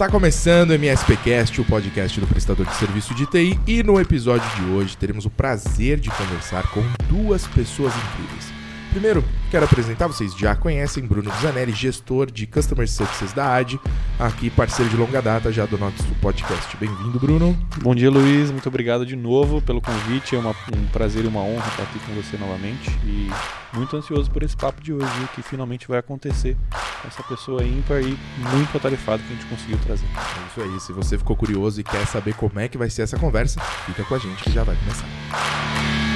Está começando o MSPcast, o podcast do prestador de serviço de TI, e no episódio de hoje teremos o prazer de conversar com duas pessoas incríveis. Primeiro, quero apresentar, vocês já conhecem, Bruno Zanelli, gestor de Customer Success da AD, aqui parceiro de longa data já do nosso podcast. Bem-vindo, Bruno. Bom dia, Luiz. Muito obrigado de novo pelo convite. É uma, um prazer e uma honra estar aqui com você novamente. E muito ansioso por esse papo de hoje, que finalmente vai acontecer com essa pessoa ímpar e muito atarefada que a gente conseguiu trazer. É isso aí. Se você ficou curioso e quer saber como é que vai ser essa conversa, fica com a gente que já vai começar.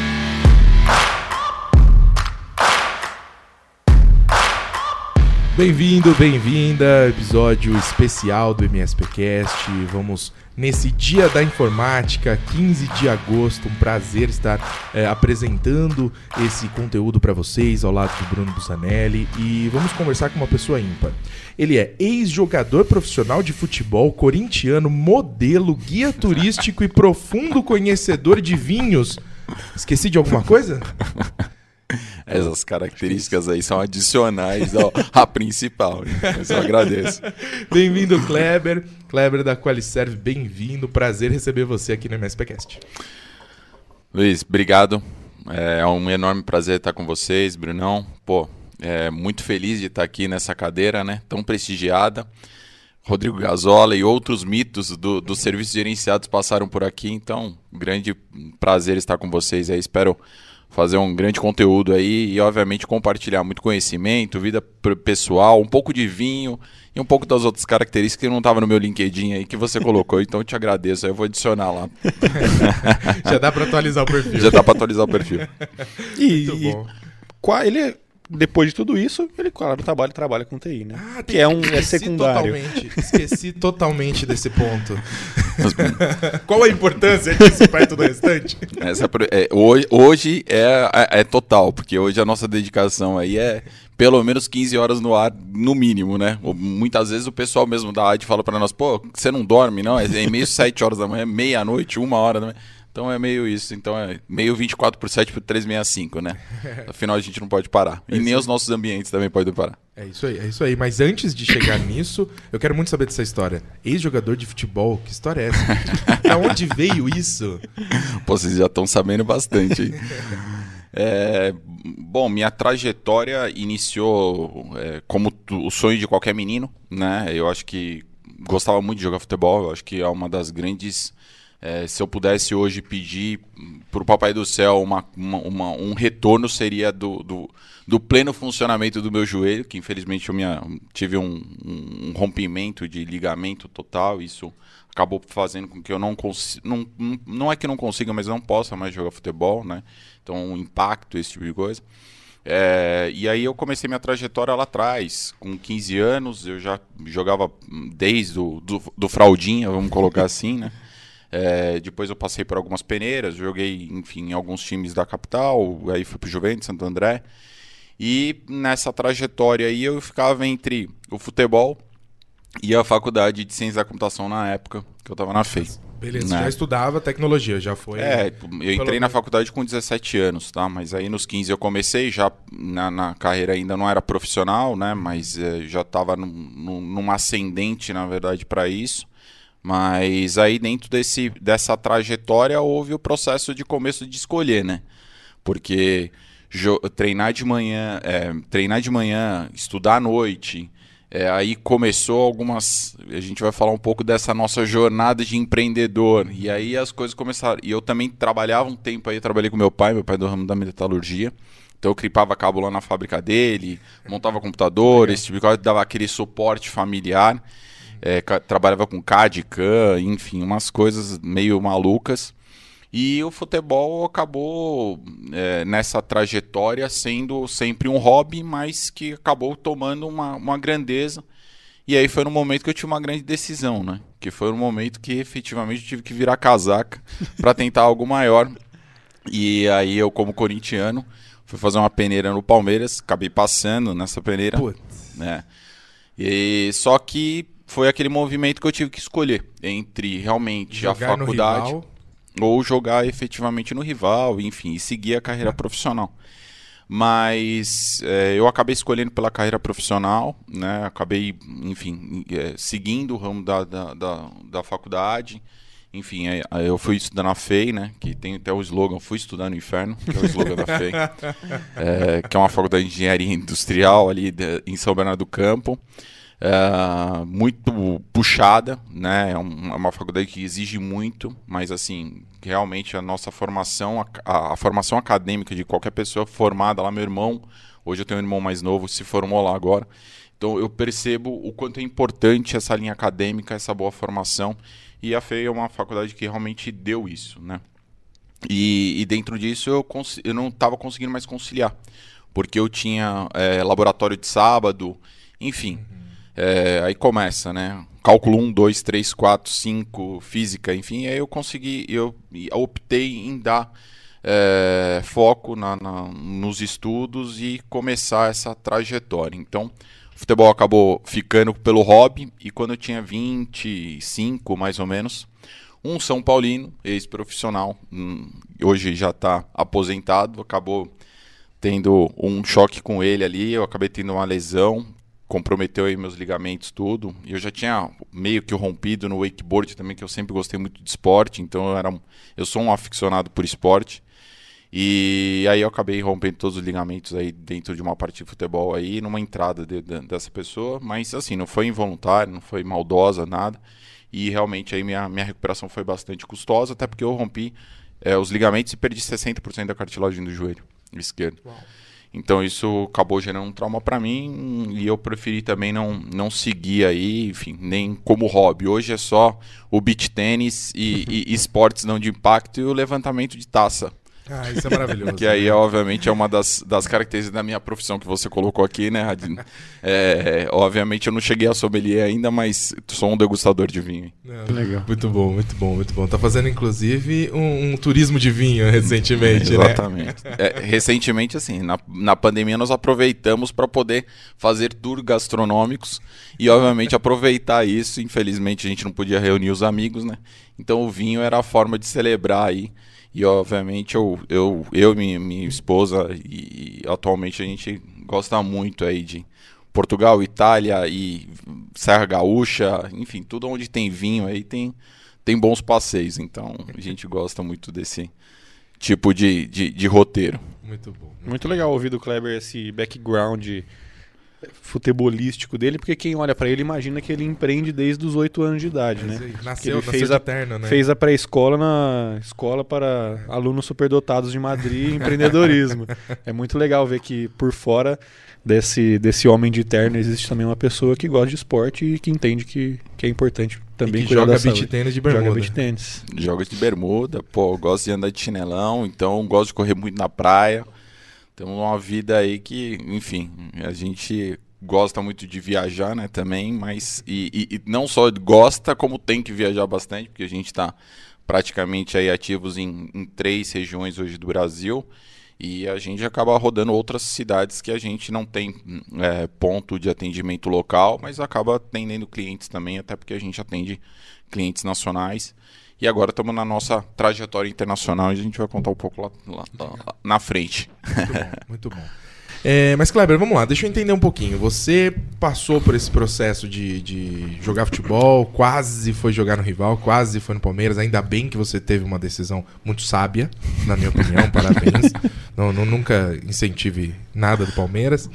Bem-vindo, bem-vinda, episódio especial do MSPcast. Vamos nesse Dia da Informática, 15 de agosto. Um prazer estar é, apresentando esse conteúdo para vocês ao lado do Bruno Busanelli e vamos conversar com uma pessoa ímpar. Ele é ex-jogador profissional de futebol, corintiano, modelo, guia turístico e profundo conhecedor de vinhos. Esqueci de alguma coisa? Essas características aí são adicionais ao, à principal. Mas eu agradeço. Bem-vindo, Kleber. Kleber da Qualiserve, bem-vindo. Prazer receber você aqui no MSPcast. Luiz, obrigado. É um enorme prazer estar com vocês, Brunão. Pô, é muito feliz de estar aqui nessa cadeira, né? Tão prestigiada. Rodrigo Gazola e outros mitos do, dos serviços gerenciados passaram por aqui, então, grande prazer estar com vocês aí. Espero fazer um grande conteúdo aí e, obviamente, compartilhar muito conhecimento, vida pessoal, um pouco de vinho e um pouco das outras características que não estavam no meu LinkedIn aí que você colocou. Então, eu te agradeço. Aí eu vou adicionar lá. Já dá para atualizar o perfil. Já dá para atualizar o perfil. E, muito bom. E, ele depois de tudo isso, ele, claro, trabalha, trabalha com TI, né? Ah, que é um é secundário. Totalmente, esqueci totalmente desse ponto. Qual a importância disso perto do restante? Essa, é, hoje hoje é, é, é, total, porque hoje a nossa dedicação aí é pelo menos 15 horas no ar, no mínimo, né? Muitas vezes o pessoal mesmo da AD fala para nós, pô, você não dorme, não? É meio 7 horas da manhã, meia-noite, uma hora da manhã. Então é meio isso. Então é meio 24 por 7 por 365, né? Afinal a gente não pode parar. É e nem os nossos ambientes também podem parar. É isso aí, é isso aí. Mas antes de chegar nisso, eu quero muito saber dessa história. Ex-jogador de futebol, que história é essa? da onde veio isso? Pô, vocês já estão sabendo bastante. É, bom, minha trajetória iniciou é, como o sonho de qualquer menino, né? Eu acho que gostava muito de jogar futebol. Eu acho que é uma das grandes é, se eu pudesse hoje pedir para o Papai do Céu uma, uma, uma, um retorno, seria do, do, do, pleno funcionamento do meu joelho, que infelizmente eu minha, tive um, um, rompimento de ligamento total. Isso acabou fazendo com que eu não consiga. Não, não é que não consiga, mas não possa mais jogar futebol, né? Então, um impacto, esse tipo de coisa. É, e aí eu comecei minha trajetória lá atrás, com 15 anos, eu já jogava desde o do, do fraldinha, vamos colocar assim, né? É, depois eu passei por algumas peneiras, joguei, enfim, em alguns times da capital, aí fui pro Juventus, Santo André. E nessa trajetória aí eu ficava entre o futebol e a faculdade de ciência da computação na época que eu estava na FEI. Beleza, né? já estudava tecnologia, já foi. É, eu entrei na faculdade com 17 anos, tá? Mas aí nos 15 eu comecei, já na, na carreira ainda não era profissional, né? Mas é, já estava num, num ascendente, na verdade, para isso. Mas aí dentro desse, dessa trajetória houve o processo de começo de escolher, né? Porque treinar de manhã, é, treinar de manhã, estudar à noite, é, aí começou algumas. A gente vai falar um pouco dessa nossa jornada de empreendedor. E aí as coisas começaram. E eu também trabalhava um tempo aí, trabalhei com meu pai, meu pai do ramo da metalurgia. Então eu cripava cabo lá na fábrica dele, montava computador, esse tipo dava aquele suporte familiar é, trabalhava com CAD, CAM, enfim, umas coisas meio malucas. E o futebol acabou é, nessa trajetória sendo sempre um hobby, mas que acabou tomando uma, uma grandeza. E aí foi no momento que eu tive uma grande decisão, né? Que foi no momento que efetivamente eu tive que virar casaca para tentar algo maior. E aí eu, como corintiano, fui fazer uma peneira no Palmeiras, acabei passando nessa peneira. Putz. Né? E, só que foi aquele movimento que eu tive que escolher entre realmente jogar a faculdade ou jogar efetivamente no rival, enfim, e seguir a carreira é. profissional. mas é, eu acabei escolhendo pela carreira profissional, né? Acabei, enfim, é, seguindo o ramo da, da, da, da faculdade. Enfim, é, eu fui estudar na FEI, né? Que tem até o slogan, fui estudar no inferno, que é o slogan da FEI. É, que é uma faculdade de engenharia industrial ali de, em São Bernardo do Campo. É, muito puxada, né? É, é uma faculdade que exige muito, mas assim, realmente a nossa formação, a, a, a, formação acadêmica de qualquer pessoa formada lá, meu irmão, hoje eu tenho um irmão mais novo, se formou lá agora. Então eu percebo o quanto é importante essa linha acadêmica, essa boa formação. E a FEI é uma faculdade que realmente deu isso, né? E, e dentro disso eu, eu não estava conseguindo mais conciliar, porque eu tinha é, laboratório de sábado, enfim. Uhum. É, aí começa, né? Cálculo 1, 2, 3, 4, 5, física, enfim. Aí eu consegui, eu, optei em dar é, foco na, na, nos estudos e começar essa trajetória. Então, o futebol acabou ficando pelo hobby e quando eu tinha 25, mais ou menos, um São Paulino, ex-profissional, hum, hoje já está aposentado, acabou tendo um choque com ele ali, eu acabei tendo uma lesão, comprometeu aí meus ligamentos tudo. E eu já tinha meio que rompido no wakeboard também, que eu sempre gostei muito de esporte, então eu era eu sou um aficionado por esporte. E aí eu acabei rompendo todos os ligamentos aí dentro de uma partida de futebol aí, numa entrada de, de, dessa pessoa, mas assim, não foi involuntário, não foi maldosa, nada. E realmente aí minha, minha recuperação foi bastante custosa, até porque eu rompi é, os ligamentos e perdi 60% da cartilagem do joelho esquerdo. Uau. Então isso acabou gerando um trauma para mim e eu preferi também não, não seguir aí, enfim, nem como hobby. Hoje é só o beach tênis e, e, esportes não de impacto e o levantamento de taça. Ah, isso é maravilhoso. que aí, né? obviamente, é uma das, das características da minha profissão que você colocou aqui, né, É, obviamente, eu não cheguei a sommelier ainda, mas sou um degustador de vinho. É, legal. Muito bom, muito bom, muito bom. Tá fazendo, inclusive, um, um turismo de vinho recentemente, né? Exatamente. É, recentemente, assim, na, na pandemia, nós aproveitamos para poder fazer tours gastronômicos e, obviamente, aproveitar isso. Infelizmente, a gente não podia reunir os amigos, né? Então, o vinho era a forma de celebrar aí e obviamente eu, eu, eu e minha, minha esposa, e, e, atualmente a gente gosta muito aí de Portugal, Itália e Serra Gaúcha, enfim, tudo onde tem vinho aí tem, tem bons passeios. Então a gente gosta muito desse tipo de, de, de roteiro. Muito bom. Muito, muito legal ouvir do Kleber esse background futebolístico dele, porque quem olha para ele imagina que ele empreende desde os 8 anos de idade, né? Nasceu, ele fez a, terno, né? Fez a pré-escola na escola para alunos superdotados de Madrid, empreendedorismo. é muito legal ver que por fora desse, desse homem de terno existe também uma pessoa que gosta de esporte e que entende que, que é importante também e que joga beach tênis de bermuda. Joga beach tênis. Joga de bermuda, pô, gosto de andar de chinelão, então gosto de correr muito na praia. Temos uma vida aí que, enfim, a gente gosta muito de viajar, né, também, mas e, e, e não só gosta, como tem que viajar bastante, porque a gente está praticamente aí ativos em, em, três regiões hoje do Brasil e a gente acaba rodando outras cidades que a gente não tem é, ponto de atendimento local, mas acaba atendendo clientes também, até porque a gente atende clientes nacionais. E agora estamos na nossa trajetória internacional e a gente vai contar um pouco lá, lá, lá na frente. Muito bom, muito bom. É, mas, Kleber, vamos lá, deixa eu entender um pouquinho. Você passou por esse processo de, de jogar futebol, quase foi jogar no rival, quase foi no Palmeiras. Ainda bem que você teve uma decisão muito sábia, na minha opinião, parabéns. Não, não, nunca incentive nada do Palmeiras.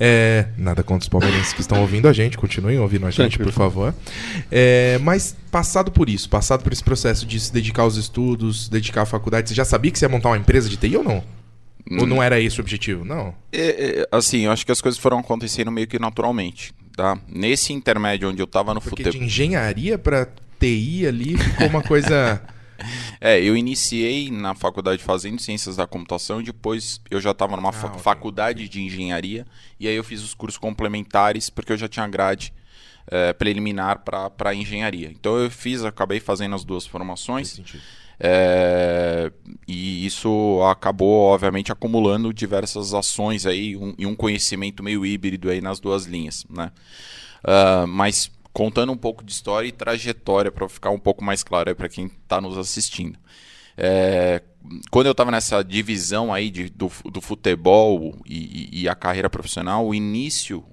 É, nada contra os palmeirenses que estão ouvindo a gente, continuem ouvindo a gente, por favor. É, mas passado por isso, passado por esse processo de se dedicar aos estudos, dedicar à faculdade, você já sabia que você ia montar uma empresa de TI ou não? Ou não era esse o objetivo? Não. É, é, assim, eu acho que as coisas foram acontecendo meio que naturalmente. Tá? Nesse intermédio onde eu estava no futebol. De engenharia para TI ali ficou uma coisa. É, eu iniciei na faculdade fazendo ciências da computação e depois eu já estava numa ah, fa okay. faculdade de engenharia e aí eu fiz os cursos complementares porque eu já tinha grade é, preliminar para engenharia. Então eu fiz, acabei fazendo as duas formações. Faz sentido. É, e isso acabou, obviamente, acumulando diversas ações aí um, e um conhecimento meio híbrido aí nas duas linhas, né? Uh, mas contando um pouco de história e trajetória para ficar um pouco mais claro para quem está nos assistindo. É, quando eu estava nessa divisão aí de, do, do futebol e, e, a carreira profissional, o início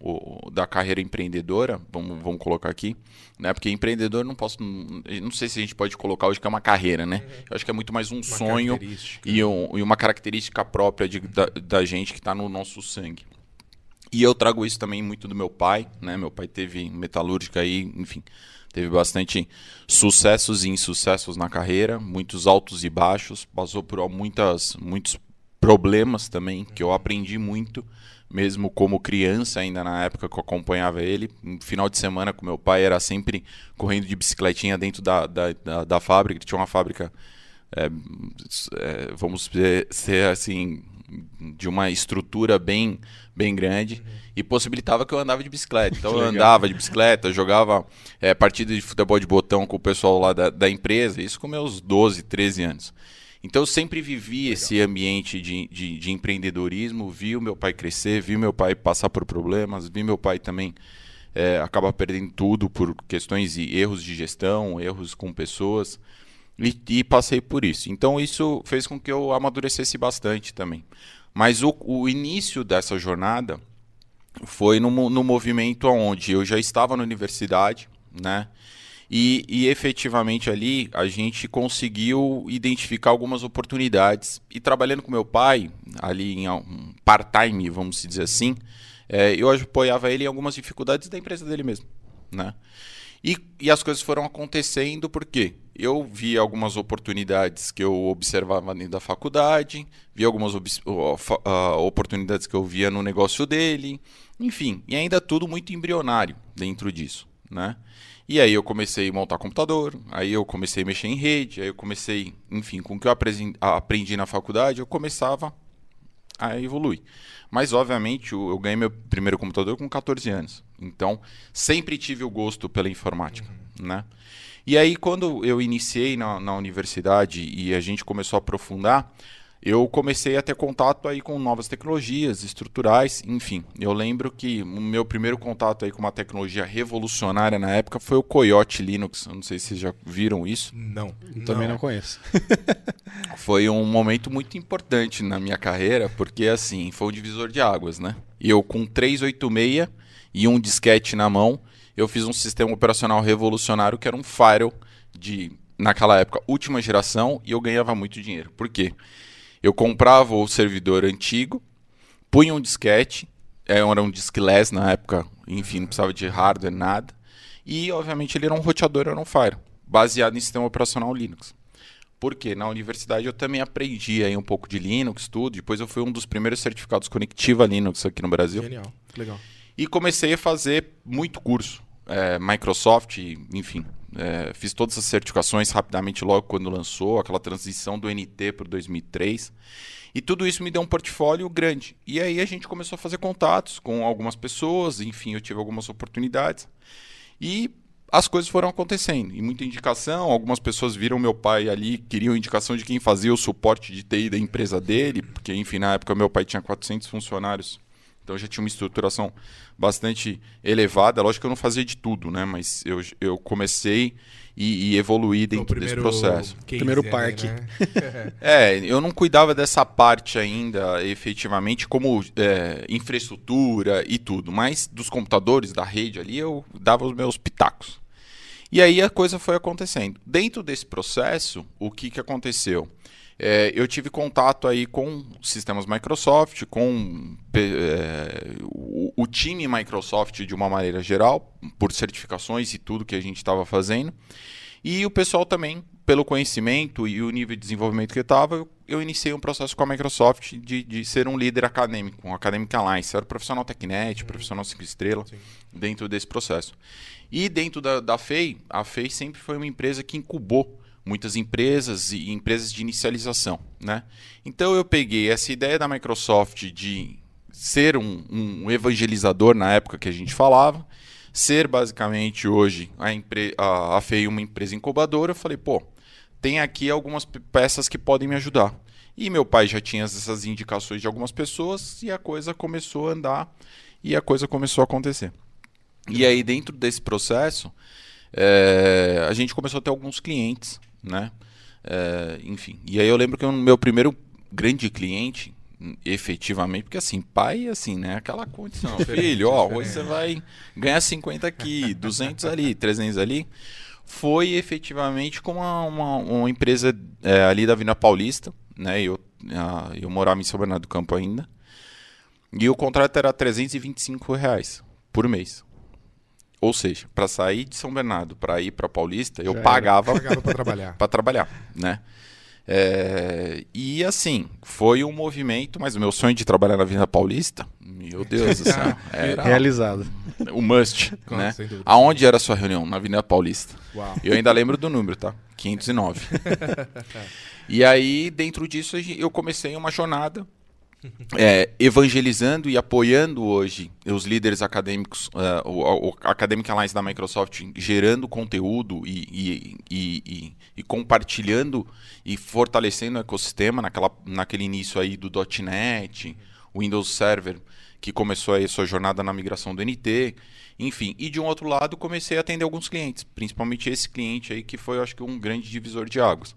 da carreira empreendedora, vamos, vamos colocar aqui, né? Porque empreendedor não posso, não sei se a gente pode colocar hoje que é uma carreira, né? Uhum. Eu acho que é muito mais um uma sonho e, um, e, uma característica própria de, da, da gente que está no nosso sangue. E eu trago isso também muito do meu pai, né? Meu pai teve metalúrgica aí, enfim, teve bastante sucessos e insucessos na carreira, muitos altos e baixos, passou por muitas, muitos problemas também, que eu aprendi muito, mesmo como criança, ainda na época que eu acompanhava ele. No final de semana com meu pai era sempre correndo de bicicletinha dentro da, da, da, da fábrica, tinha uma fábrica, é, é, vamos ser assim, de uma estrutura bem bem grande uhum. e possibilitava que eu andava de bicicleta. Então eu andava de bicicleta, jogava é, partida de futebol de botão com o pessoal lá da, da empresa, isso com meus 12, 13 anos. Então eu sempre vivi Legal. esse ambiente de, de, de, empreendedorismo, vi o meu pai crescer, vi meu pai passar por problemas, vi meu pai também é, acabar perdendo tudo por questões e erros de gestão, erros com pessoas. E, e, passei por isso. Então isso fez com que eu amadurecesse bastante também. Mas o, o início dessa jornada foi no, no movimento onde eu já estava na universidade, né? E, e, efetivamente ali a gente conseguiu identificar algumas oportunidades. E trabalhando com meu pai, ali em um part-time, vamos dizer assim, é, eu apoiava ele em algumas dificuldades da empresa dele mesmo. Né? E, e as coisas foram acontecendo porque eu vi algumas oportunidades que eu observava dentro da faculdade, vi algumas oportunidades que eu via no negócio dele, enfim, e ainda tudo muito embrionário dentro disso, né? E aí eu comecei a montar computador, aí eu comecei a mexer em rede, aí eu comecei, enfim, com o que eu aprendi na faculdade, eu começava a evoluir. Mas, obviamente, eu ganhei meu primeiro computador com 14 anos. Então, sempre tive o gosto pela informática, uhum. né? E aí, quando eu iniciei na, na universidade e a gente começou a aprofundar, eu comecei a ter contato aí com novas tecnologias estruturais, enfim. Eu lembro que o meu primeiro contato aí com uma tecnologia revolucionária na época foi o Coyote Linux. Eu não sei se vocês já viram isso. Não, também não, não conheço. foi um momento muito importante na minha carreira, porque assim, foi um divisor de águas, né? E eu com 386 e um disquete na mão, eu fiz um sistema operacional revolucionário que era um firewall de naquela época última geração e eu ganhava muito dinheiro. Por quê? Eu comprava o servidor antigo, punha um disquete, é, era um diskless na época, enfim, não precisava de hardware, nada. E, obviamente, ele era um roteador, era um Fire, baseado em sistema operacional Linux. Porque na universidade eu também aprendi aí um pouco de Linux, tudo. Depois eu fui um dos primeiros certificados Conectiva Linux aqui no Brasil. Genial, legal. E comecei a fazer muito curso. É, Microsoft, enfim, é, fiz todas as certificações rapidamente logo quando lançou, aquela transição do NT para o 2003. E tudo isso me deu um portfólio grande. E aí a gente começou a fazer contatos com algumas pessoas, enfim, eu tive algumas oportunidades. E as coisas foram acontecendo. E muita indicação, algumas pessoas viram meu pai ali, queriam indicação de quem fazia o suporte de TI da empresa dele, porque, enfim, na época meu pai tinha 400 funcionários então já tinha uma estruturação bastante elevada. Lógico que eu não fazia de tudo, né? Mas eu, eu comecei e, e evoluí dentro desse processo. Primeiro parque. Né? é, eu não cuidava dessa parte ainda efetivamente como é, infraestrutura e tudo, mas dos computadores, da rede ali, eu dava os meus pitacos. E aí a coisa foi acontecendo. Dentro desse processo, o que, que aconteceu? É, eu tive contato aí com sistemas Microsoft, com é, o, o, time Microsoft de uma maneira geral, por certificações e tudo que a gente estava fazendo. E o pessoal também, pelo conhecimento e o nível de desenvolvimento que estava, eu, eu, iniciei um processo com a Microsoft de, de ser um líder acadêmico, um Academic Alliance. Eu era profissional TechNet, uhum. profissional 5 estrelas, dentro desse processo. E dentro da, da FEI, a FEI sempre foi uma empresa que incubou muitas empresas e empresas de inicialização, né? Então eu peguei essa ideia da Microsoft de ser um, um evangelizador na época que a gente falava, ser basicamente hoje a, a, a FEI uma empresa incubadora, eu falei, pô, tem aqui algumas peças que podem me ajudar. E meu pai já tinha essas indicações de algumas pessoas e a coisa começou a andar e a coisa começou a acontecer. E aí dentro desse processo, é, a gente começou a ter alguns clientes né? É, enfim. E aí eu lembro que o meu primeiro grande cliente, efetivamente, porque assim, pai, assim, né? Aquela condição. Filho, ó, hoje você vai ganhar 50 aqui, 200 ali, 300 ali. Foi efetivamente com uma, uma, uma empresa é, ali da Avenida Paulista, né? Eu, a, eu morava em São Bernardo do Campo ainda. E o contrato era 325 reais por mês. Ou seja, para sair de São Bernardo para ir para Paulista, eu Já pagava Pagava pra trabalhar. para trabalhar, né? É, e assim, foi um movimento, mas o meu sonho de trabalhar na Avenida Paulista, meu Deus do céu, era Realizado. o must, Com- né? sem dúvida. Aonde era a sua reunião? Na Avenida Paulista. Uau. Eu ainda lembro do número, tá? 509. e aí, dentro disso, eu comecei uma jornada é, evangelizando e apoiando hoje os líderes acadêmicos, é, o, o Academic Alliance da Microsoft, gerando conteúdo e, e, e, e- compartilhando e fortalecendo o ecossistema naquela, naquele início aí do .NET, Windows Server, que começou aí a sua jornada na migração do NT, enfim. E de um outro lado, comecei a atender alguns clientes, principalmente esse cliente aí que foi, acho que, um grande divisor de águas.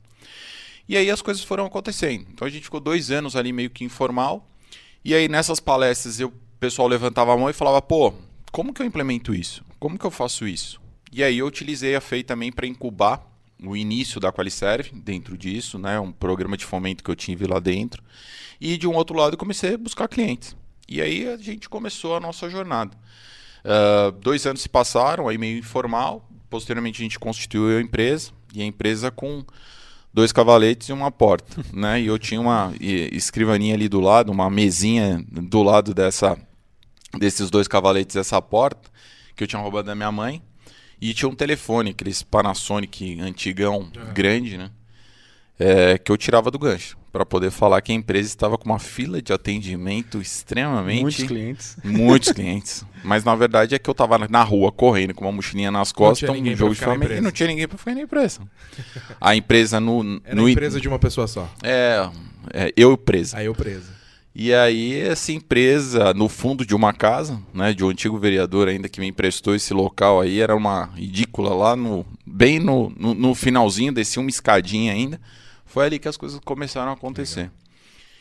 E aí as coisas foram acontecendo. Então a gente ficou dois anos ali meio que informal. E aí nessas palestras eu, o pessoal levantava a mão e falava, pô, como que eu implemento isso? Como que eu faço isso? E aí eu utilizei a FEI também para incubar o início da Qualiserve dentro disso, né? Um programa de fomento que eu tive lá dentro. E de um outro lado comecei a buscar clientes. E aí a gente começou a nossa jornada. Ah, dois anos se passaram, aí meio informal. Posteriormente a gente constituiu a empresa. E a empresa com dois cavaletes e uma porta, né? E eu tinha uma escrivaninha ali do lado, uma mesinha do lado dessa desses dois cavaletes dessa porta que eu tinha roubado da minha mãe e tinha um telefone, aqueles Panasonic antigão, grande, né? É, que eu tirava do gancho para poder falar que a empresa estava com uma fila de atendimento extremamente Muitos clientes. Muitos clientes. Mas na verdade é que eu tava na rua correndo com uma mochilinha nas costas, um jogo de família e não tinha ninguém pra ficar na empresa. A empresa no. Era no a empresa de uma pessoa só. é, é, eu presa. Aí eu preso. E aí essa empresa, no fundo de uma casa, né, de um antigo vereador ainda que me emprestou esse local aí, era uma ridícula lá no bem no, no, no finalzinho, descia uma escadinha ainda. Foi ali que as coisas começaram a acontecer.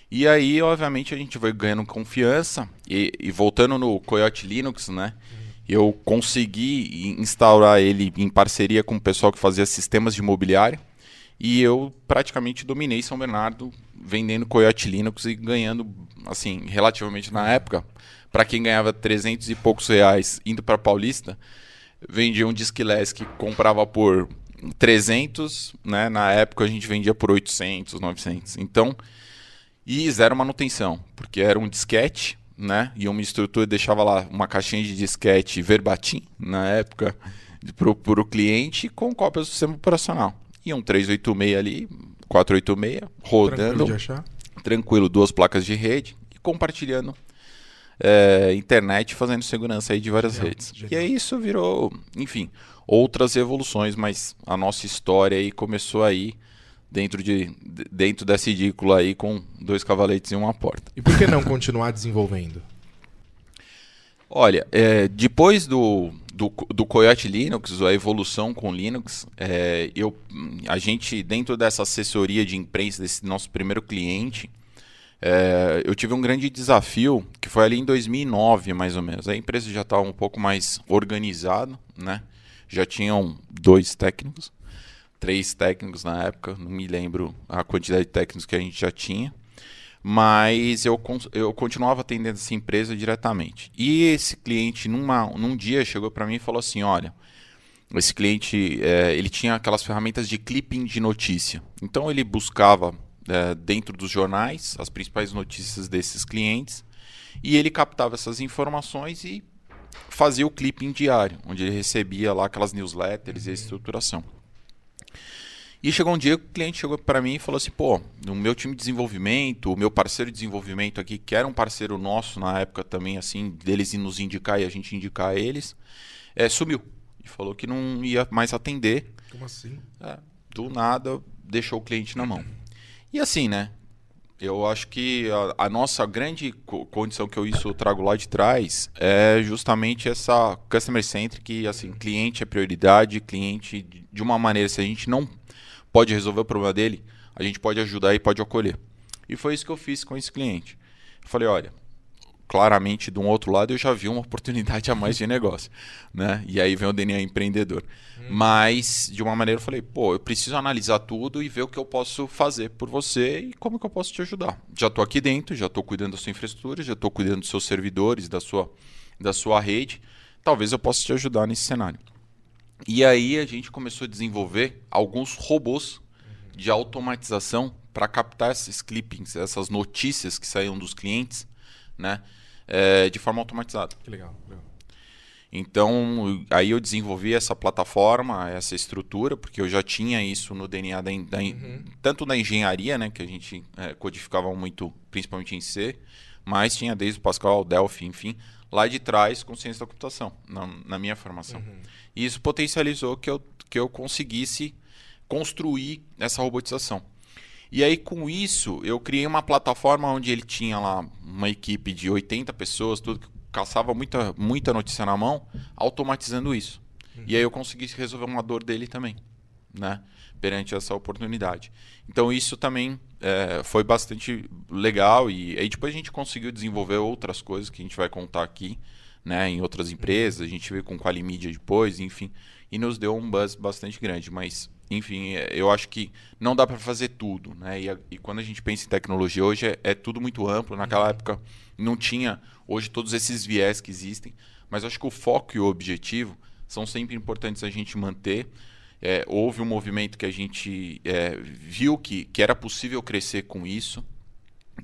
E aí, obviamente, a gente vai ganhando confiança e, e voltando no Coyote Linux, né? Eu consegui instaurar ele em parceria com o pessoal que fazia sistemas de imobiliário e eu praticamente dominei São Bernardo vendendo Coyote Linux e ganhando, assim, relativamente na época, para quem ganhava 300 e poucos reais indo para Paulista, vendia um Disk Less que comprava por 300, né? Na época a gente vendia por 800, 900. Então, e zero manutenção, porque era um disquete, né? E uma estrutura deixava lá uma caixinha de disquete verbatim na época para o cliente com cópias do sistema operacional. E um 386 ali, 486, Tranquilo rodando de achar. tranquilo, duas placas de rede e compartilhando é, internet, fazendo segurança aí de várias Genial, redes. genial. E aí isso virou, enfim, outras evoluções, mas a nossa história aí começou aí dentro de de- dentro dessa edícula aí com dois cavaletes e uma porta. E por que não continuar desenvolvendo? Olha, é, depois do, do, do Coyote Linux, a evolução com Linux, é, eu, a gente, dentro dessa assessoria de imprensa desse nosso primeiro cliente, é, eu tive um grande desafio, que foi ali em 2009, mais ou menos. A empresa já estava um pouco mais organizada, né? Já tinham dois técnicos, três técnicos na época, não me lembro a quantidade de técnicos que a gente já tinha mas eu, eu continuava atendendo essa empresa diretamente. E esse cliente, numa, num dia, chegou para mim e falou assim: Olha, esse cliente é, ele tinha aquelas ferramentas de clipping de notícia. Então ele buscava é, dentro dos jornais as principais notícias desses clientes e ele captava essas informações e fazia o clipping diário, onde ele recebia lá aquelas newsletters e a estruturação. E chegou um dia que o cliente chegou para mim e falou assim: pô, o meu time de desenvolvimento, o meu parceiro de desenvolvimento aqui, que era um parceiro nosso na época também, assim, deles nos indicar e a gente indicar eles, é, sumiu. E falou que não ia mais atender. Como assim? É, do nada, deixou o cliente na mão. E assim, né? Eu acho que a, a nossa grande co- condição que eu isso trago lá de trás é justamente essa customer centric, assim, cliente é prioridade, cliente de- de uma maneira, se a gente não pode resolver o problema dele, a gente pode ajudar e pode acolher. E foi isso que eu fiz com esse cliente. Eu falei, olha, claramente de um outro lado eu já vi uma oportunidade a mais de negócio, né? E aí vem o DNA empreendedor. Hum. Mas de uma maneira eu falei, pô, eu preciso analisar tudo e ver o que eu posso fazer por você e como que eu posso te ajudar. Já estou aqui dentro, já estou cuidando da sua infraestrutura, já estou cuidando dos seus servidores, da sua da sua rede. Talvez eu possa te ajudar nesse cenário. E aí a gente começou a desenvolver alguns robôs de automatização para captar esses clippings, essas notícias que saíam dos clientes, né? É, de forma automatizada. Que legal, legal. Então, aí eu desenvolvi essa plataforma, essa estrutura, porque eu já tinha isso no DNA da, da uhum. tanto da engenharia, né, que a gente é, codificava muito, principalmente em C, mas tinha desde o Pascal, Delphi, enfim, lá de trás com ciência da computação, na, na minha formação. Uhum. E isso potencializou que eu, que eu conseguisse construir essa robotização. E aí, com isso, eu criei uma plataforma onde ele tinha lá uma equipe de 80 pessoas, tudo que caçava muita, muita notícia na mão, automatizando isso. Uhum. E aí eu consegui resolver uma dor dele também, né? Perante essa oportunidade. Então isso também é, foi bastante legal e aí depois a gente conseguiu desenvolver outras coisas que a gente vai contar aqui, né? Em outras empresas, a gente veio com Qualimídia depois, enfim, e nos deu um buzz bastante grande. Mas enfim, é, eu acho que não dá para fazer tudo, né? E, e, quando a gente pensa em tecnologia hoje é, é, tudo muito amplo. Naquela época não tinha hoje todos esses viés que existem, mas acho que o foco e o objetivo são sempre importantes a gente manter. É, houve um movimento que a gente é, viu que, que era possível crescer com isso,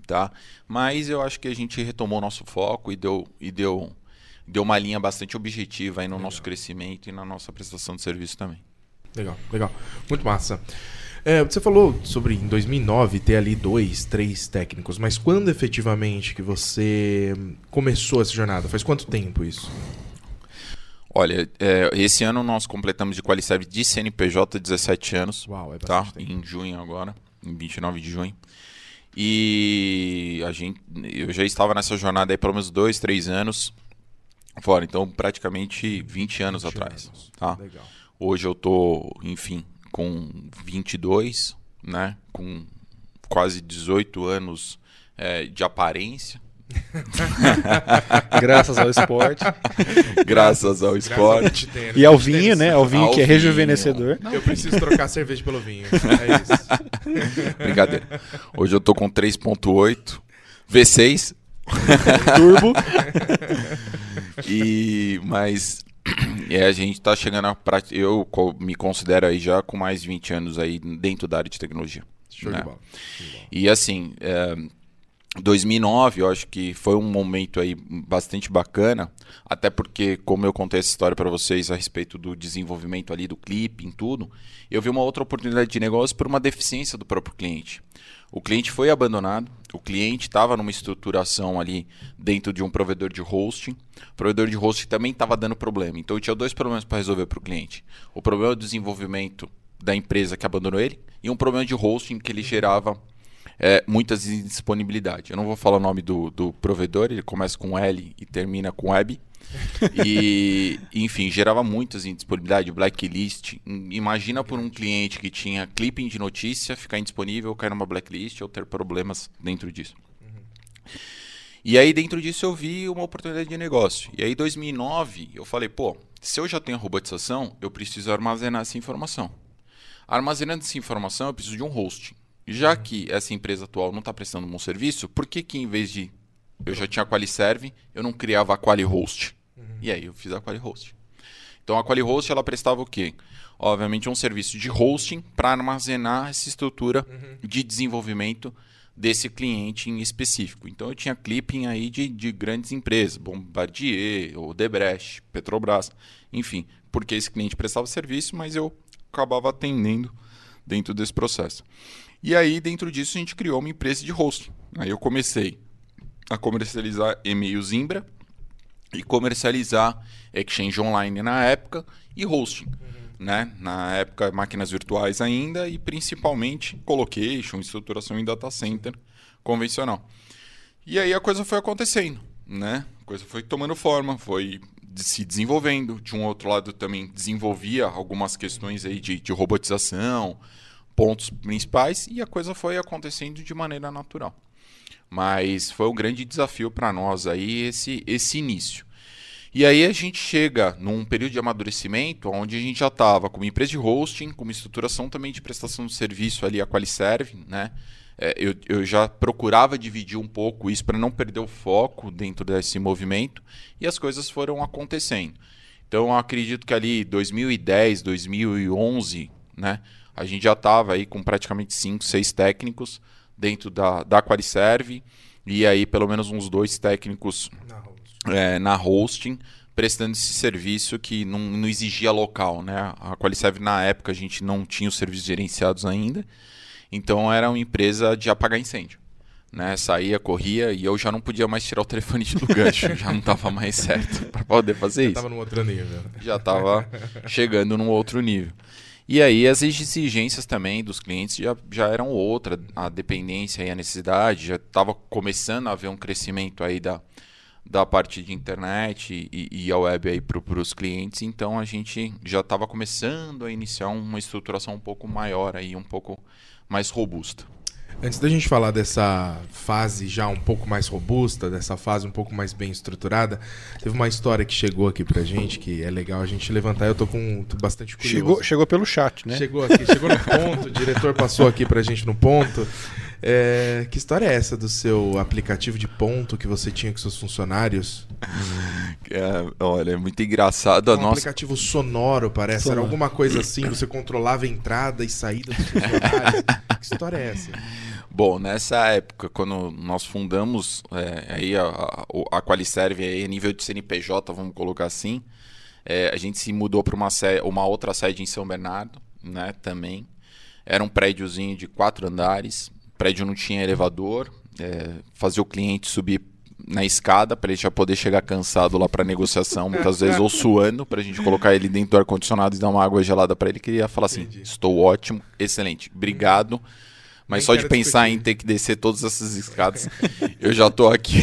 tá? Mas eu acho que a gente retomou o nosso foco e deu e deu deu uma linha bastante objetiva aí no Legal. nosso crescimento e na nossa prestação de serviço também. Legal, legal. Muito massa. É, você falou sobre em 2009 ter ali dois, três técnicos, mas quando efetivamente que você começou essa jornada? Faz quanto tempo isso? Olha, é, esse ano nós completamos de Qualiserve de CNPJ 17 anos. Uau, é tá? Tempo. Em junho agora, em 29 de junho. E a gente, eu já estava nessa jornada aí pelo menos dois, três anos fora, então praticamente 20 anos 20 atrás. Anos. Tá? Legal. Hoje eu tô, enfim, com 22, né? Com quase 18 anos é, de aparência. Graças ao esporte. Graças ao esporte. Graças e ao vinho, né? Ao vinho ao que é rejuvenescedor. Não, eu preciso trocar cerveja pelo vinho. É isso. Brincadeira. Hoje eu tô com 3.8 V6 turbo. e mas é, a gente está chegando a prática. Eu me considero aí já com mais de 20 anos aí dentro da área de tecnologia. Show né? de bola. E assim, é, 2009 eu acho que foi um momento aí bastante bacana, até porque, como eu contei essa história para vocês a respeito do desenvolvimento ali do clipe, em tudo, eu vi uma outra oportunidade de negócio por uma deficiência do próprio cliente. O cliente foi abandonado, o cliente estava numa estruturação ali dentro de um provedor de hosting. O provedor de hosting também estava dando problema. Então eu tinha dois problemas para resolver para o cliente: o problema do desenvolvimento da empresa que abandonou ele e um problema de hosting que ele gerava é, muitas indisponibilidades. Eu não vou falar o nome do, do provedor, ele começa com L e termina com web. e, enfim, gerava muitas indisponibilidades, blacklist. Imagina por um cliente que tinha clipping de notícia ficar indisponível, cair numa blacklist ou ter problemas dentro disso. E aí, dentro disso, eu vi uma oportunidade de negócio. E aí, em 2009, eu falei, pô, se eu já tenho robotização, eu preciso armazenar essa informação. Armazenando essa informação, eu preciso de um hosting. Já que essa empresa atual não está prestando um bom serviço, por que que em vez de eu já tinha a QualiServe, eu não criava a QualiHost? Uhum. E aí eu fiz a QualiHost. Então a QualiHost ela prestava o quê? Obviamente um serviço de hosting para armazenar essa estrutura uhum. de desenvolvimento desse cliente em específico. Então eu tinha clipping aí de, de grandes empresas, Bombardier, Odebrecht, Petrobras, enfim, porque esse cliente prestava serviço, mas eu acabava atendendo dentro desse processo. E aí, dentro disso, a gente criou uma empresa de hosting. Aí eu comecei a comercializar e-mail Zimbra e comercializar Exchange Online na época e hosting. Uhum. Né? Na época, máquinas virtuais ainda e principalmente colocation, estruturação em data center convencional. E aí a coisa foi acontecendo, né? A coisa foi tomando forma, foi se desenvolvendo. De um outro lado também desenvolvia algumas questões aí de, de robotização, pontos principais e a coisa foi acontecendo de maneira natural. Mas foi um grande desafio para nós aí esse, esse início. E aí a gente chega num período de amadurecimento onde a gente já estava com uma empresa de hosting, com uma estruturação também de prestação de serviço ali, a Qualiserve, né? É, eu, eu já procurava dividir um pouco isso para não perder o foco dentro desse movimento e as coisas foram acontecendo. Então acredito que ali 2010, 2011, né? A gente já estava aí com praticamente 5, 6 técnicos dentro da, da Qualiserve e aí pelo menos uns dois técnicos é, na hosting, prestando esse serviço que não, não exigia local. Né? A Qualiserve, na época, a gente não tinha os serviços gerenciados ainda, então era uma empresa de apagar incêndio. Né? Saía, corria e eu já não podia mais tirar o telefone do gancho, já não estava mais certo para poder fazer já isso. Já estava num outro nível. Já estava chegando num outro nível. E aí as exigências também dos clientes já, já eram outra, a dependência e a necessidade, já estava começando a haver um crescimento aí da, da parte de internet e, e a web aí para os clientes, então a gente já estava começando a iniciar uma estruturação um pouco maior aí, um pouco mais robusta. Antes da gente falar dessa fase já um pouco mais robusta, dessa fase um pouco mais bem estruturada, teve uma história que chegou aqui pra gente que é legal a gente levantar. Eu tô com tô bastante curioso. Chegou, chegou pelo chat, né? Chegou aqui, chegou no ponto, o diretor passou aqui pra gente no ponto. É, que história é essa do seu aplicativo de ponto que você tinha com seus funcionários? É, olha, é muito engraçado. É um nossa... aplicativo sonoro, parece. Sonoro. Era alguma coisa assim, você controlava a entrada e saída dos funcionários. que história é essa? Bom, nessa época, quando nós fundamos é, aí a, a, a Qualiserve, aí, nível de CNPJ, vamos colocar assim, é, a gente se mudou para uma, uma outra sede em São Bernardo, né, também. Era um prédiozinho de quatro andares, prédio não tinha elevador, é, fazia o cliente subir na escada para ele já poder chegar cansado lá para negociação, muitas vezes ou suando, para a gente colocar ele dentro do ar condicionado e dar uma água gelada para ele, que ele ia falar assim: Entendi. "Estou ótimo, excelente, obrigado". Mas Nem só de pensar discutir. em ter que descer todas essas escadas, eu já estou aqui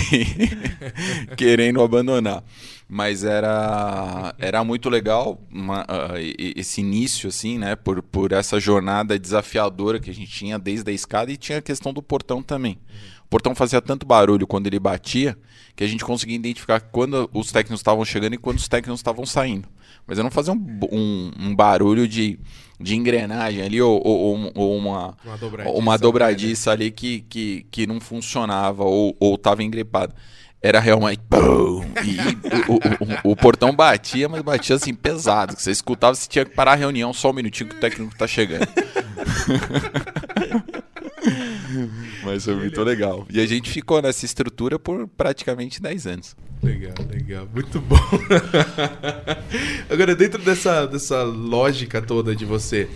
querendo abandonar mas era, era muito legal uma, uh, esse início, assim, né? Por, por essa jornada desafiadora que a gente tinha desde a escada e tinha a questão do portão também. O portão fazia tanto barulho quando ele batia que a gente conseguia identificar quando os técnicos estavam chegando e quando os técnicos estavam saindo. Mas eu não fazia um, um, um barulho de, de engrenagem ali ou, ou, ou uma, uma dobradiça, uma dobradiça ali que, que, que não funcionava ou estava engripado era realmente. E o, o, o, portão batia, mas batia assim pesado. Que você escutava, você tinha que parar a reunião só um minutinho que o técnico tá chegando. mas foi muito legal. E a gente ficou nessa estrutura por praticamente 10 anos. Legal, legal. Muito bom. Agora, dentro dessa, dessa lógica toda de você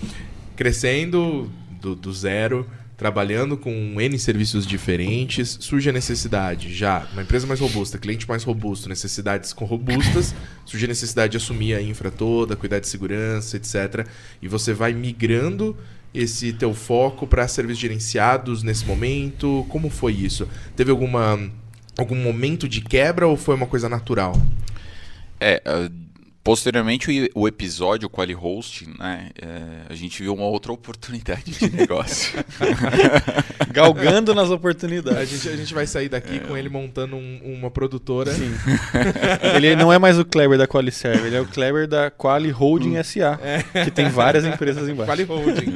crescendo do, do zero trabalhando com N serviços diferentes, surge a necessidade já, uma empresa mais robusta, cliente mais robusto, necessidades com robustas, surge a necessidade de assumir a infra toda, cuidar de segurança, etc. E você vai migrando esse teu foco para serviços gerenciados nesse momento? Como foi isso? Teve alguma algum momento de quebra ou foi uma coisa natural? É, Posteriormente, o, episódio Quali Host, né, é, a gente viu uma outra oportunidade de negócio. Galgando nas oportunidades. A gente, a gente vai sair daqui é. com ele montando um, uma produtora. Sim. ele não é mais o Kleber da Qualiserve, ele é o Kleber da Quali Holding hum. SA, é. que tem várias empresas embaixo. Quali Holding.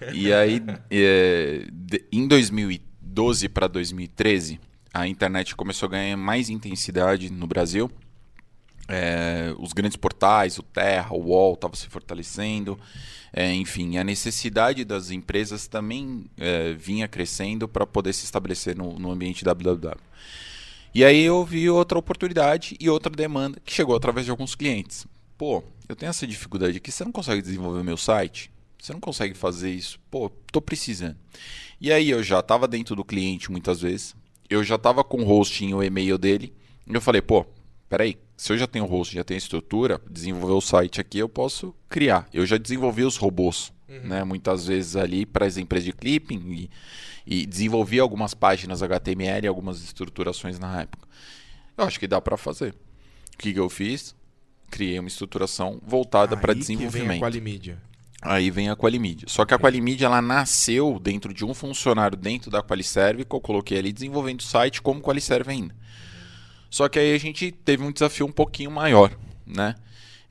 É. E aí, é, de, em 2012 para 2013, a internet começou a ganhar mais intensidade no Brasil é, os grandes portais, o Terra, o UOL estavam se fortalecendo, é, enfim, a necessidade das empresas também é, vinha crescendo para poder se estabelecer no, no ambiente www. E aí eu vi outra oportunidade e outra demanda que chegou através de alguns clientes. Pô, eu tenho essa dificuldade aqui, você não consegue desenvolver meu site? Você não consegue fazer isso? Pô, tô precisando. E aí eu já estava dentro do cliente muitas vezes, eu já estava com o hosting o e-mail dele, e eu falei, pô, peraí, se eu já tenho host, já tenho estrutura, desenvolver o site aqui, eu posso criar. Eu já desenvolvi os robôs, uhum. né? Muitas vezes ali para as empresas de clipping e, e desenvolvi algumas páginas HTML, algumas estruturações na época. Eu acho que dá para fazer. O que, que eu fiz? Criei uma estruturação voltada para desenvolvimento. Que vem a Qualimídia. Aí vem a Qualimídia. Só que a Qualimídia ela nasceu dentro de um funcionário dentro da Qualiserve que eu coloquei ali desenvolvendo o site como Qualiserve ainda. Só que aí a gente teve um desafio um pouquinho maior, né?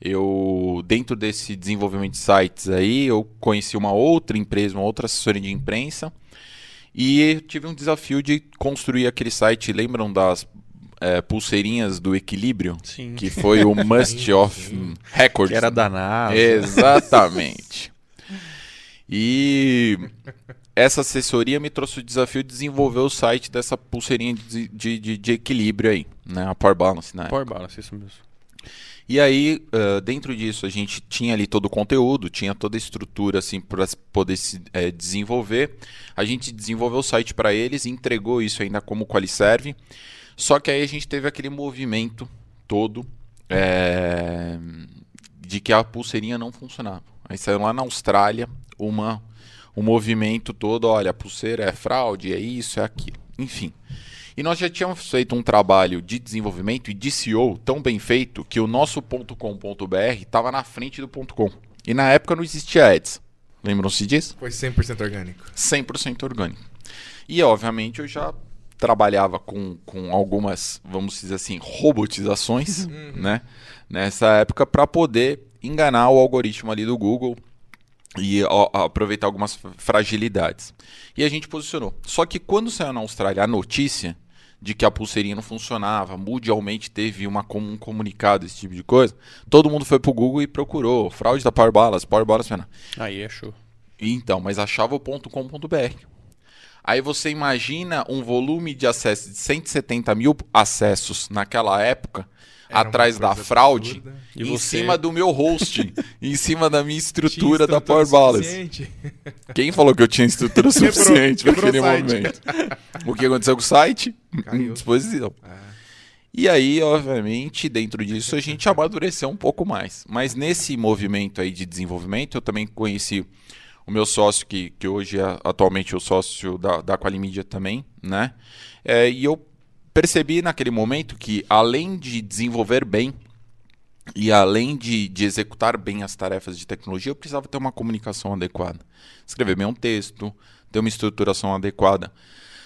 Eu dentro desse desenvolvimento de sites aí, eu conheci uma outra empresa, uma outra assessoria de imprensa e tive um desafio de construir aquele site. Lembram das é, pulseirinhas do equilíbrio? Sim. Que foi o Must of Records. Que era da NASA. Exatamente. E essa assessoria me trouxe o desafio de desenvolver o site dessa pulseirinha de, de, de, de equilíbrio aí, né? A Power Balance, né? Power Balance, isso mesmo. E aí, uh, dentro disso, a gente tinha ali todo o conteúdo, tinha toda a estrutura assim para poder se é, desenvolver. A gente desenvolveu o site para eles, entregou isso ainda como Qualiserve. Só que aí a gente teve aquele movimento todo é, de que a pulseirinha não funcionava. Aí saiu lá na Austrália uma um movimento todo, olha, a pulseira é fraude, é isso, é aquilo. Enfim. E nós já tínhamos feito um trabalho de desenvolvimento e de SEO tão bem feito que o nosso .com.br estava na frente do .com. E na época não existia ads. Lembram-se disso? Foi 100% orgânico. 100% orgânico. E obviamente eu já trabalhava com, com algumas, vamos dizer assim, robotizações, né? Nessa época para poder enganar o algoritmo ali do Google e ó, aproveitar algumas fragilidades. E a gente posicionou. Só que quando saiu na Austrália a notícia de que a pulseirinha não funcionava, mundialmente teve uma, um comunicado, esse tipo de coisa, todo mundo foi pro Google e procurou fraude da Power Balance, Power Balance. Aí achou. Então, mas achava o .com.br. Aí você imagina um volume de acesso de 170 mil acessos naquela época, Era atrás da fraude, absurda. E em você? cima do meu hosting, em cima da minha estrutura da Power Balance. Quem falou que eu tinha estrutura suficiente para aquele momento? O que aconteceu com o site? Caiu. Disposição. Ah, E aí, obviamente, dentro disso a gente amadureceu um pouco mais. Mas nesse movimento aí de desenvolvimento, eu também conheci o meu sócio, que, que hoje é atualmente o sócio da, da Qualimídia também, né? É, e eu percebi naquele momento que, além de desenvolver bem e além de, de executar bem as tarefas de tecnologia, eu precisava ter uma comunicação adequada. Escrever bem um texto, ter uma estruturação adequada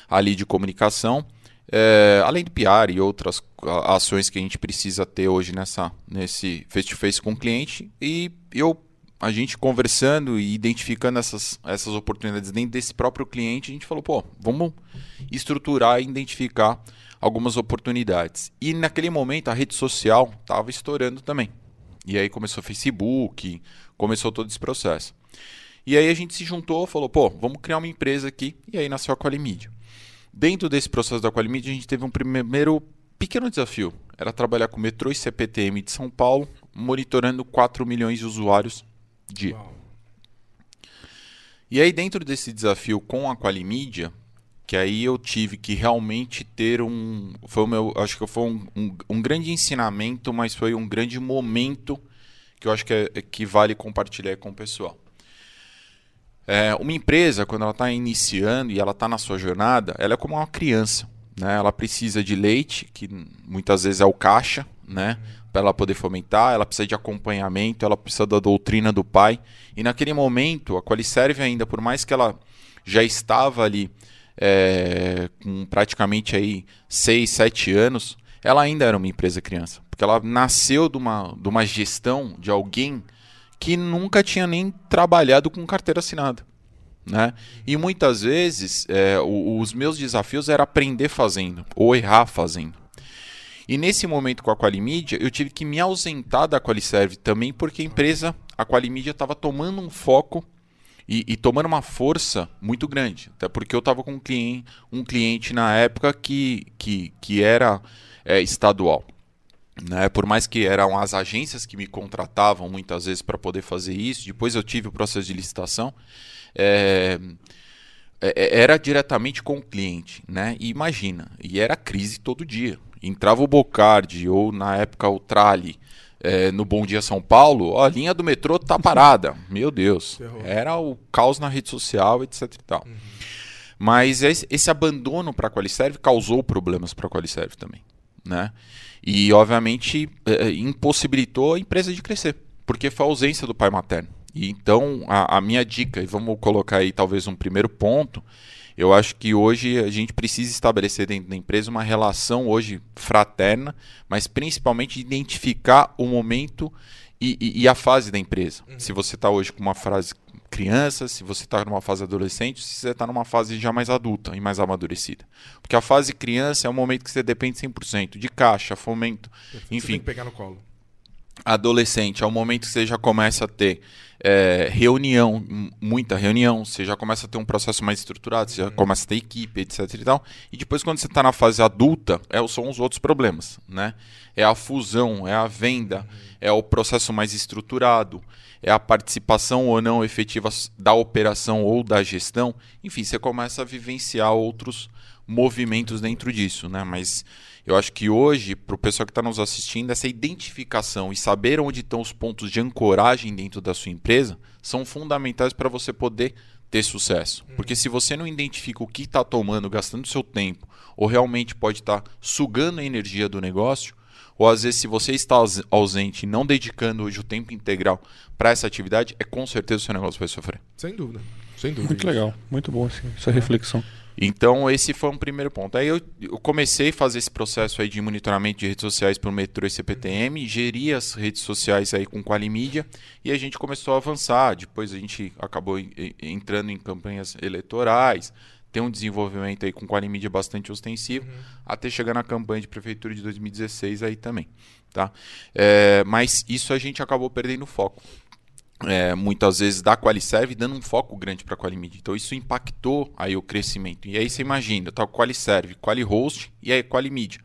ali de comunicação, é, além de PR e outras ações que a gente precisa ter hoje nessa, nesse face-to-face com o cliente. E eu, a gente conversando e identificando essas, essas oportunidades dentro desse próprio cliente, a gente falou, pô, vamos estruturar e identificar algumas oportunidades. E naquele momento a rede social estava estourando também. E aí começou o Facebook, começou todo esse processo. E aí a gente se juntou, falou, pô, vamos criar uma empresa aqui. E aí nasceu a Qualimídia. Dentro desse processo da Qualimídia, a gente teve um primeiro pequeno desafio. Era trabalhar com o metrô e CPTM de São Paulo, monitorando 4 milhões de usuários dia. uau. E aí, dentro desse desafio com a Qualimídia, que aí eu tive que realmente ter um. Foi o meu. Acho que foi um, um, um grande ensinamento, mas foi um grande momento que eu acho que, é, que vale compartilhar com o pessoal. É, uma empresa, quando ela está iniciando e ela está na sua jornada, ela é como uma criança. Né? Ela precisa de leite, que muitas vezes é o caixa, né? para ela poder fomentar, ela precisa de acompanhamento, ela precisa da doutrina do pai. E naquele momento, a Qualiserve ainda, por mais que ela já estava ali é, com praticamente aí 6, 7 anos, ela ainda era uma empresa criança. Porque ela nasceu de uma, de uma gestão de alguém que nunca tinha nem trabalhado com carteira assinada. Né? E muitas vezes é, os meus desafios era aprender fazendo ou errar fazendo. E nesse momento com a Qualimídia, eu tive que me ausentar da Qualiserve também, porque a empresa, a Qualimídia, estava tomando um foco e, e tomando uma força muito grande. Até porque eu estava com um cliente, um cliente na época que, que, que era é, estadual. Né? Por mais que eram as agências que me contratavam muitas vezes para poder fazer isso, depois eu tive o processo de licitação. é, é, era diretamente com o cliente, né? E imagina, e era crise todo dia. Entrava o Bocardi ou na época o Trali é, no Bom Dia São Paulo, ó, a linha do metrô tá parada. Meu Deus, era o caos na rede social, etc e tal. Mas esse, esse abandono para a Qualiserve causou problemas para a Qualiserve também, né? E obviamente é, impossibilitou a empresa de crescer, porque foi a ausência do pai materno. E então, a, a minha dica, e vamos colocar aí talvez um primeiro ponto, eu acho que hoje a gente precisa estabelecer dentro da empresa uma relação hoje fraterna, mas principalmente identificar o momento e, e, e a fase da empresa. Uhum. Se você está hoje com uma fase criança, se você está numa fase adolescente, se você está numa fase já mais adulta e mais amadurecida. Porque a fase criança é um momento que você depende 100% de caixa, fomento, enfim. Você tem que pegar no colo adolescente, é o momento que você já começa a ter é, reunião, muita reunião, você já começa a ter um processo mais estruturado, você já uhum. começa a ter equipe, etc e tal. E depois quando você está na fase adulta, é, são os outros problemas, né? É a fusão, é a venda, é o processo mais estruturado, é a participação ou não efetiva da operação ou da gestão. Enfim, você começa a vivenciar outros movimentos dentro disso, né? Mas eu acho que hoje, para o pessoal que está nos assistindo, essa identificação e saber onde estão os pontos de ancoragem dentro da sua empresa são fundamentais para você poder ter sucesso. Uhum. Porque se você não identifica o que está tomando, gastando seu tempo, ou realmente pode estar tá sugando a energia do negócio, ou às vezes se você está ausente e não dedicando hoje o tempo integral para essa atividade, é com certeza o seu negócio vai sofrer. Sem dúvida. Sem dúvida. Muito legal, muito bom assim, essa reflexão. Então, esse foi um primeiro ponto. Aí eu, eu, comecei a fazer esse processo aí de monitoramento de redes sociais para o Metrô e CPTM, geri as redes sociais aí com Qualimídia e a gente começou a avançar. Depois a gente acabou entrando em campanhas eleitorais, tem um desenvolvimento aí com Qualimídia bastante ostensivo, uhum. até chegar na campanha de prefeitura de 2016 aí também. Tá? É, mas isso a gente acabou perdendo foco é, muitas vezes da Qualiserve dando um foco grande para a Qualimid. Então isso impactou aí o crescimento. E aí você imagina, tá o Qualiserve, Qualihost e aí Qualimid.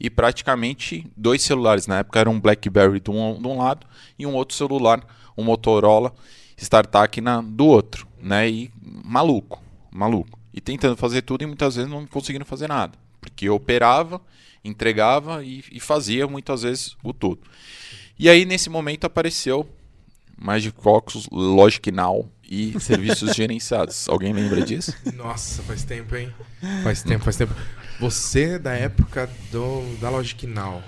E praticamente dois celulares. Na época era um BlackBerry de um, de um lado e um outro celular, um Motorola StarTAC na, do outro. Né? E maluco, maluco. E tentando fazer tudo e muitas vezes não conseguindo fazer nada. Porque operava, entregava e, e fazia muitas vezes o tudo. E aí nesse momento apareceu Magic Focus, Logic Now e serviços gerenciados. Alguém lembra disso? Nossa, faz tempo, hein? Faz tempo, faz tempo. Você é da época do, da Logic Now.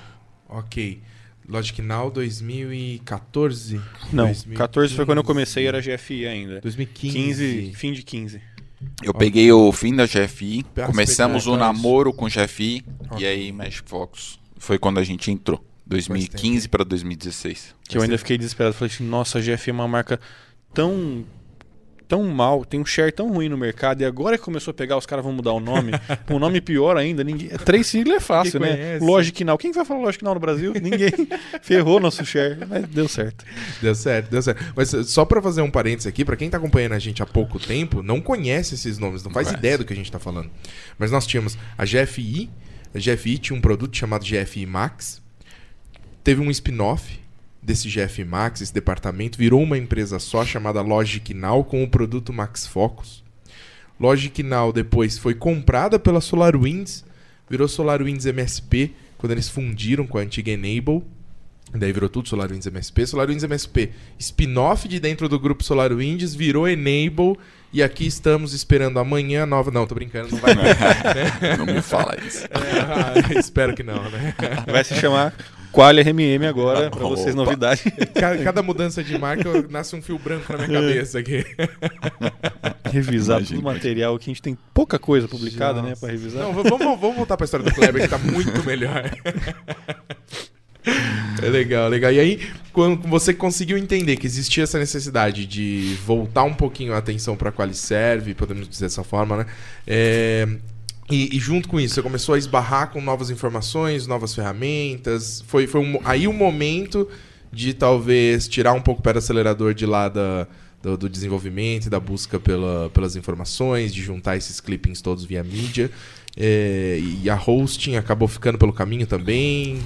Ok. Logic Now 2014? Não, 2015. 14 foi quando eu comecei, era GFI ainda. 2015. 15, fim de 15. Eu okay. peguei o fim da GFI, começamos o namoro com GFI okay. e aí Magic Focus. Foi quando a gente entrou. 2015 para 2016. Que eu ainda fiquei desesperado. Falei assim, nossa, a GF é uma marca tão tão mal, tem um share tão ruim no mercado e agora que começou a pegar, os caras vão mudar o nome. um nome pior ainda, ninguém. Três siglas é fácil, né? Logic Now. Quem vai falar Logic Now no Brasil? Ninguém. Ferrou nosso share, mas deu certo. Deu certo, deu certo. Mas só para fazer um parênteses aqui, para quem tá acompanhando a gente há pouco tempo, não conhece esses nomes, não faz ideia do que a gente tá falando. Mas nós tínhamos a GFI, a GFI tinha um produto chamado GFI Max, teve um spin-off desse GF Max, esse departamento, virou uma empresa só chamada Logic Now com o produto Max Focus. Logic Now depois foi comprada pela SolarWinds, virou SolarWinds MSP, quando eles fundiram com a antiga Enable. Daí virou tudo SolarWinds MSP. SolarWinds MSP, spin-off de dentro do grupo SolarWinds, virou Enable. E aqui estamos esperando amanhã nova. Não, tô brincando, não vai. né? Não me fala isso. É, ah, espero que não, né? Vai se chamar Qualia RMM agora, para vocês, novidade. Cada, cada, mudança de marca nasce um fio branco na minha cabeça aqui. Revisar Imagina, todo o material que a gente tem pouca coisa publicada, Nossa. né, para revisar. Não, vamos, vamos voltar para a história do Kleber, que tá muito melhor. É legal, legal. E aí, quando você conseguiu entender que existia essa necessidade de voltar um pouquinho a atenção para a Qualiserve, podemos dizer dessa forma, né? É, e, e, junto com isso, você começou a esbarrar com novas informações, novas ferramentas. Foi, foi um, aí o um momento de talvez tirar um pouco o pé do acelerador de lá da, do, do desenvolvimento da busca pela, pelas informações, de juntar esses clippings todos via mídia. É, e a hosting acabou ficando pelo caminho também.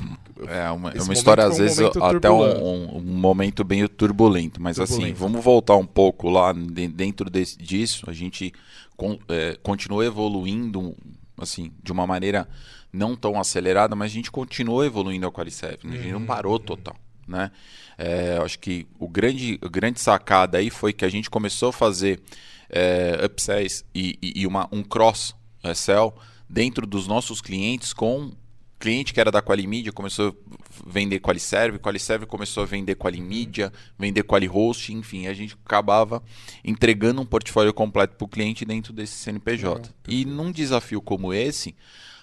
É uma, é uma história, às um vezes, até um, um, momento bem turbulento. Mas assim, turbulento. assim, vamos voltar um pouco lá dentro desse, disso. A gente con, é, continuou evoluindo assim, de uma maneira não tão acelerada, mas a gente continuou evoluindo a Qualicef. Né? A gente não parou uhum. total. Né? É, acho que o grande, a grande sacada aí foi que a gente começou a fazer é, upsells e, e, e uma, um cross-sell dentro dos nossos clientes com cliente que era da Qualimídia começou a vender Qualiserve, Qualiserve começou a vender Qualimídia, vender Qualihost, enfim, a gente acabava entregando um portfólio completo para o cliente dentro desse CNPJ. e num desafio como esse,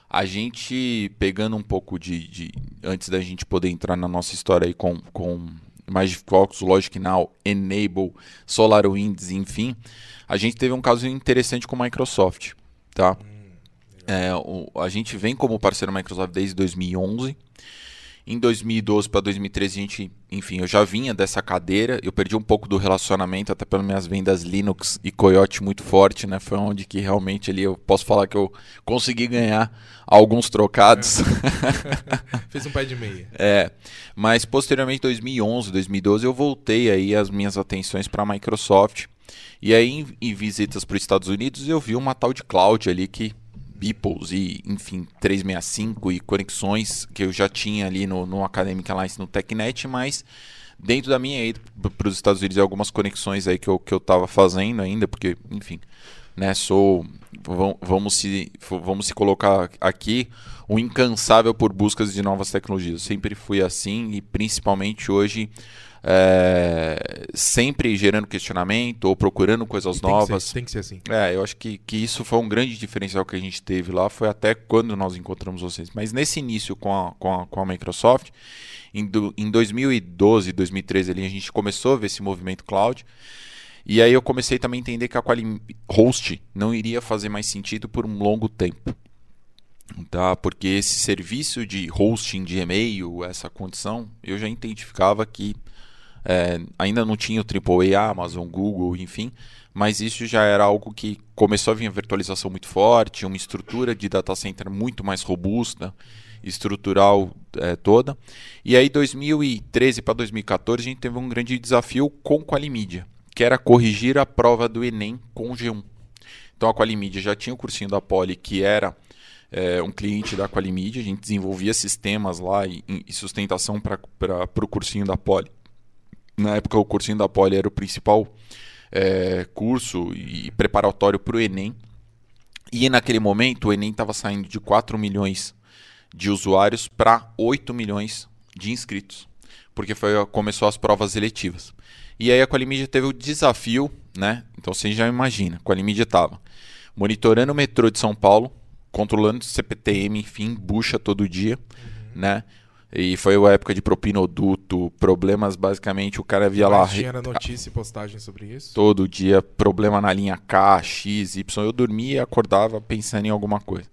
a gente pegando um pouco de, de, antes da gente poder entrar na nossa história aí com, com Magicfox, Logic Now, Enable, SolarWinds, enfim, a gente teve um caso interessante com a Microsoft, tá? É, o, a gente vem como parceiro Microsoft desde 2011. Em 2012 para 2013, a gente, enfim, eu já vinha dessa cadeira. Eu perdi um pouco do relacionamento, até pelas minhas vendas Linux e Coyote muito forte, né? Foi onde que realmente ali eu posso falar que eu consegui ganhar alguns trocados. É. Fez um pé de meia. é, mas posteriormente, 2011, 2012, eu voltei aí as minhas atenções para a Microsoft. E aí, em, em visitas para os Estados Unidos, eu vi uma tal de cloud ali que Beeples e, enfim, 365 e conexões que eu já tinha ali no, no Academic Alliance no TechNet, mas dentro da minha ida para os Estados Unidos, algumas conexões aí que eu, que eu tava fazendo ainda, porque, enfim, né, sou, vamos se, vamos se colocar aqui, um incansável por buscas de novas tecnologias. Eu sempre fui assim e principalmente hoje é, sempre gerando questionamento ou procurando coisas tem novas. Que ser, tem que ser assim. É, eu acho que, que isso foi um grande diferencial que a gente teve lá, foi até quando nós encontramos vocês. Mas nesse início com a, com a, com a Microsoft, em, do, em 2012, 2013 ali, a gente começou a ver esse movimento cloud. E aí eu comecei também a entender que a Quali Host não iria fazer mais sentido por um longo tempo. Tá? Porque esse serviço de hosting de e-mail, essa condição, eu já identificava que é, ainda não tinha o AAA, Amazon, Google, enfim, mas isso já era algo que começou a vir a virtualização muito forte, uma estrutura de data center muito mais robusta, estrutural é, toda. E aí, 2013 para 2014, a gente teve um grande desafio com Qualimídia, que era corrigir a prova do Enem com o G1. Então, a Qualimídia já tinha o cursinho da Poli, que era é, um cliente da Qualimídia, a gente desenvolvia sistemas lá e, e sustentação para o cursinho da Poli na época, o cursinho da Poli era o principal é, curso e preparatório para o Enem. E naquele momento, o Enem estava saindo de 4 milhões de usuários para 8 milhões de inscritos, porque foi, começou as provas eletivas. E aí a Qualimídia teve o desafio, né? Então você já imagina, a Qualimídia estava monitorando o metrô de São Paulo, controlando o CPTM, enfim, bucha todo dia, uhum. né? E foi a época de propinoduto, problemas basicamente, o cara via Mas lá. Tinha notícia e postagem sobre isso? Todo dia, problema na linha K, X, Y. Eu dormia e acordava pensando em alguma coisa.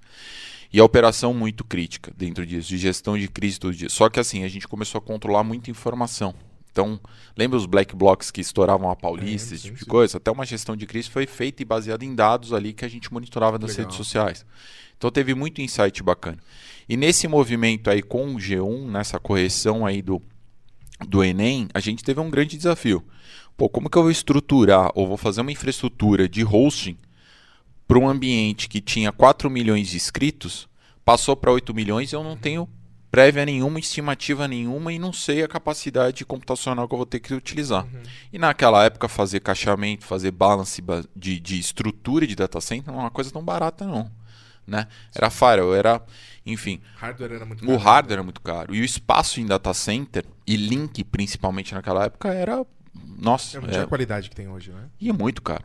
E a operação muito crítica dentro disso, de gestão de crise todo dia. Só que assim, a gente começou a controlar muita informação. Então, lembra os black blocks que estouravam a Paulista, é, esse tipo sim, de coisa? Até uma gestão de crise foi feita e baseada em dados ali que a gente monitorava nas Legal. redes sociais. Então teve muito insight bacana. E nesse movimento aí com o G1, nessa correção aí do, do Enem, a gente teve um grande desafio. Pô, como que eu vou estruturar ou vou fazer uma infraestrutura de hosting para um ambiente que tinha 4 milhões de inscritos, passou para 8 milhões e eu não tenho prévia nenhuma, estimativa nenhuma e não sei a capacidade computacional que eu vou ter que utilizar. Uhum. E naquela época fazer caixamento, fazer balance de, de estrutura de data center não é uma coisa tão barata não né? Era firewall, era, enfim. Hardware era muito o hardware era muito caro. E o espaço em data center, e link principalmente naquela época, era. Nossa. Não tinha a qualidade que tem hoje, né? E é muito caro.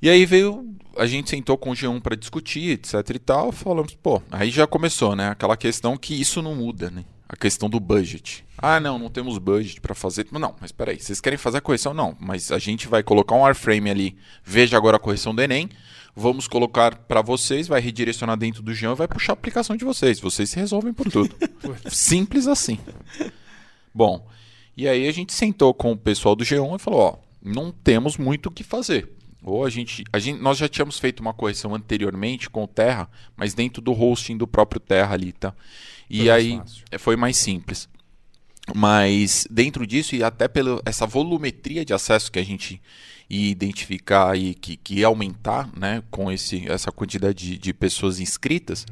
E aí veio, a gente sentou com o G1 para discutir, etc e tal, falamos, pô, aí já começou, né? Aquela questão que isso não muda, né? A questão do budget. Ah, não, não temos budget para fazer. Não, mas peraí, vocês querem fazer a correção? Não, mas a gente vai colocar um wireframe ali. Veja agora a correção do Enem vamos colocar para vocês, vai redirecionar dentro do Jean e vai puxar a aplicação de vocês. Vocês se resolvem por tudo. Simples assim. Bom, e aí a gente sentou com o pessoal do G1 e falou, ó, não temos muito o que fazer. Ou a gente, a gente, nós já tínhamos feito uma correção anteriormente com o Terra, mas dentro do hosting do próprio Terra ali, tá? E foi aí foi mais simples. Mas dentro disso e até pela essa volumetria de acesso que a gente e identificar e que, que aumentar né, com esse, essa quantidade de, de pessoas inscritas,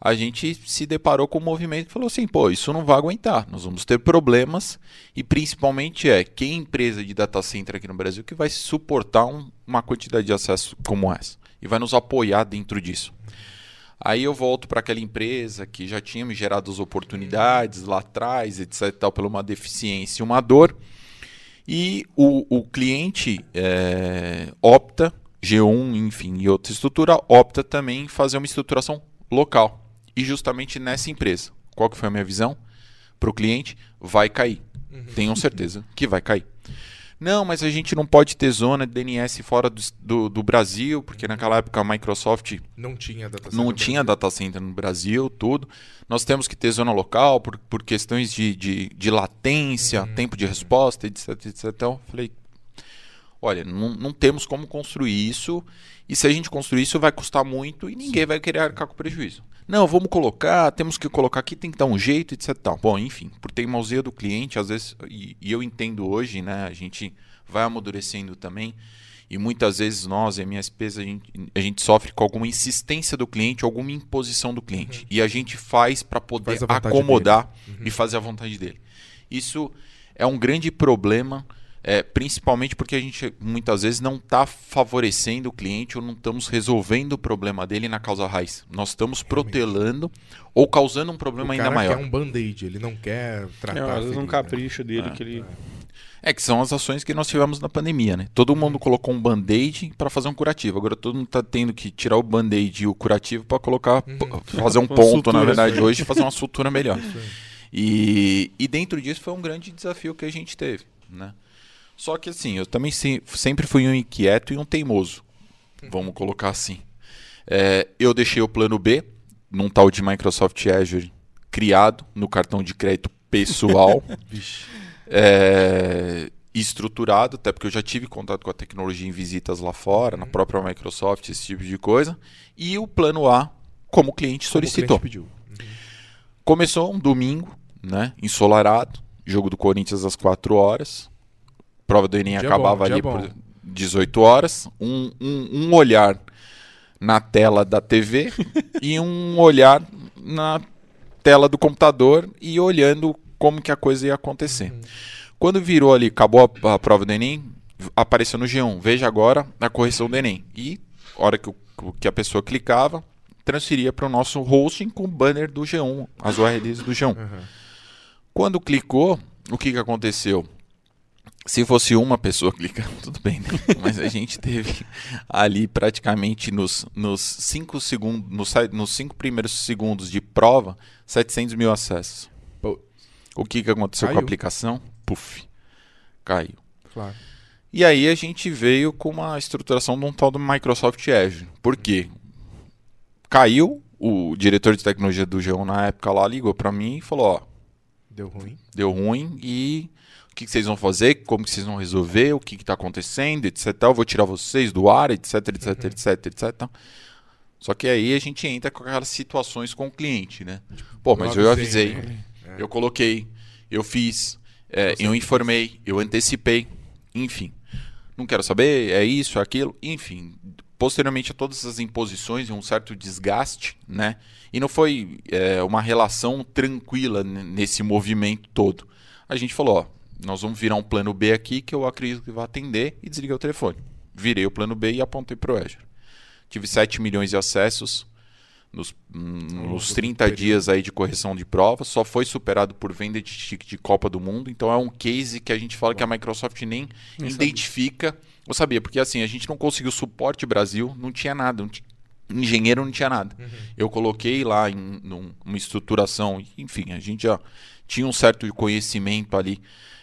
a gente se deparou com um movimento que falou assim, pô, isso não vai aguentar, nós vamos ter problemas e principalmente é quem empresa de data center aqui no Brasil que vai suportar um, uma quantidade de acesso como essa e vai nos apoiar dentro disso. Aí eu volto para aquela empresa que já tinha me gerado as oportunidades lá atrás, etc, tal, pela uma deficiência, uma dor. E o, o cliente é, opta, G1, enfim, e outra estrutura, opta também em fazer uma estruturação local. E justamente nessa empresa. Qual que foi a minha visão? Para o cliente, vai cair. Tenham certeza que vai cair. Não, mas a gente não pode ter zona de DNS fora do, do, do Brasil, porque naquela época a Microsoft Não tinha data center não no tinha data center no Brasil, tudo. Nós temos que ter zona local por, por questões de, de, de latência, tempo de resposta, etc, etc. Então, eu falei, olha, não, não temos como construir isso, e se a gente construir isso vai custar muito e ninguém vai querer arcar com prejuízo. Não, vamos colocar, temos que colocar aqui, tem que dar um jeito, etc. Tal. Bom, enfim, por teimosia do cliente, às vezes, e, e eu entendo hoje, né, a gente vai amadurecendo também, e muitas vezes nós, MSPs, a gente, a gente sofre com alguma insistência do cliente, alguma imposição do cliente. E a gente faz para poder Faz a acomodar e fazer a vontade dele. Isso é um grande problema, é, principalmente porque a gente muitas vezes não está favorecendo o cliente ou não estamos resolvendo o problema dele na causa raiz. Nós estamos protelando ou causando um problema O ainda cara maior. quer um band-aid, ele não quer tratar. É, às vezes um ferida. capricho dele que ele. É que são as ações que nós tivemos na pandemia, né? Todo mundo colocou um band-aid para fazer um curativo. Agora todo mundo está tendo que tirar o band-aid e o curativo para colocar, p- fazer um ponto, sutura, na verdade, aí. hoje, e fazer uma sutura melhor. E, e dentro disso foi um grande desafio que a gente teve, né? Só que assim, eu também se- sempre fui um inquieto e um teimoso, vamos colocar assim. É, eu deixei o plano B num tal de Microsoft Azure criado no cartão de crédito pessoal é, estruturado, até porque eu já tive contato com a tecnologia em visitas lá fora, na própria Microsoft, esse tipo de coisa. E o plano A, como o cliente Como o solicitou. cliente pediu. Começou um domingo, né, ensolarado, jogo do Corinthians às 4 horas. Prova do Enem Dia acabava bom, ali bom. por 18 horas. Um, um, um olhar na tela da TV e um olhar na tela do computador e olhando como que a coisa ia acontecer. Quando virou ali, acabou a, a prova do Enem, apareceu no G1. Veja agora a correção do Enem. E, a hora que, o- que a pessoa clicava, transferia para o nosso hosting com o banner do G1, as URLs do G1. Aham. Quando clicou, o que, que aconteceu? Se fosse uma pessoa clicando, tudo bem, né? Mas a gente teve ali praticamente nos, nos, cinco, segundos, nos, nos cinco primeiros segundos de prova, 700 mil acessos. O que, que aconteceu com Caiu. a aplicação? Puf, caiu. claro. E aí a gente veio com uma estruturação de um tal do Microsoft Azure. Por quê? Caiu, o diretor de tecnologia do G1 na época lá ligou para mim e falou, ó, Deu ruim. deu ruim e que, que vocês vão fazer, como que vocês vão resolver, o que está acontecendo, etc. tal. Vou tirar vocês do ar, etc, etc, etc, etc. Só que aí a gente entra com aquelas situações com o cliente, né? Pô, mas eu avisei, né? eu coloquei, eu fiz, é, eu informei, eu antecipei, enfim. Não quero saber, é isso, é aquilo, enfim. Posteriormente a todas essas imposições e um certo desgaste, né? E não foi é, uma relação tranquila nesse movimento todo. A gente falou, ó, nós vamos virar um plano B aqui que eu acredito que vai atender e desliguei o telefone. Virei o plano B e apontei para o Azure. Tive 7 milhões de acessos nos, hum, nos do 30 período. dias aí de correção de provas, só foi superado por venda de ticket de Copa do Mundo. Então é um case que a gente fala que a Microsoft nem identifica. Eu sabia, porque assim, a gente não conseguiu suporte Brasil, não tinha nada, não ti- engenheiro não tinha nada. Eu coloquei lá em num- uma estruturação, enfim, a gente já tinha um certo conhecimento ali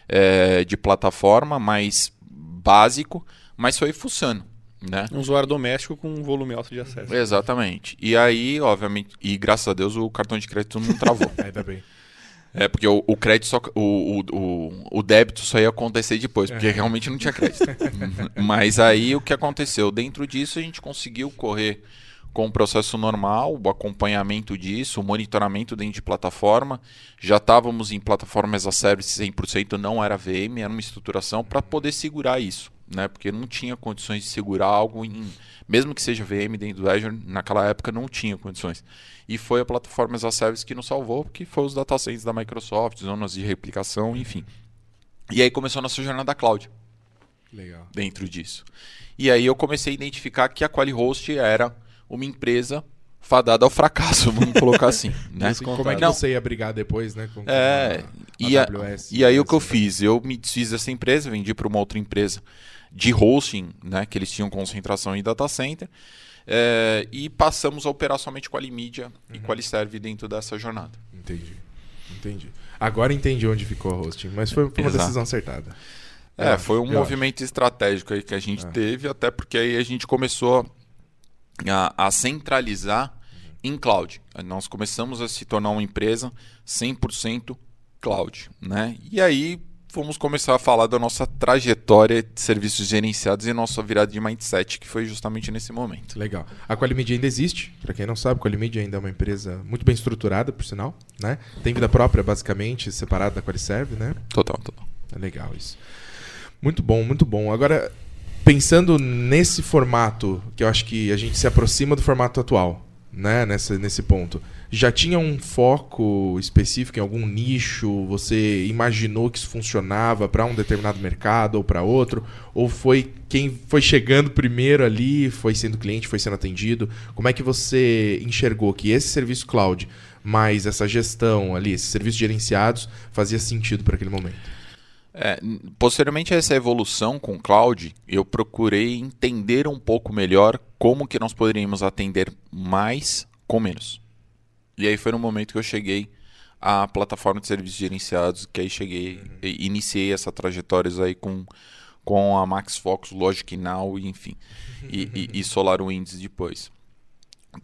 eh, de plataforma, mais básico, mas foi fuçando, né? Um usuário doméstico com um volume alto de acesso. Exatamente. E aí, obviamente, e graças a Deus o cartão de crédito não travou. Ainda bem. é, porque o, o crédito só. O, o, o, o débito só ia acontecer depois, porque realmente não tinha crédito. Mas aí o que aconteceu? Dentro disso a gente conseguiu correr com o processo normal, o acompanhamento disso, o monitoramento dentro de plataforma. Já estávamos em plataformas a service 100%, não era VM, era uma estruturação para poder segurar isso, né? Porque não tinha condições de segurar algo em, mesmo que seja VM dentro do Azure, naquela época não tinha condições. E foi a plataforma as a service que nos salvou, porque foi os datacenters da Microsoft, zonas de replicação, enfim. E aí começou a nossa jornada cloud Legal. dentro disso. E aí eu comecei a identificar que a QualiHost era uma empresa fadada ao fracasso, vamos colocar assim. né? Como é que Não. você ia brigar depois, né? Com, com É, a- a e, a- AWS, e aí o que eu fiz? Eu me desfiz dessa empresa, vendi para uma outra empresa de hosting, né, que eles tinham concentração em data center, é, e passamos a operar somente Qualimídia e Qualiserve dentro dessa jornada. Entendi. Entendi. Agora entendi onde ficou a hosting, mas foi uma Exato. decisão acertada. É, Eu foi um acho, movimento estratégico aí que a gente É. teve, até porque aí a gente começou a, a centralizar em cloud. Nós começamos a se tornar uma empresa 100% cloud, né? E aí vamos começar a falar da nossa trajetória de serviços gerenciados e nossa virada de mindset, que foi justamente nesse momento. Legal. A Qualimídia ainda existe, para quem não sabe, a Qualimídia ainda é uma empresa muito bem estruturada, por sinal, né? Tem vida própria, basicamente, separada da Qualiserve, né? Total, total. É legal isso. Muito bom, muito bom. Agora, pensando nesse formato, que eu acho que a gente se aproxima do formato atual, né? Nessa, nesse ponto. Já tinha um foco específico em algum nicho? Você imaginou que isso funcionava para um determinado mercado ou para outro? Ou foi quem foi chegando primeiro ali, foi sendo cliente, foi sendo atendido? Como é que você enxergou que esse serviço cloud, mais essa gestão ali, esses serviços gerenciados, fazia sentido para aquele momento? É, posteriormente a essa evolução com o cloud, eu procurei entender um pouco melhor como que nós poderíamos atender mais com menos. E aí foi no momento que eu cheguei à plataforma de serviços gerenciados, que aí cheguei, e iniciei essa trajetória aí com, com a Max Fox, Logic Now, enfim, e, e, e SolarWinds depois.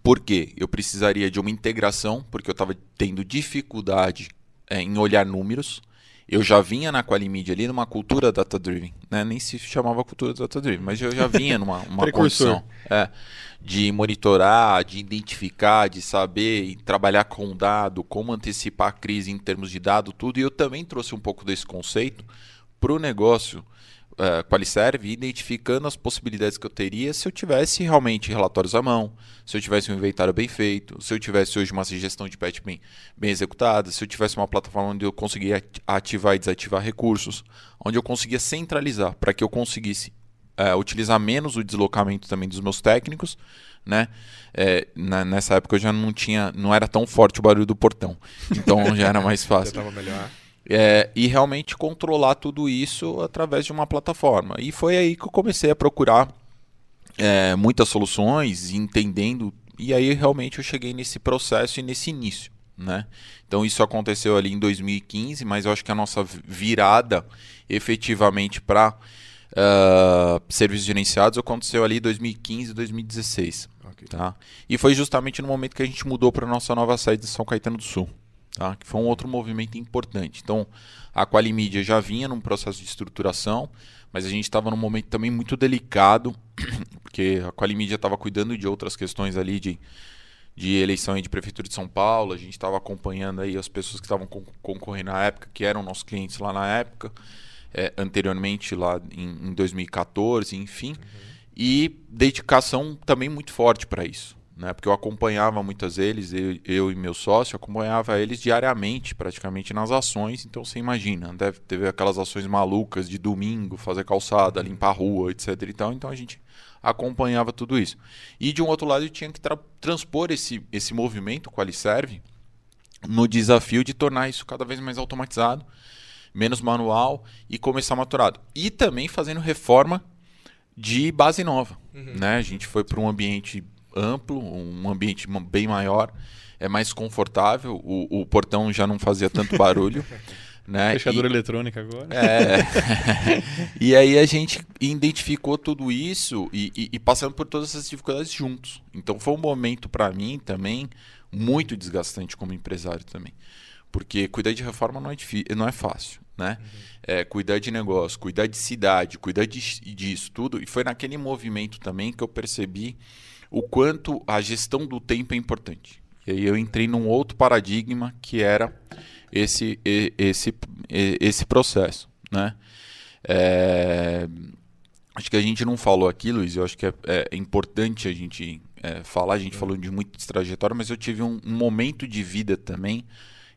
Por quê? Eu precisaria de uma integração, porque eu estava tendo dificuldade é, em olhar números. Eu já vinha na Qualimídia ali numa cultura data-driven, né? nem se chamava cultura data-driven, mas eu já vinha numa uma condição é, de monitorar, de identificar, de saber e trabalhar com dado, como antecipar a crise em termos de dado, tudo. E eu também trouxe um pouco desse conceito para o negócio uh, Qualiserve, identificando as possibilidades que eu teria se eu tivesse realmente relatórios à mão, se eu tivesse um inventário bem feito, se eu tivesse hoje uma gestão de patch bem, bem executada, se eu tivesse uma plataforma onde eu conseguia ati- ativar e desativar recursos, onde eu conseguia centralizar para que eu conseguisse uh, utilizar menos o deslocamento também dos meus técnicos, né? É, na- nessa época eu já não tinha, não era tão forte o barulho do portão, então já era mais Já fácil. estava melhor. É, e realmente controlar tudo isso através de uma plataforma. E foi aí que eu comecei a procurar é, muitas soluções, entendendo, e aí realmente eu cheguei nesse processo e nesse início. Né? Então isso aconteceu ali em 2015, mas eu acho que a nossa virada efetivamente para serviços gerenciados aconteceu ali em 2015 e 2016. Ok. Tá? E foi justamente no momento que a gente mudou para nossa nova sede de São Caetano do Sul, tá? que foi um outro movimento importante. Então, a Qualimídia já vinha num processo de estruturação, mas a gente estava num momento também muito delicado, porque a Qualimídia estava cuidando de outras questões ali de, de eleição de prefeitura de São Paulo, a gente estava acompanhando aí as pessoas que estavam con- concorrendo na época, que eram nossos clientes lá na época, é, anteriormente lá em, em 2014, enfim e dedicação também muito forte para isso, né? Porque eu acompanhava muitas eles, eu, eu e meu sócio acompanhava eles diariamente, praticamente nas ações. Então você imagina, deve ter aquelas ações malucas de domingo, fazer calçada, limpar a rua, etc. E tal. Então a gente acompanhava tudo isso. E de um outro lado eu tinha que tra- transpor esse esse movimento qual ele serve no desafio de tornar isso cada vez mais automatizado, menos manual e começar maturado. E também fazendo reforma de base nova. Né? A gente foi para um ambiente amplo, um ambiente bem maior, é mais confortável, o, o portão já não fazia tanto barulho. né? Fechadura E- eletrônica agora. é. e aí a gente identificou tudo isso e, e- e passando por todas essas dificuldades juntos. Então foi um momento para mim também muito desgastante como empresário também. Porque cuidar de reforma não é, difí- não é fácil, né? É, cuidar de negócio, cuidar de cidade, cuidar de, disso tudo. E foi naquele movimento também que eu percebi o quanto a gestão do tempo é importante. E aí eu entrei num outro paradigma que era esse, esse, esse processo, né? É, acho que a gente não falou aqui, Luiz, eu acho que é, é importante a gente é, falar, a gente falou de muito trajetória, mas eu tive um, um momento de vida também,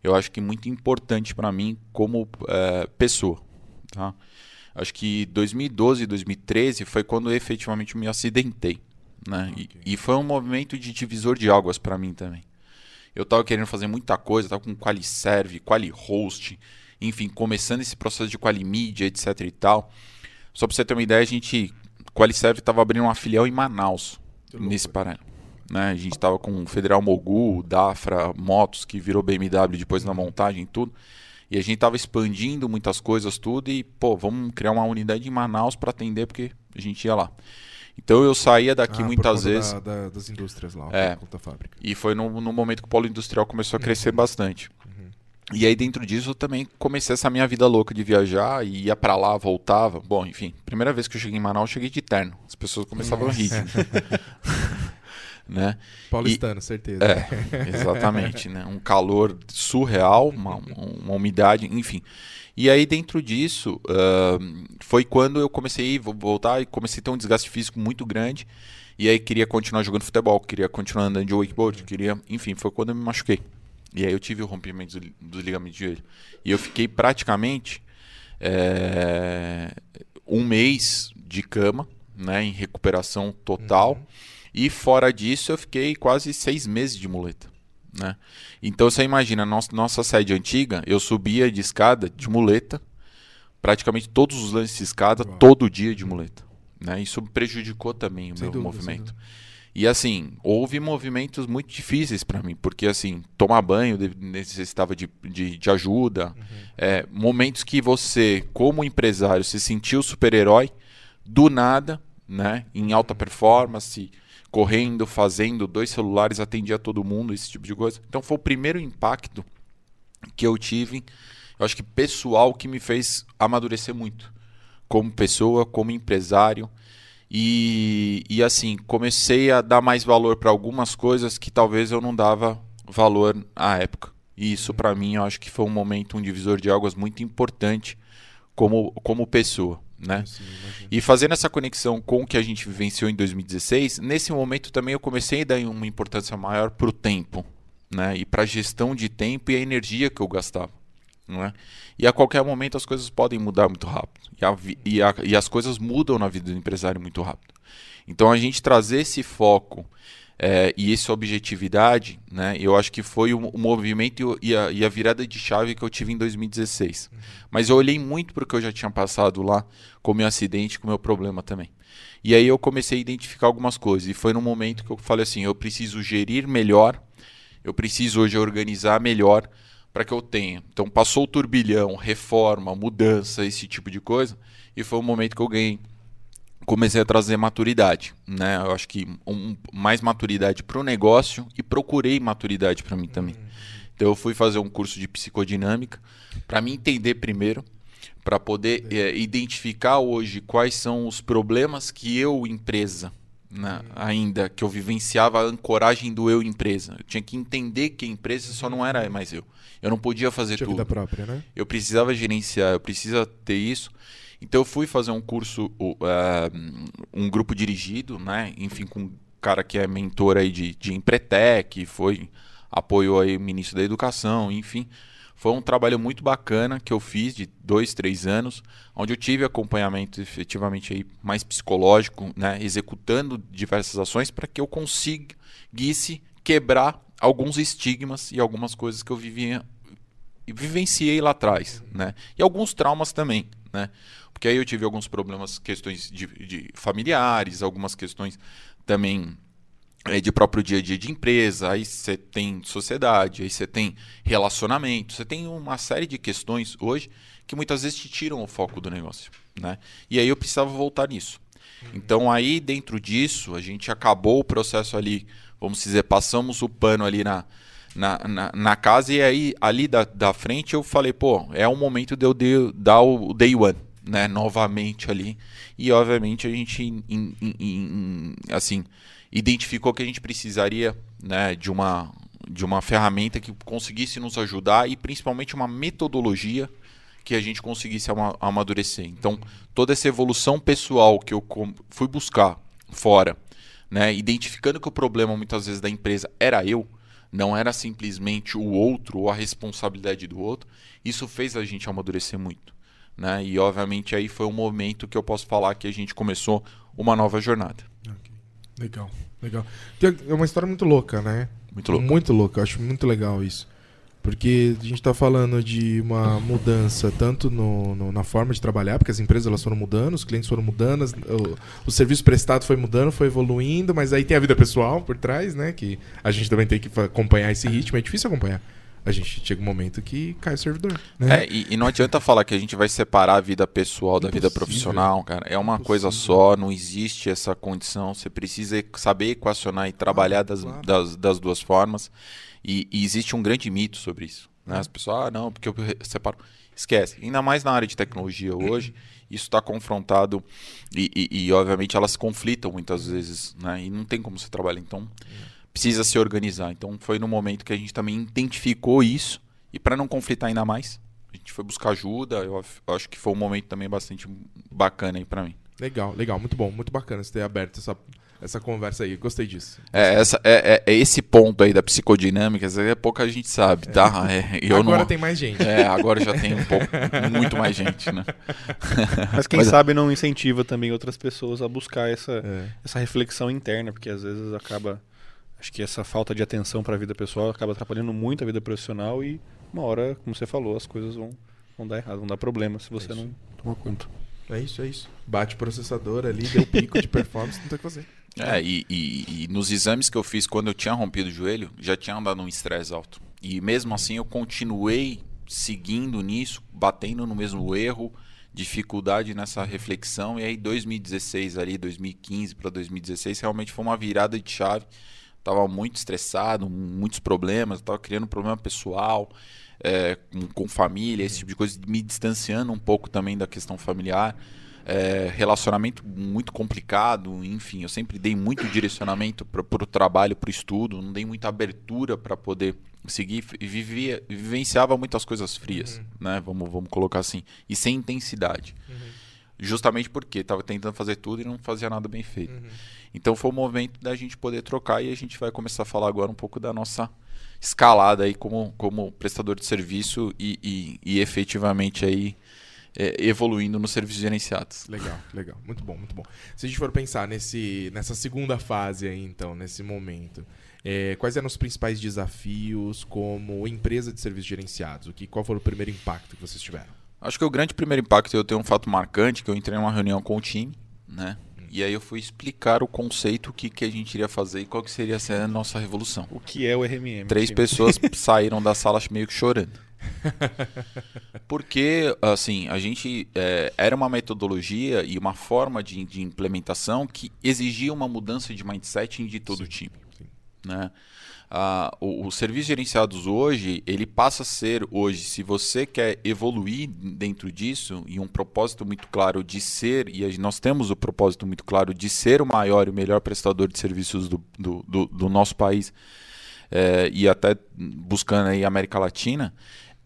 eu acho que muito importante para mim como é, pessoa, tá? Acho que 2012 e 2013 foi quando eu efetivamente me acidentei, Né? Okay. E, e, foi um movimento de divisor de águas para mim também. Eu estava querendo fazer muita coisa, estava com quali serve, quali host, enfim, começando esse processo de quali media, etc e tal. Só para você ter uma ideia, a gente, quali serve estava abrindo uma filial em Manaus, nesse paralelo. Né? A gente estava com o Federal Mogul, Dafra, Motos, que virou BMW depois na montagem e tudo. E a gente estava expandindo muitas coisas, tudo, e, pô, vamos criar uma unidade em Manaus para atender, porque a gente ia lá. Então eu saía daqui ah, muitas vezes. Da, da, das indústrias lá, é, da fábrica. E foi no, no, momento que o polo industrial começou a crescer uhum. bastante. Uhum. E aí dentro disso eu também comecei essa minha vida louca de viajar, e ia para lá, voltava. Bom, enfim, primeira vez que eu cheguei em Manaus, eu cheguei de terno. As pessoas começavam a rir. né? Paulistano, e, certeza. É, exatamente, né? Um calor surreal, uma, uma umidade, enfim. E aí dentro disso uh, foi quando eu comecei a voltar e comecei a ter um desgaste físico muito grande. E aí queria continuar jogando futebol, queria continuar andando de wakeboard, queria, enfim, foi quando eu me machuquei. E aí eu tive o rompimento dos ligamentos de joelho. E eu fiquei praticamente é, um mês de cama, né, em recuperação total. Uhum. E fora disso, eu fiquei quase seis meses de muleta. Né? Então você imagina, nossa, nossa sede antiga, eu subia de escada de muleta, praticamente todos os lances de escada, Uau. todo dia de muleta. Né? Isso prejudicou também o sem meu dúvida, movimento. E assim, houve movimentos muito difíceis para mim, porque assim, tomar banho necessitava de, de, de ajuda. Uhum. É, momentos que você, como empresário, se sentiu super-herói, do nada, né, em alta performance, correndo, fazendo, dois celulares, atendia todo mundo, esse tipo de coisa. Então foi o primeiro impacto que eu tive, eu acho que pessoal, que me fez amadurecer muito. Como pessoa, como empresário. E, e assim, comecei a dar mais valor para algumas coisas que talvez eu não dava valor à época. E isso, para mim, eu acho que foi um momento, um divisor de águas muito importante como, como pessoa né? Sim, e fazendo essa conexão com o que a gente vivenciou em 2016, nesse momento também eu comecei a dar uma importância maior para o tempo, né? E para a gestão de tempo e a energia que eu gastava, não é? E a qualquer momento as coisas podem mudar muito rápido e, a, e, a, e as coisas mudam na vida do empresário muito rápido. Então a gente trazer esse foco é, e essa objetividade, né, eu acho que foi o, o movimento e a, e a, virada de chave que eu tive em 2016. Uhum. Mas eu olhei muito para o que eu já tinha passado lá, com o meu acidente, com o meu problema também. E aí eu comecei a identificar algumas coisas. E foi no momento que eu falei assim: eu preciso gerir melhor, eu preciso hoje organizar melhor para que eu tenha. Então passou o turbilhão, reforma, mudança, esse tipo de coisa. E foi o momento que eu ganhei comecei a trazer maturidade, né? Eu acho que um, mais maturidade para o negócio e procurei maturidade para mim também. Então eu fui fazer um curso de psicodinâmica para me entender primeiro, para poder é, identificar hoje quais são os problemas que eu empresa né, ainda que eu vivenciava a ancoragem do eu empresa. Eu tinha que entender que a empresa só não era mais eu. Eu não podia fazer Tinha tudo. Vida própria, né? Eu precisava gerenciar, eu precisava ter isso. Então eu fui fazer um curso, uh, um grupo dirigido, né? Enfim, com um cara que é mentor aí de, de Empretec, foi apoiou aí o ministro da Educação, enfim. Foi um trabalho muito bacana que eu fiz de dois, três anos, onde eu tive acompanhamento efetivamente aí mais psicológico, né, executando diversas ações para que eu conseguisse quebrar alguns estigmas e algumas coisas que eu vivia vivenciei lá atrás, né? E alguns traumas também, né? Porque aí eu tive alguns problemas, questões de, de familiares, algumas questões também é, de próprio dia a dia de empresa, aí você tem sociedade, aí você tem relacionamento, você tem uma série de questões hoje que muitas vezes te tiram o foco do negócio, né? E aí eu precisava voltar nisso. Então aí dentro disso a gente acabou o processo ali, vamos dizer, passamos o pano ali na, na, na, na casa e aí ali da, da frente eu falei, pô, é o momento de eu de, dar o day one, né, novamente ali. E obviamente a gente in, in, in, assim identificou que a gente precisaria, né, de uma de uma ferramenta que conseguisse nos ajudar e principalmente uma metodologia que a gente conseguisse amadurecer. Então, toda essa evolução pessoal que eu fui buscar fora, né, identificando que o problema muitas vezes da empresa era eu, não era simplesmente o outro ou a responsabilidade do outro, isso fez a gente amadurecer muito. Né? E obviamente aí foi um momento que eu posso falar que a gente começou uma nova jornada. Okay. Legal, legal. É uma história muito louca, né? Muito louco. Muito louca, eu acho muito legal isso. Porque a gente está falando de uma mudança tanto no, no, na forma de trabalhar, porque as empresas elas foram mudando, os clientes foram mudando, as, o, o, serviço prestado foi mudando, foi evoluindo, mas aí tem a vida pessoal por trás, né? Que a gente também tem que acompanhar esse ritmo, é difícil acompanhar. A gente chega um momento que cai o servidor. Né? É, e, e, não adianta falar que a gente vai separar a vida pessoal da vida profissional, cara. É uma Impossível. coisa só, não existe essa condição. Você precisa saber equacionar e trabalhar das, claro. das, das duas formas. E, e, existe um grande mito sobre isso. Né? As pessoas, ah, não, porque eu separo. Esquece. Ainda mais na área de tecnologia hoje, isso está confrontado e, e, e, obviamente, elas conflitam muitas vezes, né? E não tem como você trabalhar. Então, precisa se organizar. Então, foi no momento que a gente também identificou isso e para não conflitar ainda mais, a gente foi buscar ajuda. Eu acho que foi um momento também bastante bacana aí para mim. Legal, legal, muito bom, muito bacana você ter aberto essa essa conversa aí. Gostei disso. É, essa, é, é, é esse ponto aí da psicodinâmica, é pouca gente sabe, tá? É, eu agora não... tem mais gente. É, agora já tem um pouco, muito mais gente, né? Mas quem Mas, sabe não incentiva também outras pessoas a buscar essa, é. essa reflexão interna, porque às vezes acaba. Acho que essa falta de atenção para a vida pessoal acaba atrapalhando muito a vida profissional e uma hora, como você falou, as coisas vão, vão dar errado, vão dar problema se você não tomar conta. É isso, é isso. Bate o processador ali, deu pico de performance, não tem o que fazer. É, e, e, e, nos exames que eu fiz quando eu tinha rompido o joelho, já tinha andado num estresse alto. E mesmo assim eu continuei seguindo nisso, batendo no mesmo erro, dificuldade nessa reflexão. E aí 2016 ali, 2015 para 2016, realmente foi uma virada de chave. Tava muito estressado, muitos problemas, tava criando problema pessoal, é, com, com família, esse tipo de coisa, me distanciando um pouco também da questão familiar é, relacionamento muito complicado, enfim, eu sempre dei muito direcionamento para o trabalho, para o estudo, não dei muita abertura para poder seguir e vivia, vivenciava muitas coisas frias, uhum. né? Vamos, vamos colocar assim, e sem intensidade. Uhum. Justamente porque estava tentando fazer tudo e não fazia nada bem feito. Uhum. Então foi o momento da gente poder trocar e a gente vai começar a falar agora um pouco da nossa escalada aí como, como prestador de serviço e, e, e efetivamente aí é, evoluindo nos serviços gerenciados. Legal, legal. Muito bom, muito bom. Se a gente for pensar nesse, nessa segunda fase aí, então, nesse momento, é, quais eram os principais desafios como empresa de serviços gerenciados? O que, qual foi o primeiro impacto que vocês tiveram? Acho que o grande primeiro impacto, eu tenho um fato marcante, que eu entrei numa reunião com o time, né? Hum. E aí eu fui explicar o conceito, o que, que a gente iria fazer e qual que seria a nossa revolução. O que é o RMM? Três time? pessoas saíram da sala meio que chorando. Porque, assim, a gente é, era uma metodologia e uma forma de, de, implementação que exigia uma mudança de mindset de todo sim, o time. Sim. Né? Ah, o, os serviços gerenciados hoje, ele passa a ser hoje, se você quer evoluir dentro disso e um propósito muito claro de ser, e nós temos o propósito muito claro de ser o maior e o melhor prestador de serviços do, do, do, do nosso país, é, e até buscando aí a América Latina,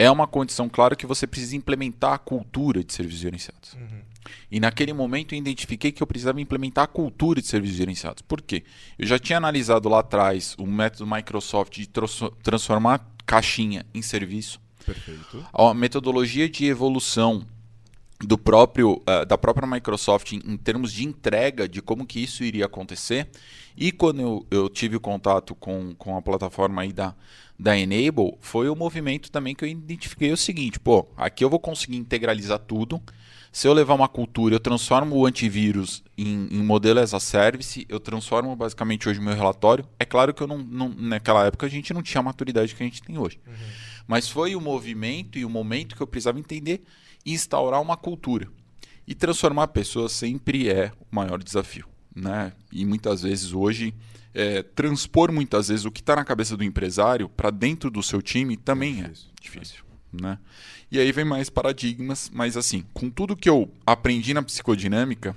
é uma condição, claro, que você precisa implementar a cultura de serviços gerenciados. Uhum. E naquele momento eu identifiquei que eu precisava implementar a cultura de serviços gerenciados. Por quê? Eu já tinha analisado lá atrás o método Microsoft de transformar caixinha em serviço. Perfeito. A metodologia de evolução do próprio uh, da própria Microsoft em, em, termos de entrega de como que isso iria acontecer. E quando eu, eu tive o contato com, com a plataforma aí da, da Enable foi o movimento também que eu identifiquei o seguinte pô aqui eu vou conseguir integralizar tudo. Se eu levar uma cultura eu transformo o antivírus em, em modelo as a service eu transformo basicamente hoje o meu relatório. É claro que eu não, não, naquela época a gente não tinha a maturidade que a gente tem hoje. Uhum. mas foi o movimento e o momento que eu precisava entender instaurar uma cultura. E transformar pessoas sempre é o maior desafio. Né? E muitas vezes hoje, é, transpor muitas vezes o que está na cabeça do empresário para dentro do seu time também é difícil. É difícil né? E aí vem mais paradigmas, mas assim, com tudo que eu aprendi na psicodinâmica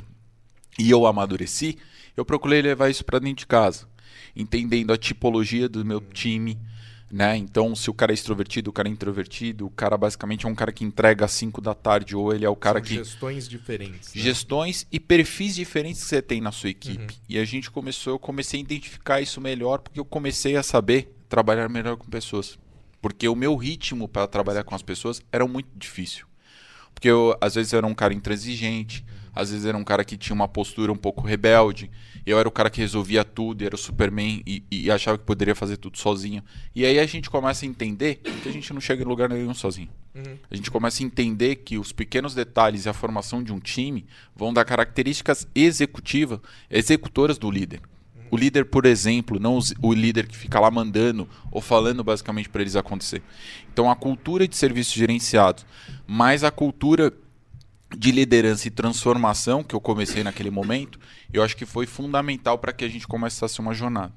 e eu amadureci, eu procurei levar isso para dentro de casa, entendendo a tipologia do meu time, né? Então, se o cara é extrovertido, o cara é introvertido, o cara basicamente é um cara que entrega às 5 da tarde, ou ele é o cara São que. Gestões diferentes. Né? Gestões e perfis diferentes que você tem na sua equipe. Uhum. E a gente começou, eu comecei a identificar isso melhor, porque eu comecei a saber trabalhar melhor com pessoas. Porque o meu ritmo para trabalhar com as pessoas era muito difícil. Porque eu, às vezes, eu era um cara intransigente, às vezes era um cara que tinha uma postura um pouco rebelde. Eu era o cara que resolvia tudo, era o Superman e, e achava que poderia fazer tudo sozinho. E aí a gente começa a entender que a gente não chega em lugar nenhum sozinho. Uhum. A gente começa a entender que os pequenos detalhes e a formação de um time vão dar características executivas, executoras do líder. O líder, por exemplo, não o líder que fica lá mandando ou falando basicamente para eles acontecer. Então, a cultura de serviços gerenciados, mais a cultura de liderança e transformação que eu comecei naquele momento, eu acho que foi fundamental para que a gente começasse uma jornada.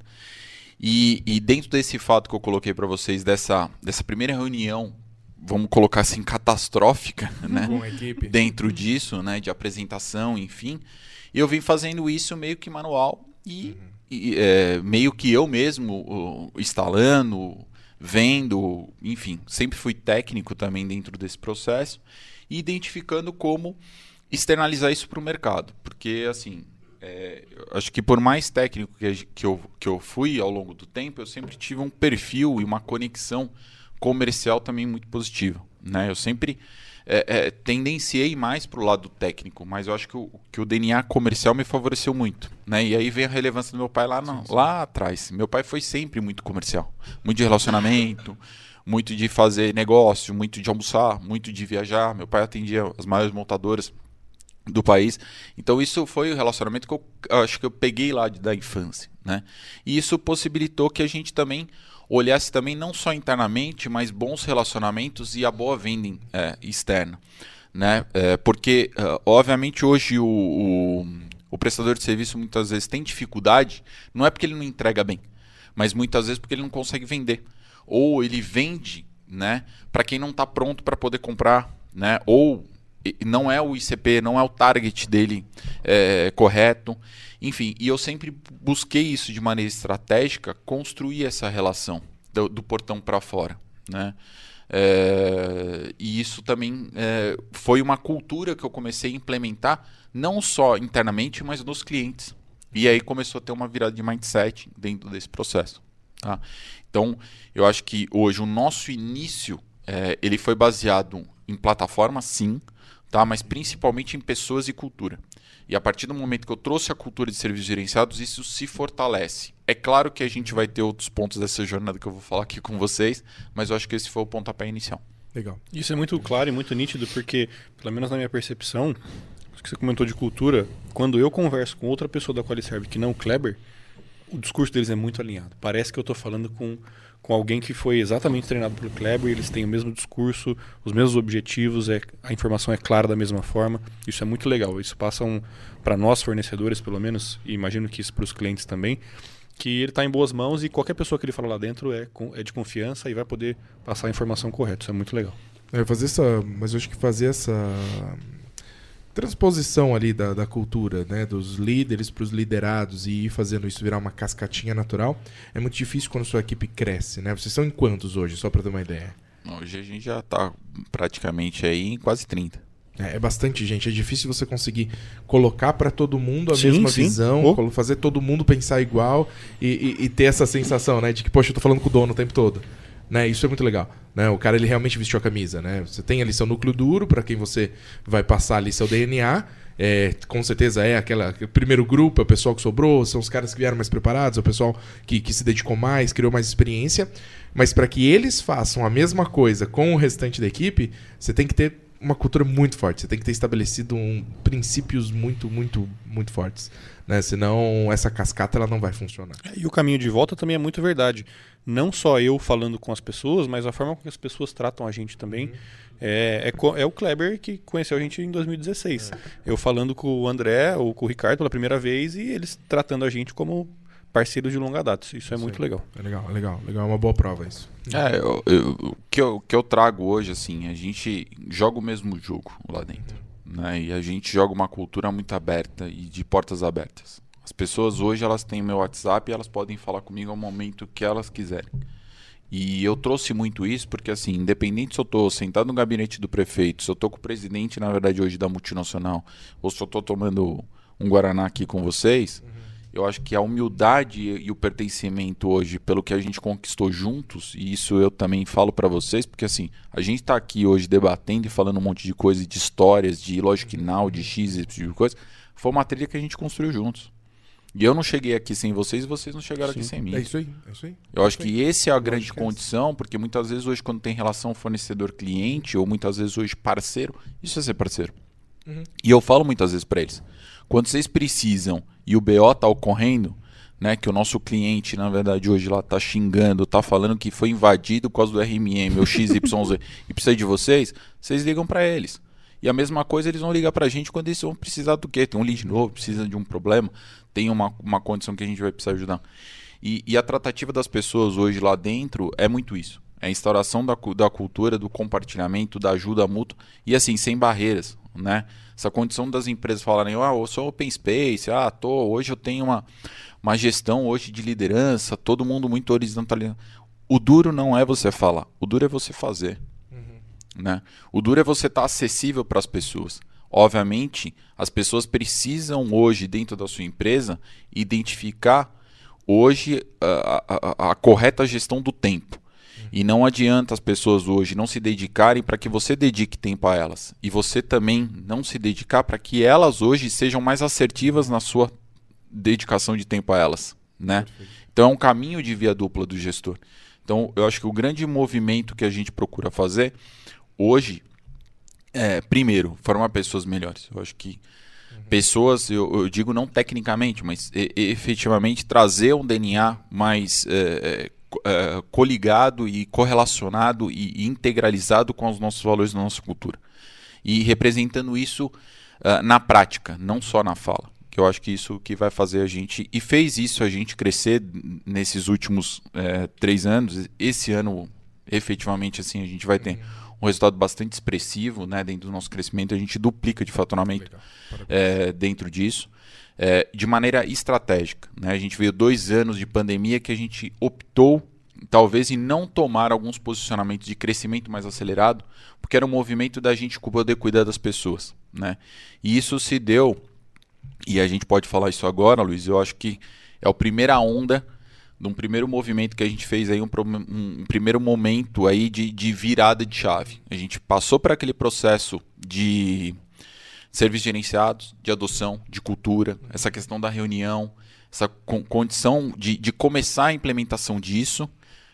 E, e dentro desse fato que eu coloquei para vocês, dessa, dessa primeira reunião, vamos colocar assim, catastrófica, né? Com a equipe. dentro disso, né, de apresentação, enfim, eu vim fazendo isso meio que manual e, e, é, meio que eu mesmo o, instalando, vendo, enfim, sempre fui técnico também dentro desse processo e identificando como externalizar isso para o mercado, porque assim, é, acho que por mais técnico que, que, eu, que eu fui ao longo do tempo, eu sempre tive um perfil e uma conexão comercial também muito positiva, né? Eu sempre é, é, tendenciei mais para o lado técnico, mas eu acho que o, que o DNA comercial me favoreceu muito, né? E aí vem a relevância do meu pai lá, não, lá atrás. Meu pai foi sempre muito comercial, muito de relacionamento, muito de fazer negócio, muito de almoçar, muito de viajar. Meu pai atendia as maiores montadoras do país. Então isso foi o relacionamento que eu acho que eu peguei lá de- da infância, né? E isso possibilitou que a gente também olhasse também não só internamente, mas bons relacionamentos e a boa venda é, externa, né? É, porque ah, obviamente hoje o, o, o prestador de serviço muitas vezes tem dificuldade, não é porque ele não entrega bem, mas muitas vezes porque ele não consegue vender ou ele vende, né, para quem não está pronto para poder comprar, né, ou não é o ICP, não é o target dele é, correto, enfim. E eu sempre busquei isso de maneira estratégica, construir essa relação do, do portão para fora, né. É, e isso também é, foi uma cultura que eu comecei a implementar, não só internamente, mas nos clientes. E aí começou a ter uma virada de mindset dentro desse processo. Tá? Então, eu acho que hoje o nosso início é, ele foi baseado em plataforma, sim, tá? mas principalmente em pessoas e cultura. E a partir do momento que eu trouxe a cultura de serviços gerenciados, isso se fortalece. É claro que a gente vai ter outros pontos dessa jornada que eu vou falar aqui com vocês, mas eu acho que esse foi o pontapé inicial. Legal. Isso é muito claro e muito nítido, porque, pelo menos na minha percepção, o que você comentou de cultura, quando eu converso com outra pessoa da Qualiserve que não o Kleber, o discurso deles é muito alinhado. Parece que eu estou falando com, com alguém que foi exatamente treinado pelo Kleber, eles têm o mesmo discurso, os mesmos objetivos, é, a informação é clara da mesma forma. Isso é muito legal. Isso passa um, para nós, fornecedores, pelo menos, e imagino que isso para os clientes também, que ele está em boas mãos e qualquer pessoa que ele fala lá dentro é, é de confiança e vai poder passar a informação correta. Isso é muito legal. É, fazer essa, mas eu acho que fazer essa transposição ali da, da cultura, né, dos líderes para os liderados e ir fazendo isso virar uma cascatinha natural é muito difícil quando sua equipe cresce, né? Vocês são em quantos hoje, só para ter uma ideia? Hoje a gente já está praticamente aí em quase 30. É, é bastante gente, é difícil você conseguir colocar para todo mundo a Sim, mesma sim. visão, Oh. fazer todo mundo pensar igual e, e- e ter essa sensação, né, de que poxa, eu tô falando com o dono o tempo todo. Né, isso é muito legal. Né? O cara ele realmente vestiu a camisa. Né? Você tem ali seu núcleo duro para quem você vai passar ali seu DNA. É, com certeza é aquela, aquele primeiro grupo, é o pessoal que sobrou, são os caras que vieram mais preparados, é o pessoal que, que se dedicou mais, criou mais experiência. Mas para que eles façam a mesma coisa com o restante da equipe, você tem que ter uma cultura muito forte. Você tem que ter estabelecido um, princípios muito, muito, muito fortes. Né? Senão essa cascata ela não vai funcionar. E o caminho de volta também é muito verdade. Não só eu falando com as pessoas, mas a forma como as pessoas tratam a gente também. É, é, co- é o Kleber que conheceu a gente em 2016. Eu falando com o André ou com o Ricardo pela primeira vez e eles tratando a gente como parceiros de longa data. Isso é muito legal. É legal, é legal, legal. É uma boa prova isso. É, eu- eu- o que eu, o que eu trago hoje, assim, a gente joga o mesmo jogo lá dentro. Né? E a gente joga uma cultura muito aberta e de portas abertas. As pessoas hoje elas têm meu WhatsApp e elas podem falar comigo ao momento que elas quiserem. E eu trouxe muito isso porque, assim, independente se eu estou sentado no gabinete do prefeito, se eu estou com o presidente, na verdade, hoje da multinacional, ou se eu estou tomando um Guaraná aqui com vocês, eu acho que a humildade e o pertencimento hoje, pelo que a gente conquistou juntos, e isso eu também falo para vocês, porque assim, a gente está aqui hoje debatendo e falando um monte de coisa, de histórias, de logic now, de X, esse tipo de coisa, foi uma trilha que a gente construiu juntos. E eu não cheguei aqui sem vocês e vocês não chegaram Sim, aqui sem mim. É isso aí, é isso aí. Eu acho que esse é a grande condição, porque muitas vezes hoje quando tem relação fornecedor-cliente, ou muitas vezes hoje parceiro, isso é ser parceiro. Uhum. E eu falo muitas vezes para eles, quando vocês precisam e o BO está ocorrendo, né, que o nosso cliente, na verdade, hoje lá está xingando, está falando que foi invadido por causa do RMM ou XYZ e precisa de vocês, vocês ligam para eles. E a mesma coisa eles vão ligar para a gente quando eles vão precisar do quê? Tem um lead novo, precisa de um problema, tem uma, uma condição que a gente vai precisar ajudar. E, e a tratativa das pessoas hoje lá dentro é muito isso. É a instauração da, da cultura, do compartilhamento, da ajuda mútua e assim, sem barreiras, né? Essa condição das empresas falarem, ah, eu sou open space, ah, tô, hoje eu tenho uma, uma gestão hoje de liderança, todo mundo muito horizontal. O duro não é você falar, o duro é você fazer. Uhum. Né? O duro é você estar tá acessível para as pessoas. Obviamente, as pessoas precisam hoje, dentro da sua empresa, identificar hoje a, a, a correta gestão do tempo. E não adianta as pessoas hoje não se dedicarem para que você dedique tempo a elas. E você também não se dedicar para que elas hoje sejam mais assertivas na sua dedicação de tempo a elas. Né? Então é um caminho de via dupla do gestor. Então eu acho que o grande movimento que a gente procura fazer hoje é, primeiro, formar pessoas melhores. Eu acho que uhum. pessoas, eu, eu, digo não tecnicamente, mas efetivamente trazer um DNA mais é, é, coligado e correlacionado e integralizado com os nossos valores da nossa cultura. E representando isso uh, na prática, não só na fala. Que eu acho que isso que vai fazer a gente, e fez isso a gente crescer nesses últimos é, três anos. Esse ano, efetivamente, assim, a gente vai ter um resultado bastante expressivo né, dentro do nosso crescimento. A gente duplica de faturamento é, dentro disso. É, de maneira estratégica. Né? A gente veio dois anos de pandemia que a gente optou, talvez, em não tomar alguns posicionamentos de crescimento mais acelerado, porque era um movimento da gente poder cuidar das pessoas. Né? E isso se deu, e a gente pode falar isso agora, Luiz, eu acho que é a primeira onda de um primeiro movimento que a gente fez aí, um, um, primeiro momento aí de, de virada de chave. A gente passou para aquele processo de serviços gerenciados, de adoção, de cultura, essa questão da reunião, essa condição de, de começar a implementação disso.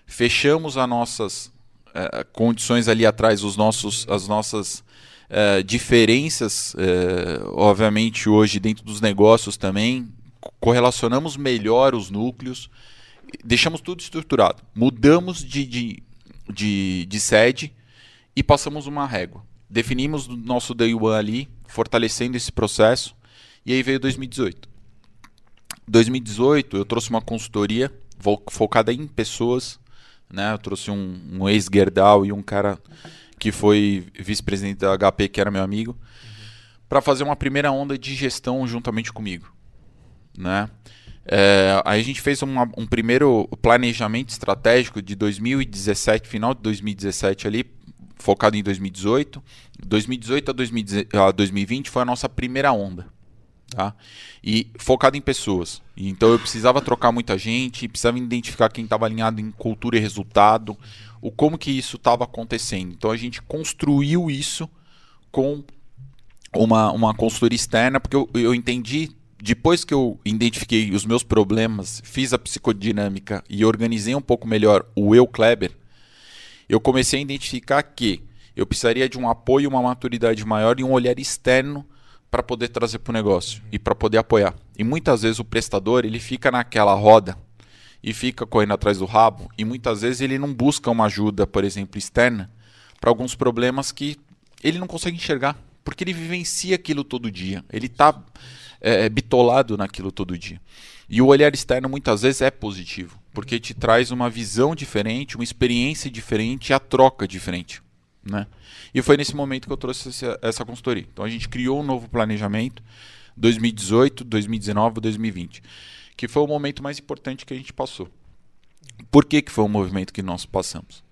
Fechamos as nossas uh, condições ali atrás, os nossos, as nossas uh, diferenças, uh, obviamente, hoje dentro dos negócios também. Correlacionamos melhor os núcleos, deixamos tudo estruturado. Mudamos de, de, de, de sede e passamos uma régua. Definimos o nosso day one ali, fortalecendo esse processo. E aí veio 2018. 2018 eu trouxe uma consultoria focada em pessoas, né? Eu trouxe um, um ex-Gerdau e um cara que foi vice-presidente da HP, que era meu amigo, uhum. para fazer uma primeira onda de gestão juntamente comigo, né? É, aí a gente fez uma, um primeiro planejamento estratégico de 2017, final de 2017 ali, focado em 2018. 2018 a 2020 foi a nossa primeira onda. Tá? E focado em pessoas. Então eu precisava trocar muita gente, precisava identificar quem estava alinhado em cultura e resultado, o como que isso estava acontecendo. Então a gente construiu isso com uma, uma consultoria externa, porque eu, eu entendi, depois que eu identifiquei os meus problemas, fiz a psicodinâmica e organizei um pouco melhor o eu Kleber, eu comecei a identificar que eu precisaria de um apoio, uma maturidade maior e um olhar externo para poder trazer para o negócio e para poder apoiar. E muitas vezes o prestador ele fica naquela roda e fica correndo atrás do rabo e muitas vezes ele não busca uma ajuda, por exemplo, externa para alguns problemas que ele não consegue enxergar porque ele vivencia aquilo todo dia. Ele está é, bitolado naquilo todo dia. E o olhar externo muitas vezes é positivo porque te traz uma visão diferente, uma experiência diferente e a troca diferente. Né? E foi nesse momento que eu trouxe essa, essa consultoria. Então a gente criou um novo planejamento 2018, 2019, 2020, que foi o momento mais importante que a gente passou. Por que, que foi um movimento que nós passamos?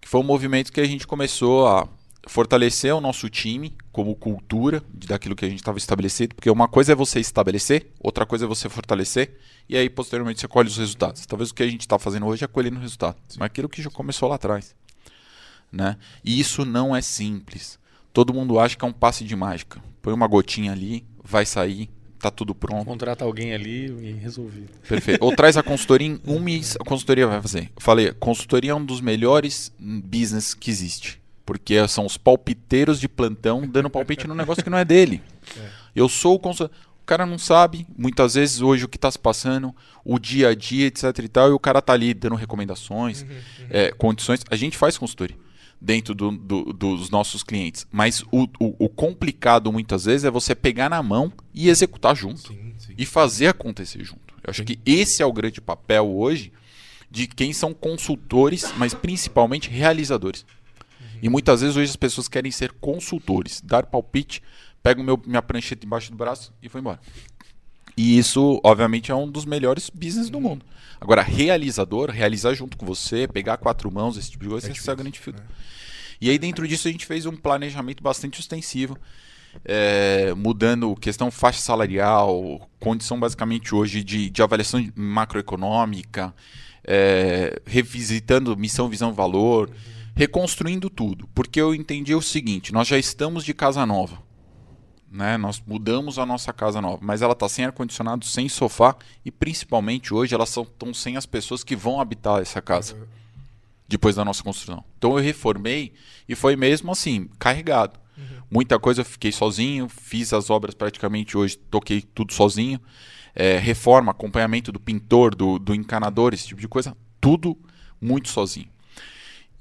Que foi um movimento que a gente começou a fortalecer o nosso time como cultura daquilo que a gente estava estabelecido, porque uma coisa é você estabelecer, outra coisa é você fortalecer, e aí posteriormente você colhe os resultados. Talvez o que a gente está fazendo hoje é colhendo resultado, Sim. mas aquilo que já começou lá atrás. Né? E isso não é simples. Todo mundo acha que é um passe de mágica. Põe uma gotinha ali, vai sair, tá tudo pronto. Contrata alguém ali e resolvido. Perfeito. Ou traz a consultoria em um mês, a consultoria vai fazer. Eu falei, consultoria é um dos melhores business que existe. Porque são os palpiteiros de plantão dando palpite no negócio que não é dele. É. Eu sou o consultor. O cara não sabe, muitas vezes, hoje, o que está se passando, o dia a dia, etc e tal, e o cara tá ali dando recomendações, uhum, uhum. É, condições. A gente faz consultoria dentro do, do, dos nossos clientes. Mas o, o, o, complicado, muitas vezes, é você pegar na mão e executar junto. Sim, sim. E fazer acontecer junto. Eu acho sim. que esse é o grande papel hoje de quem são consultores, mas principalmente realizadores. E muitas vezes hoje as pessoas querem ser consultores, dar palpite, pego meu, minha prancheta embaixo do braço e vou embora. E isso, obviamente, é um dos melhores business do mundo. Agora, realizador, realizar junto com você, pegar quatro mãos, esse tipo de coisa, é essa é a grande dificuldade. É. E aí, dentro disso, a gente fez um planejamento bastante extensivo, é, mudando questão faixa salarial, condição basicamente hoje de, de avaliação macroeconômica, é, revisitando missão, visão, valor. Uhum reconstruindo tudo, porque eu entendi o seguinte: nós já estamos de casa nova, né? Nós mudamos a nossa casa nova, mas ela está sem ar condicionado, sem sofá e principalmente hoje elas estão sem as pessoas que vão habitar essa casa depois da nossa construção. Então eu reformei e foi mesmo assim carregado. Uhum. Muita coisa eu fiquei sozinho, fiz as obras praticamente hoje, toquei tudo sozinho. É, reforma, acompanhamento do pintor, do, do encanador, esse tipo de coisa, tudo muito sozinho.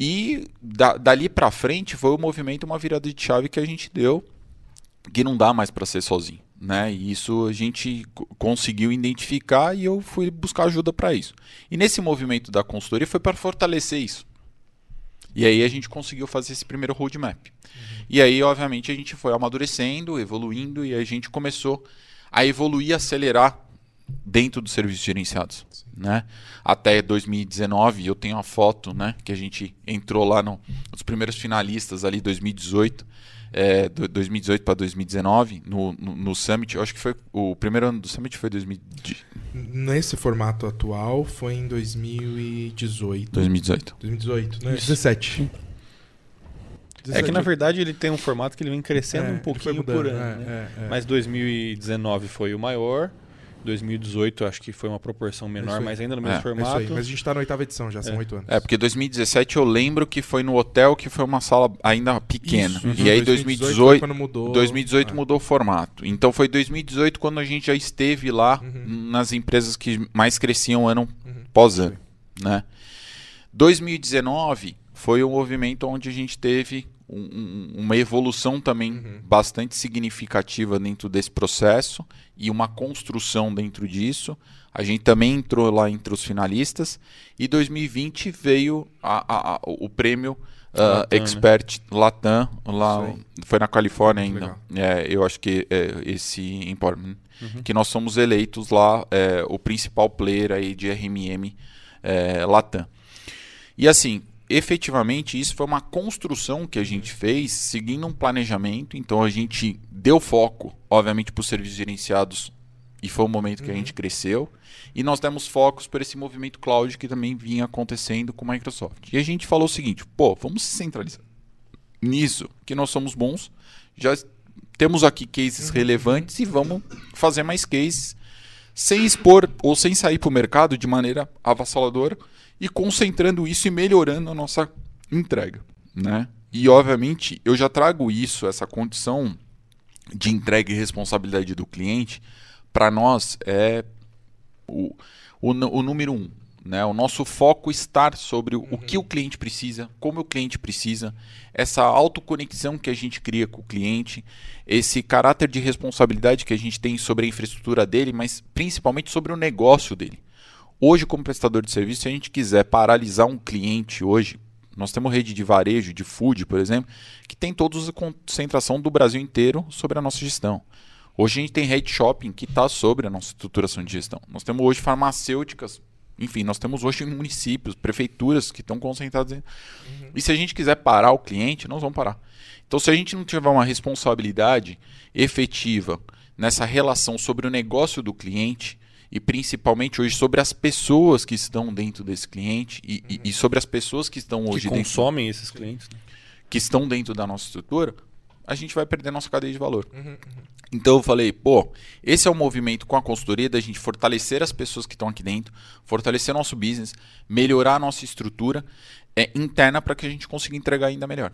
E da, dali para frente foi o movimento, uma virada de chave que a gente deu, que não dá mais para ser sozinho. Né? E isso a gente conseguiu identificar e eu fui buscar ajuda para isso. E nesse movimento da consultoria foi para fortalecer isso. E aí a gente conseguiu fazer esse primeiro roadmap. Uhum. E aí, obviamente, a gente foi amadurecendo, evoluindo e a gente começou a evoluir, acelerar dentro dos serviços gerenciados, né? Até 2019, eu tenho uma foto, né, que a gente entrou lá no, nos primeiros finalistas ali 2018, é, 2018 para 2019 no, no, no, Summit. Eu acho que foi o primeiro ano do Summit foi 2018. Nesse formato atual foi em 2018. 2018. 2018, né? 17. É que na verdade ele tem um formato que ele vem crescendo é, um pouquinho por ano. É, né? é, é. Mas 2019 foi o maior. 2018 acho que foi uma proporção menor, mas ainda no mesmo é, formato. Mas a gente está na oitava edição, já são é. oito anos. É, porque 2017 eu lembro que foi no hotel que foi uma sala ainda pequena. Isso, E aí 2018, 2018 mudou, 2018 mudou o formato. Então foi 2018 quando a gente já esteve lá uhum. nas empresas que mais cresciam ano uhum. pós ano, né? 2019 foi um movimento onde a gente teve um, uma evolução também uhum. bastante significativa dentro desse processo e uma construção dentro disso. A gente também entrou lá entre os finalistas e 2020 veio a, a, a, o prêmio uh, Latam, Expert né? Latam, lá, foi na Califórnia ainda. É, eu acho que é, esse Empowerment, uhum. que nós somos eleitos lá é, o principal player aí de RMM é, Latam. E assim, efetivamente isso foi uma construção que a gente fez seguindo um planejamento. Então a gente deu foco, obviamente, para os serviços gerenciados e foi o momento que uhum. a gente cresceu. E nós demos focos para esse movimento cloud que também vinha acontecendo com a Microsoft. E a gente falou o seguinte: pô, vamos se centralizar nisso, que nós somos bons, já temos aqui cases uhum. relevantes e vamos fazer mais cases sem expor ou sem sair para o mercado de maneira avassaladora e concentrando isso e melhorando a nossa entrega, né? E obviamente eu já trago isso, essa condição de entrega e responsabilidade do cliente, para nós é o, o, o, número um. Né? O nosso foco estar sobre o, uhum. o que o cliente precisa, como o cliente precisa, essa autoconexão que a gente cria com o cliente, esse caráter de responsabilidade que a gente tem sobre a infraestrutura dele, mas principalmente sobre o negócio dele. Hoje, como prestador de serviço, se a gente quiser paralisar um cliente hoje, nós temos rede de varejo, de food, por exemplo, que tem toda a concentração do Brasil inteiro sobre a nossa gestão. Hoje a gente tem rede shopping que está sobre a nossa estruturação de gestão. Nós temos hoje farmacêuticas Enfim, nós temos hoje municípios, prefeituras que estão concentradas. Uhum. E se a gente quiser parar o cliente, nós vamos parar. Então, se a gente não tiver uma responsabilidade efetiva nessa relação sobre o negócio do cliente, e principalmente hoje sobre as pessoas que estão dentro desse cliente e, uhum. e sobre as pessoas que estão hoje que consomem dentro, esses clientes, né? que estão dentro da nossa estrutura, a gente vai perder nossa cadeia de valor. Uhum, uhum. Então eu falei, pô, esse é o movimento com a consultoria da gente fortalecer as pessoas que estão aqui dentro, fortalecer nosso business, melhorar a nossa estrutura é, interna para que a gente consiga entregar ainda melhor.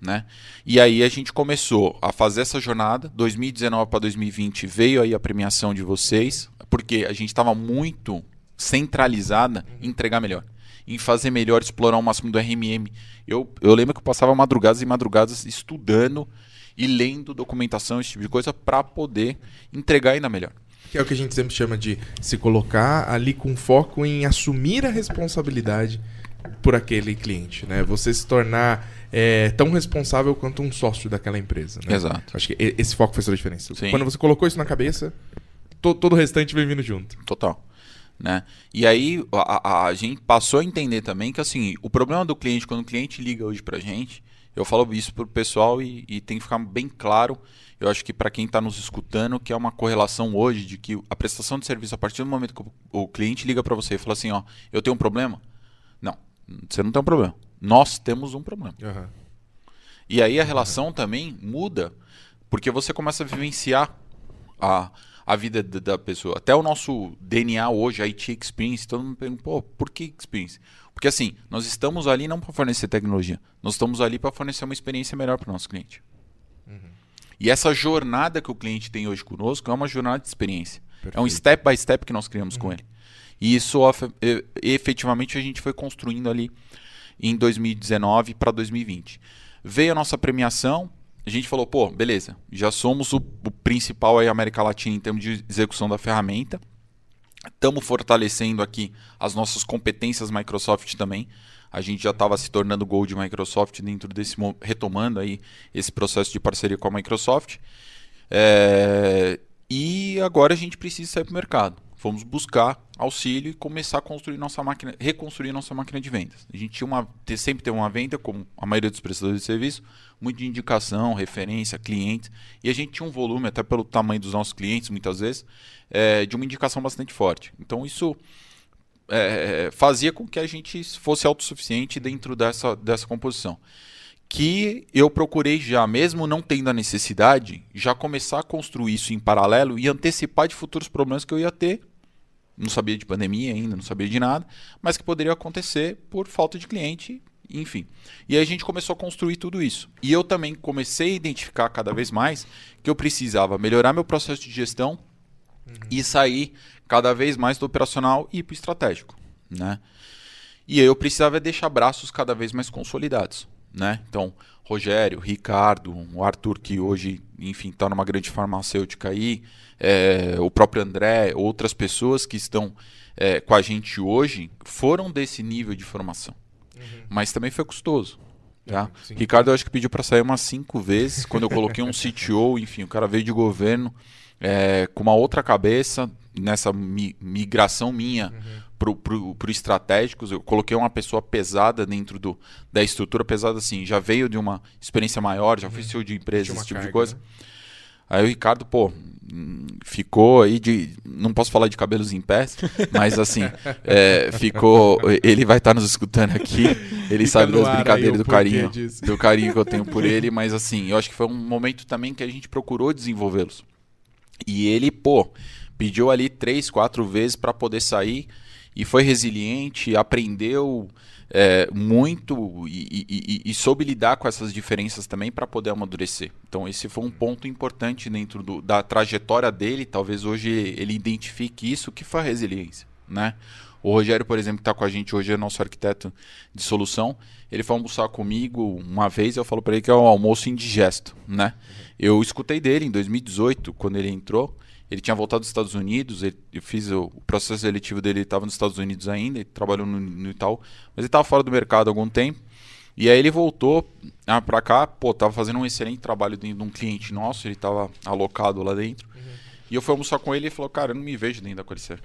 Né? E aí a gente começou a fazer essa jornada, 2019 para 2020 veio aí a premiação de vocês, porque a gente estava muito centralizada em entregar melhor, em fazer melhor, explorar o máximo do RMM. Eu, eu lembro que eu passava madrugadas e madrugadas estudando e lendo documentação, esse tipo de coisa, para poder entregar ainda melhor. Que é o que a gente sempre chama de se colocar ali com foco em assumir a responsabilidade por aquele cliente, né? Você se tornar é, tão responsável quanto um sócio daquela empresa. Né? Exato. Acho que esse foco toda a diferença. Sim. Quando você colocou isso na cabeça, to, todo o restante vem vindo junto. Total. Né? E aí a, a, a, gente passou a entender também que assim, o problema do cliente, quando o cliente liga hoje pra gente, eu falo isso pro pessoal e, e tem que ficar bem claro. Eu acho que para quem está nos escutando, que é uma correlação hoje de que a prestação de serviço, a partir do momento que o, o cliente liga para você e fala assim, ó, eu tenho um problema. Não, você não tem um problema. Nós temos um problema. Uhum. E aí a relação uhum. também muda, porque você começa a vivenciar a, a vida da pessoa. Até o nosso DNA hoje, a IT Experience, todo mundo pergunta, pô, por que Experience? Porque assim, nós estamos ali não para fornecer tecnologia, nós estamos ali para fornecer uma experiência melhor para o nosso cliente. Uhum. E essa jornada que o cliente tem hoje conosco é uma jornada de experiência. Perfeito. É um step by step que nós criamos uhum. com ele. E isso efetivamente a gente foi construindo ali em 2019 para 2020. Veio a nossa premiação, a gente falou, pô, beleza, já somos o, o principal aí América Latina em termos de execução da ferramenta. Estamos fortalecendo aqui as nossas competências Microsoft também. A gente já estava se tornando Gold Microsoft dentro desse retomando aí esse processo de parceria com a Microsoft. É, e agora a gente precisa sair para o mercado. Vamos buscar auxílio e começar a construir nossa máquina, reconstruir nossa máquina de vendas. A gente tinha uma, sempre tem uma venda, como a maioria dos prestadores de serviço, muito de indicação, referência, clientes, e a gente tinha um volume, até pelo tamanho dos nossos clientes, muitas vezes, é, de uma indicação bastante forte. Então isso é, fazia com que a gente fosse autossuficiente dentro dessa, dessa composição. Que eu procurei já, mesmo não tendo a necessidade, já começar a construir isso em paralelo e antecipar de futuros problemas que eu ia ter não sabia de pandemia ainda, não sabia de nada, mas que poderia acontecer por falta de cliente, enfim. E a gente começou a construir tudo isso. E eu também comecei a identificar cada vez mais que eu precisava melhorar meu processo de gestão uhum. e sair cada vez mais do operacional e para o estratégico, né? E eu precisava deixar braços cada vez mais consolidados, né? Então, Rogério, Ricardo, o Arthur que hoje, enfim, está numa grande farmacêutica aí, é, o próprio André, outras pessoas que estão é, com a gente hoje foram desse nível de formação. Uhum. Mas também foi custoso. Tá? Sim. Ricardo, eu acho que pediu para sair umas cinco vezes. Quando eu coloquei um CTO, enfim, o cara veio de governo é, com uma outra cabeça nessa mi migração minha uhum. Pro, pro, pro estratégicos. Eu coloquei uma pessoa pesada dentro do, da estrutura, pesada assim, já veio de uma experiência maior, já uhum. foi CEO de empresa, esse tipo carga, de coisa. Né? Aí o Ricardo, pô, ficou aí de. Não posso falar de cabelos em pés, mas assim, é, ficou. Ele vai estar nos escutando aqui. Ele Fica sabe das brincadeiras do carinho. Disso. Do carinho que eu tenho por ele, mas assim, eu acho que foi um momento também que a gente procurou desenvolvê-los. E ele, pô, pediu ali três, quatro vezes para poder sair e foi resiliente, aprendeu é, muito e, e, e, soube lidar com essas diferenças também para poder amadurecer. Então esse foi um ponto importante dentro do, da trajetória dele. Talvez hoje ele identifique isso que foi a resiliência, né? O Rogério, por exemplo, que está com a gente hoje, é nosso arquiteto de solução. Ele foi almoçar comigo uma vez, eu falo para ele que é um almoço indigesto, né? Eu escutei dele em 2018, quando ele entrou. Ele tinha voltado dos Estados Unidos, ele, eu fiz o, o processo seletivo dele, ele estava nos Estados Unidos ainda, ele trabalhou no, no Itaú, mas ele estava fora do mercado há algum tempo. E aí ele voltou ah, para cá, pô, tava fazendo um excelente trabalho dentro de um cliente nosso, ele estava alocado lá dentro. Uhum. E eu fui almoçar com ele e ele falou, cara, eu não me vejo dentro da Qualicer.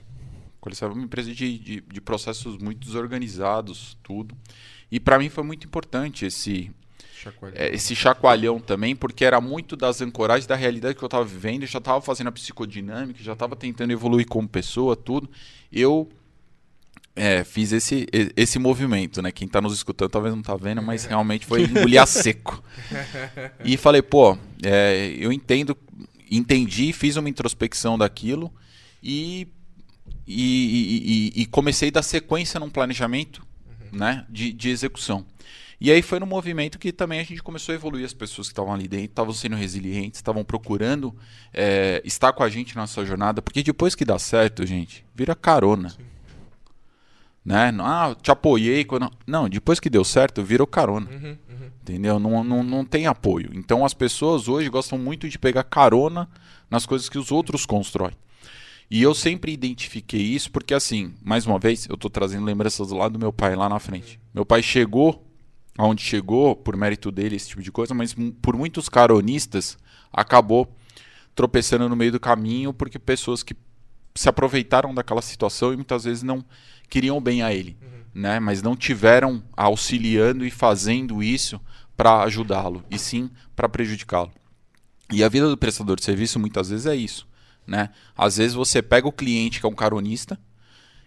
Qualicerve é uma empresa de, de, de processos muito desorganizados, tudo. E para mim foi muito importante esse, chacoalhão. É, esse chacoalhão também, porque era muito das ancoragens da realidade que eu estava vivendo, eu já estava fazendo a psicodinâmica, já estava tentando evoluir como pessoa, tudo. Eu é, fiz esse, esse movimento, né? Quem está nos escutando talvez não tá vendo, mas realmente foi engolir a seco. E falei, pô, é, eu entendo, entendi, fiz uma introspecção daquilo e, e, e, e comecei a dar sequência num planejamento uhum. né, de, de execução. E aí foi no movimento que também a gente começou a evoluir as pessoas que estavam ali dentro, estavam sendo resilientes, estavam procurando é, estar com a gente na nossa jornada, porque depois que dá certo, gente, vira carona. Sim. Né? Ah, te apoiei. Quando... Não, depois que deu certo, virou carona. Uhum, uhum. Entendeu? Não, não, não tem apoio. Então as pessoas hoje gostam muito de pegar carona nas coisas que os outros constroem. E eu sempre identifiquei isso porque, assim, mais uma vez, eu estou trazendo lembranças lado do meu pai lá na frente. Meu pai chegou aonde chegou, por mérito dele, esse tipo de coisa, mas por muitos caronistas acabou tropeçando no meio do caminho porque pessoas que se aproveitaram daquela situação e muitas vezes não queriam bem a ele, uhum. né? mas não tiveram auxiliando e fazendo isso para ajudá-lo, e sim para prejudicá-lo. E a vida do prestador de serviço muitas vezes é isso. Né? Às vezes você pega o cliente que é um caronista,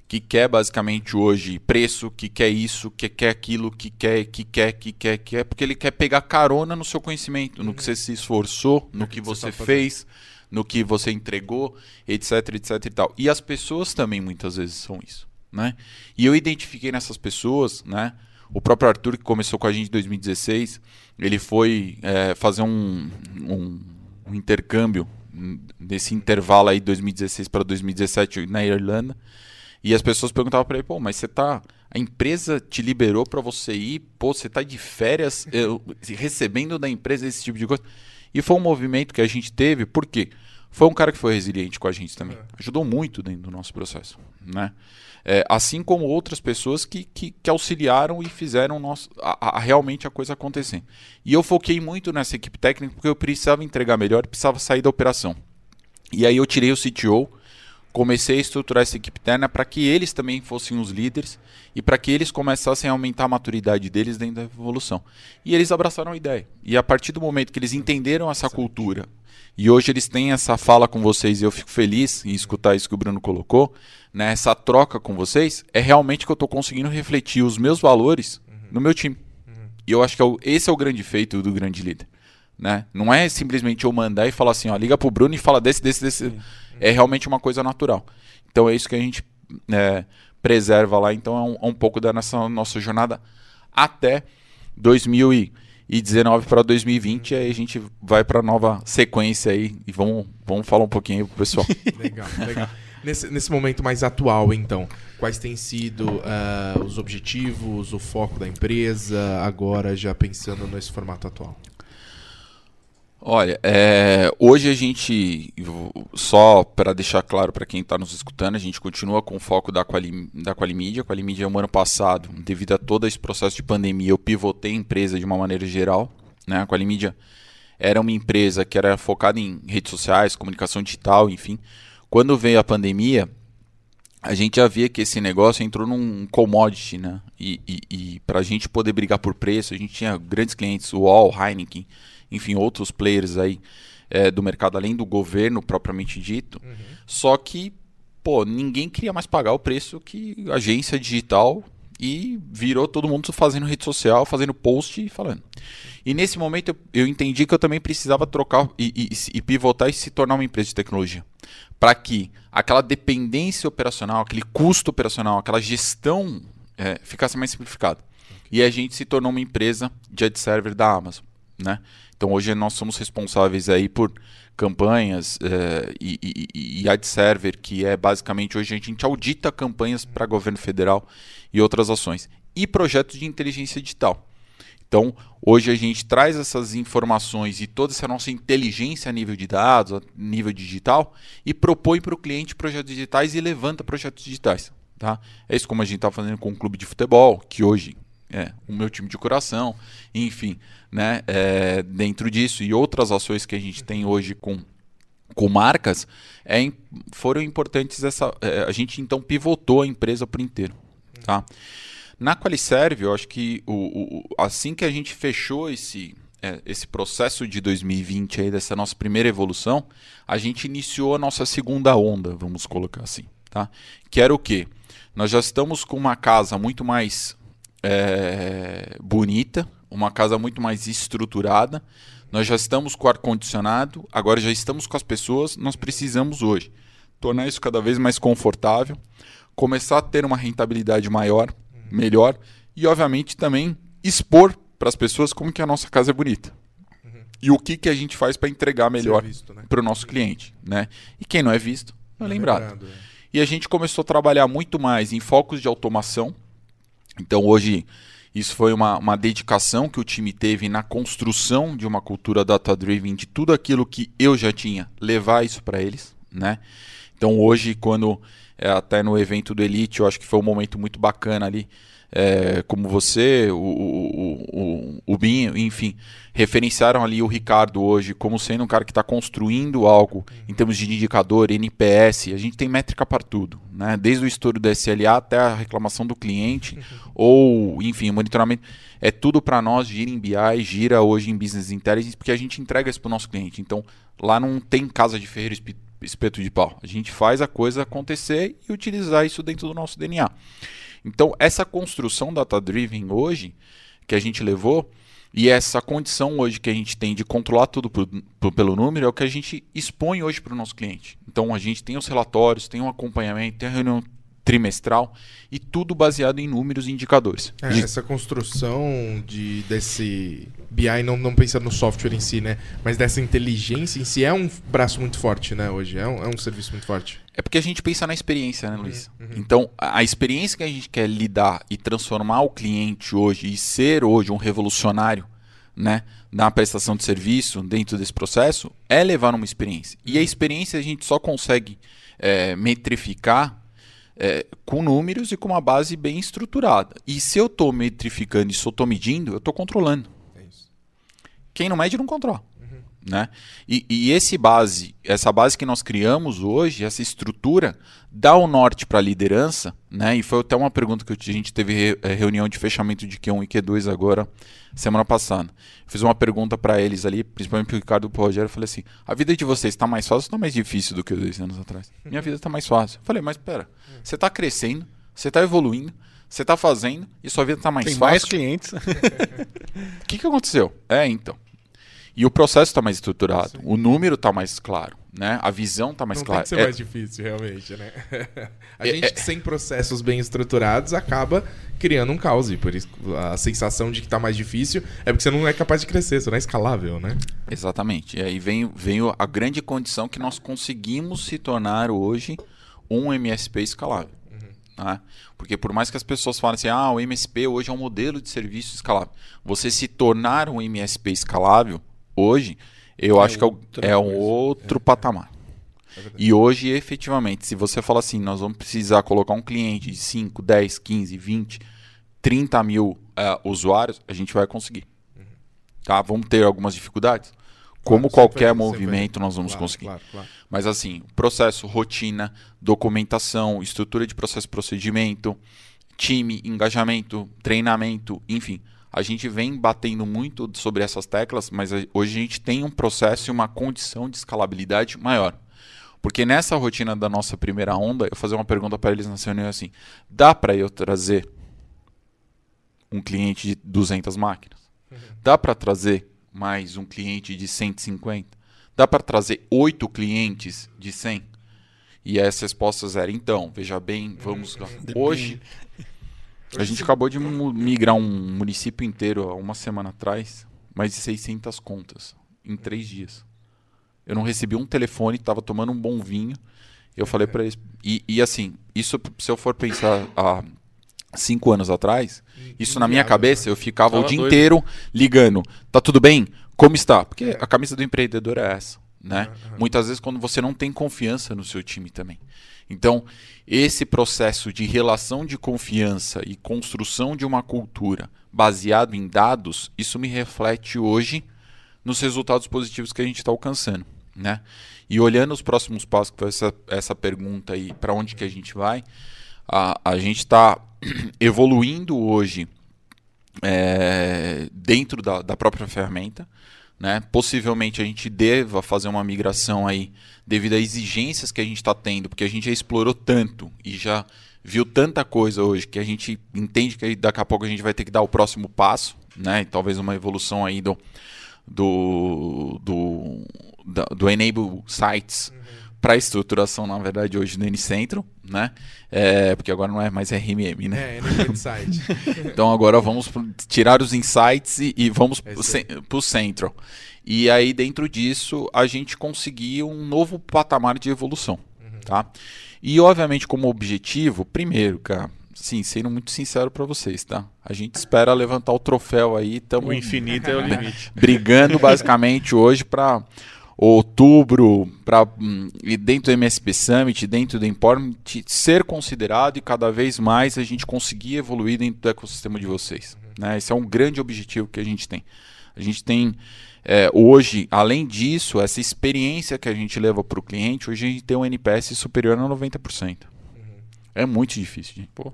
que quer basicamente hoje preço, que quer isso, que quer aquilo, que quer, que quer, que quer, que quer, porque ele quer pegar carona no seu conhecimento, no que uhum. você se esforçou, no que, você, tá fez, no que você entregou, etc, etc e tal. E as pessoas também muitas vezes são isso, né? E eu identifiquei nessas pessoas, né? O próprio Arthur, que começou com a gente em 2016, ele foi é, fazer um, um, um intercâmbio nesse intervalo aí 2016 para 2017 na Irlanda. E as pessoas perguntavam para ele, pô, mas você tá. A empresa te liberou para você ir, pô, você tá de férias eu, recebendo da empresa esse tipo de coisa. E foi um movimento que a gente teve, por quê? Foi um cara que foi resiliente com a gente também. É. Ajudou muito dentro do nosso processo. Né? É, assim como outras pessoas que, que, que auxiliaram e fizeram nosso, a, a, realmente a coisa acontecer. E eu foquei muito nessa equipe técnica porque eu precisava entregar melhor precisava sair da operação. E aí eu tirei o CTO comecei a estruturar essa equipe interna para que eles também fossem os líderes e para que eles começassem a aumentar a maturidade deles dentro da evolução. E eles abraçaram a ideia. E a partir do momento que eles entenderam essa cultura e hoje eles têm essa fala com vocês e eu fico feliz em escutar isso que o Bruno colocou, né, essa troca com vocês, é realmente que eu estou conseguindo refletir os meus valores uhum. no meu time. Uhum. E eu acho que é o, esse é o grande feito do grande líder. Né? Não é simplesmente eu mandar e falar assim, ó, liga pro Bruno e fala desse, desse, desse. É realmente uma coisa natural. Então é isso que a gente é, preserva lá. Então é um, é um pouco da nossa, nossa jornada até 2019 para 2020. Aí a gente vai para nova sequência aí e vamos, vamos falar um pouquinho pro pessoal. legal, legal. Nesse, nesse momento mais atual, então, quais têm sido uh, os objetivos, o foco da empresa, agora já pensando nesse formato atual? Olha, é, hoje a gente, só para deixar claro para quem está nos escutando, a gente continua com o foco da, Quali, da Qualimídia. A Qualimídia, no ano passado, devido a todo esse processo de pandemia, eu pivotei a empresa de uma maneira geral. Né? A Qualimídia era uma empresa que era focada em redes sociais, comunicação digital, enfim. Quando veio a pandemia, a gente já via que esse negócio entrou num commodity, né? E, e, e para a gente poder brigar por preço, a gente tinha grandes clientes, o All, Heineken, enfim, outros players aí é, do mercado, além do governo propriamente dito. Uhum. Só que, pô, ninguém queria mais pagar o preço que agência digital e virou todo mundo fazendo rede social, fazendo post e falando. E nesse momento eu, eu entendi que eu também precisava trocar e, e, e pivotar e se tornar uma empresa de tecnologia. Para que aquela dependência operacional, aquele custo operacional, aquela gestão é, ficasse mais simplificada. E a gente se tornou uma empresa de ad server da Amazon. Né? Então hoje nós somos responsáveis aí por campanhas uh, e, e, e ad server, que é basicamente hoje a gente audita campanhas para governo federal e outras ações. E projetos de inteligência digital. Então, hoje a gente traz essas informações e toda essa nossa inteligência a nível de dados, a nível digital, e propõe para o cliente projetos digitais e levanta projetos digitais. Tá? É isso como a gente está fazendo com o clube de futebol, que hoje é o meu time de coração, enfim, né, é, dentro disso e outras ações que a gente tem hoje com com marcas, é, foram importantes essa. É, a gente então pivotou a empresa por inteiro. Tá? Na Qualiserve, eu acho que o, o, assim que a gente fechou esse, é, esse processo de 2020 aí, dessa nossa primeira evolução, a gente iniciou a nossa segunda onda, vamos colocar assim. Tá? Que era o quê? Nós já estamos com uma casa muito mais é, bonita, uma casa muito mais estruturada. Nós já estamos com ar-condicionado, agora já estamos com as pessoas. Nós precisamos hoje tornar isso cada vez mais confortável, começar a ter uma rentabilidade maior, melhor e, obviamente, também expor para as pessoas como que a nossa casa é bonita. E o que, que a gente faz para entregar melhor né? para o nosso cliente. Né? E quem não é visto, não é, é lembrado. lembrado é. E a gente começou a trabalhar muito mais em focos de automação. Então hoje isso foi uma, uma dedicação que o time teve na construção de uma cultura data-driven, de tudo aquilo que eu já tinha, levar isso para eles. Né? Então hoje, quando é, até no evento do Elite, eu acho que foi um momento muito bacana ali, é, como você, o, o, o, o Binho, enfim, referenciaram ali o Ricardo hoje como sendo um cara que está construindo algo em termos de indicador, NPS. A gente tem métrica para tudo, né? desde o estouro do SLA até a reclamação do cliente, ou, enfim, monitoramento. É tudo para nós, gira em BI, gira hoje em Business Intelligence, porque a gente entrega isso para o nosso cliente. Então, lá não tem casa de ferreiro espeto de pau. A gente faz a coisa acontecer e utilizar isso dentro do nosso DNA. Então, essa construção data-driven hoje, que a gente levou, e essa condição hoje que a gente tem de controlar tudo por, por, pelo número é o que a gente expõe hoje para o nosso cliente. Então, a gente tem os relatórios, tem um acompanhamento, tem a reunião trimestral e tudo baseado em números e indicadores. É, gente... Essa construção de, desse BI, não, não pensando no software em si, né? Mas dessa inteligência em si é um braço muito forte, né? Hoje é um, é um serviço muito forte. É porque a gente pensa na experiência, né, Luiz? Uhum, uhum. Então, a, a experiência que a gente quer lidar e transformar o cliente hoje e ser hoje um revolucionário, né? Na prestação de serviço dentro desse processo é levar uma experiência. E a uhum. experiência a gente só consegue é, metrificar é, com números e com uma base bem estruturada. E se eu estou metrificando e se eu estou medindo, eu estou controlando. É Quem não mede não controla. Né? E, e, esse base, essa base que nós criamos hoje, essa estrutura, dá o norte para a liderança, né? E foi até uma pergunta que a gente teve é, reunião de fechamento de Q1 e Q2 agora, semana passada. fiz uma pergunta para eles ali, principalmente para o Ricardo e para o Rogério, eu falei assim, a vida de vocês está mais fácil ou está mais difícil do que dois anos atrás? Minha vida está mais fácil. Eu falei, mas espera, você está crescendo, você está evoluindo, você está fazendo e sua vida está mais Tem fácil. mais clientes. O que, que aconteceu? É, então. E o processo está mais estruturado, Sim. o número está mais claro, né? A visão está mais Não clara. Tem que ser é... mais difícil, realmente, né? a é, gente é... sem processos bem estruturados acaba criando um caos e por isso a sensação de que está mais difícil é porque você não é capaz de crescer, você não é escalável, né? Exatamente. E aí vem, vem a grande condição que nós conseguimos se tornar hoje um MSP escalável. Uhum. Né? Porque por mais que as pessoas falem assim, ah, o MSP hoje é um modelo de serviço escalável. Você se tornar um MSP escalável hoje, eu é acho que é, é um outro é, patamar. É e hoje, efetivamente, se você fala assim, nós vamos precisar colocar um cliente de 5, 10, 15, 20, 30 mil uh, usuários, a gente vai conseguir. Uhum. Tá? Vamos ter algumas dificuldades? Como claro, qualquer sempre, movimento, sempre. nós vamos claro, conseguir. Claro, Mas assim, processo, rotina, documentação, estrutura de processo procedimento, time, engajamento, treinamento, enfim a gente vem batendo muito sobre essas teclas, mas hoje a gente tem um processo e uma condição de escalabilidade maior. Porque nessa rotina da nossa primeira onda, eu fazer uma pergunta para eles na reunião assim: dá para eu trazer um cliente de 200 máquinas? Uhum. Dá para trazer mais um cliente de 150? Dá para trazer oito clientes de 100? E essas respostas eram: então, veja bem, vamos. Uhum. Hoje, a gente acabou de migrar um município inteiro há uma semana atrás, mais de 600 contas em três dias. Eu não recebi um telefone, estava tomando um bom vinho. Eu falei para eles. E, e, assim, isso se eu for pensar há cinco anos atrás, isso na minha cabeça, eu ficava o dia inteiro ligando. Tá tudo bem? Como está? Porque a camisa do empreendedor é essa. Né? Muitas vezes quando você não tem confiança no seu time também. Então, esse processo de relação de confiança e construção de uma cultura baseado em dados, isso me reflete hoje nos resultados positivos que a gente está alcançando. né? E olhando os próximos passos, que foi essa, essa pergunta aí, para onde que a gente vai, a, a gente está evoluindo hoje é, dentro da, da própria ferramenta, né? Possivelmente a gente deva fazer uma migração aí devido a exigências que a gente está tendo, porque a gente já explorou tanto e já viu tanta coisa hoje que a gente entende que daqui a pouco a gente vai ter que dar o próximo passo, né? E talvez uma evolução aí do do do, do Enable Sites uhum. para estruturação, na verdade, hoje do N-Centro, né? É, porque agora não é mais RMM, né? É, Site. então agora vamos tirar os insights e, e vamos é para o Central. E aí, dentro disso, a gente conseguiu um novo patamar de evolução. Uhum. Tá? E, obviamente, como objetivo, primeiro, cara, sim, sendo muito sincero para vocês, tá? A gente espera levantar o troféu aí. Tamo, o infinito é o limite. brigando, basicamente, hoje para outubro, para hum, dentro do MSP Summit, dentro do Empowerment, ser considerado e cada vez mais a gente conseguir evoluir dentro do ecossistema de vocês. Né? Esse é um grande objetivo que a gente tem. A gente tem é, hoje, além disso, essa experiência que a gente leva para o cliente, hoje a gente tem um NPS superior a 90%. Uhum. É muito difícil, gente. Pô.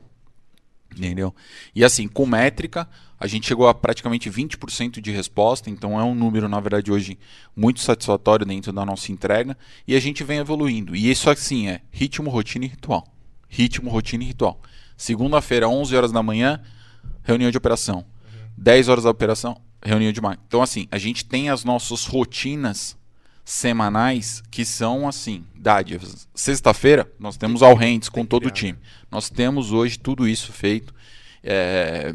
Entendeu? E assim, com métrica, a gente chegou a praticamente 20% de resposta, então é um número, na verdade, hoje muito satisfatório dentro da nossa entrega, e a gente vem evoluindo. E isso assim é ritmo, rotina e ritual. Ritmo, rotina e ritual. Segunda-feira, 11 horas da manhã, reunião de operação. Uhum. 10 horas da operação, reunião de marketing. Então, assim, a gente tem as nossas rotinas semanais que são assim, dádivas. Sexta-feira, nós temos All Hands com todo o time. Nós temos hoje tudo isso feito é,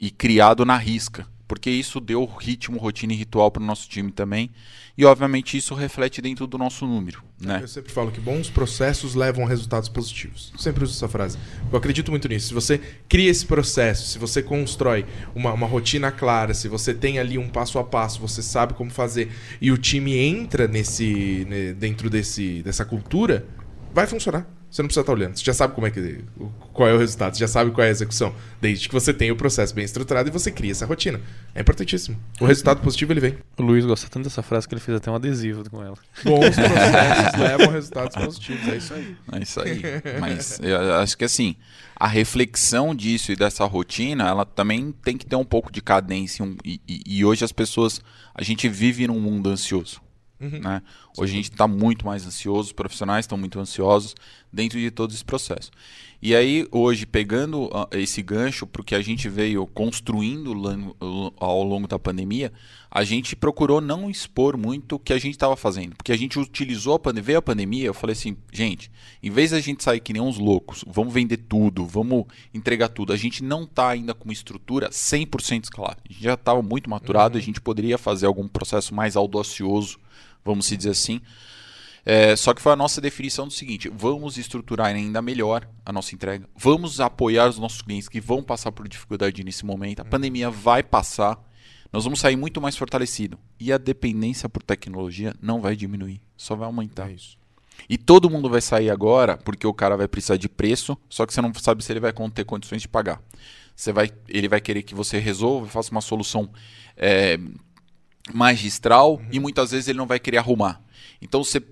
e criado na risca porque isso deu ritmo, rotina e ritual para o nosso time também. E obviamente isso reflete dentro do nosso número. Né? Eu sempre falo que bons processos levam a resultados positivos. Sempre uso essa frase. Eu acredito muito nisso. Se você cria esse processo, se você constrói uma, uma rotina clara, se você tem ali um passo a passo, você sabe como fazer, e o time entra nesse dentro desse, dessa cultura, vai funcionar. Você não precisa estar olhando. Você já sabe como é que, qual é o resultado, você já sabe qual é a execução. Desde que você tenha o processo bem estruturado e você cria essa rotina. É importantíssimo. O resultado positivo ele vem. O Luiz gosta tanto dessa frase que ele fez até um adesivo com ela. Bons processos levam resultados positivos. É isso aí. É isso aí. Mas eu acho que assim, a reflexão disso e dessa rotina, ela também tem que ter um pouco de cadência. e, e, e hoje as pessoas. A gente vive num mundo ansioso. Uhum. Né? Hoje a gente está muito mais ansioso, os profissionais estão muito ansiosos dentro de todo esse processo. E aí, hoje, pegando uh, esse gancho para o que a gente veio construindo ao longo da pandemia, a gente procurou não expor muito o que a gente estava fazendo. Porque a gente utilizou a pandemia, veio a pandemia, eu falei assim, gente, em vez da gente sair que nem uns loucos, vamos vender tudo, vamos entregar tudo, a gente não está ainda com uma estrutura 100% escalável. A gente já estava muito maturado, uhum. a gente poderia fazer algum processo mais audacioso vamos se dizer assim. É, só que foi a nossa definição do seguinte: vamos estruturar ainda melhor a nossa entrega, vamos apoiar os nossos clientes que vão passar por dificuldade nesse momento. A uhum. pandemia vai passar, nós vamos sair muito mais fortalecido e a dependência por tecnologia não vai diminuir, só vai aumentar. É isso. E todo mundo vai sair agora porque o cara vai precisar de preço, só que você não sabe se ele vai ter condições de pagar. Você vai, ele vai querer que você resolva, faça uma solução é, magistral uhum. e muitas vezes ele não vai querer arrumar. Então, você,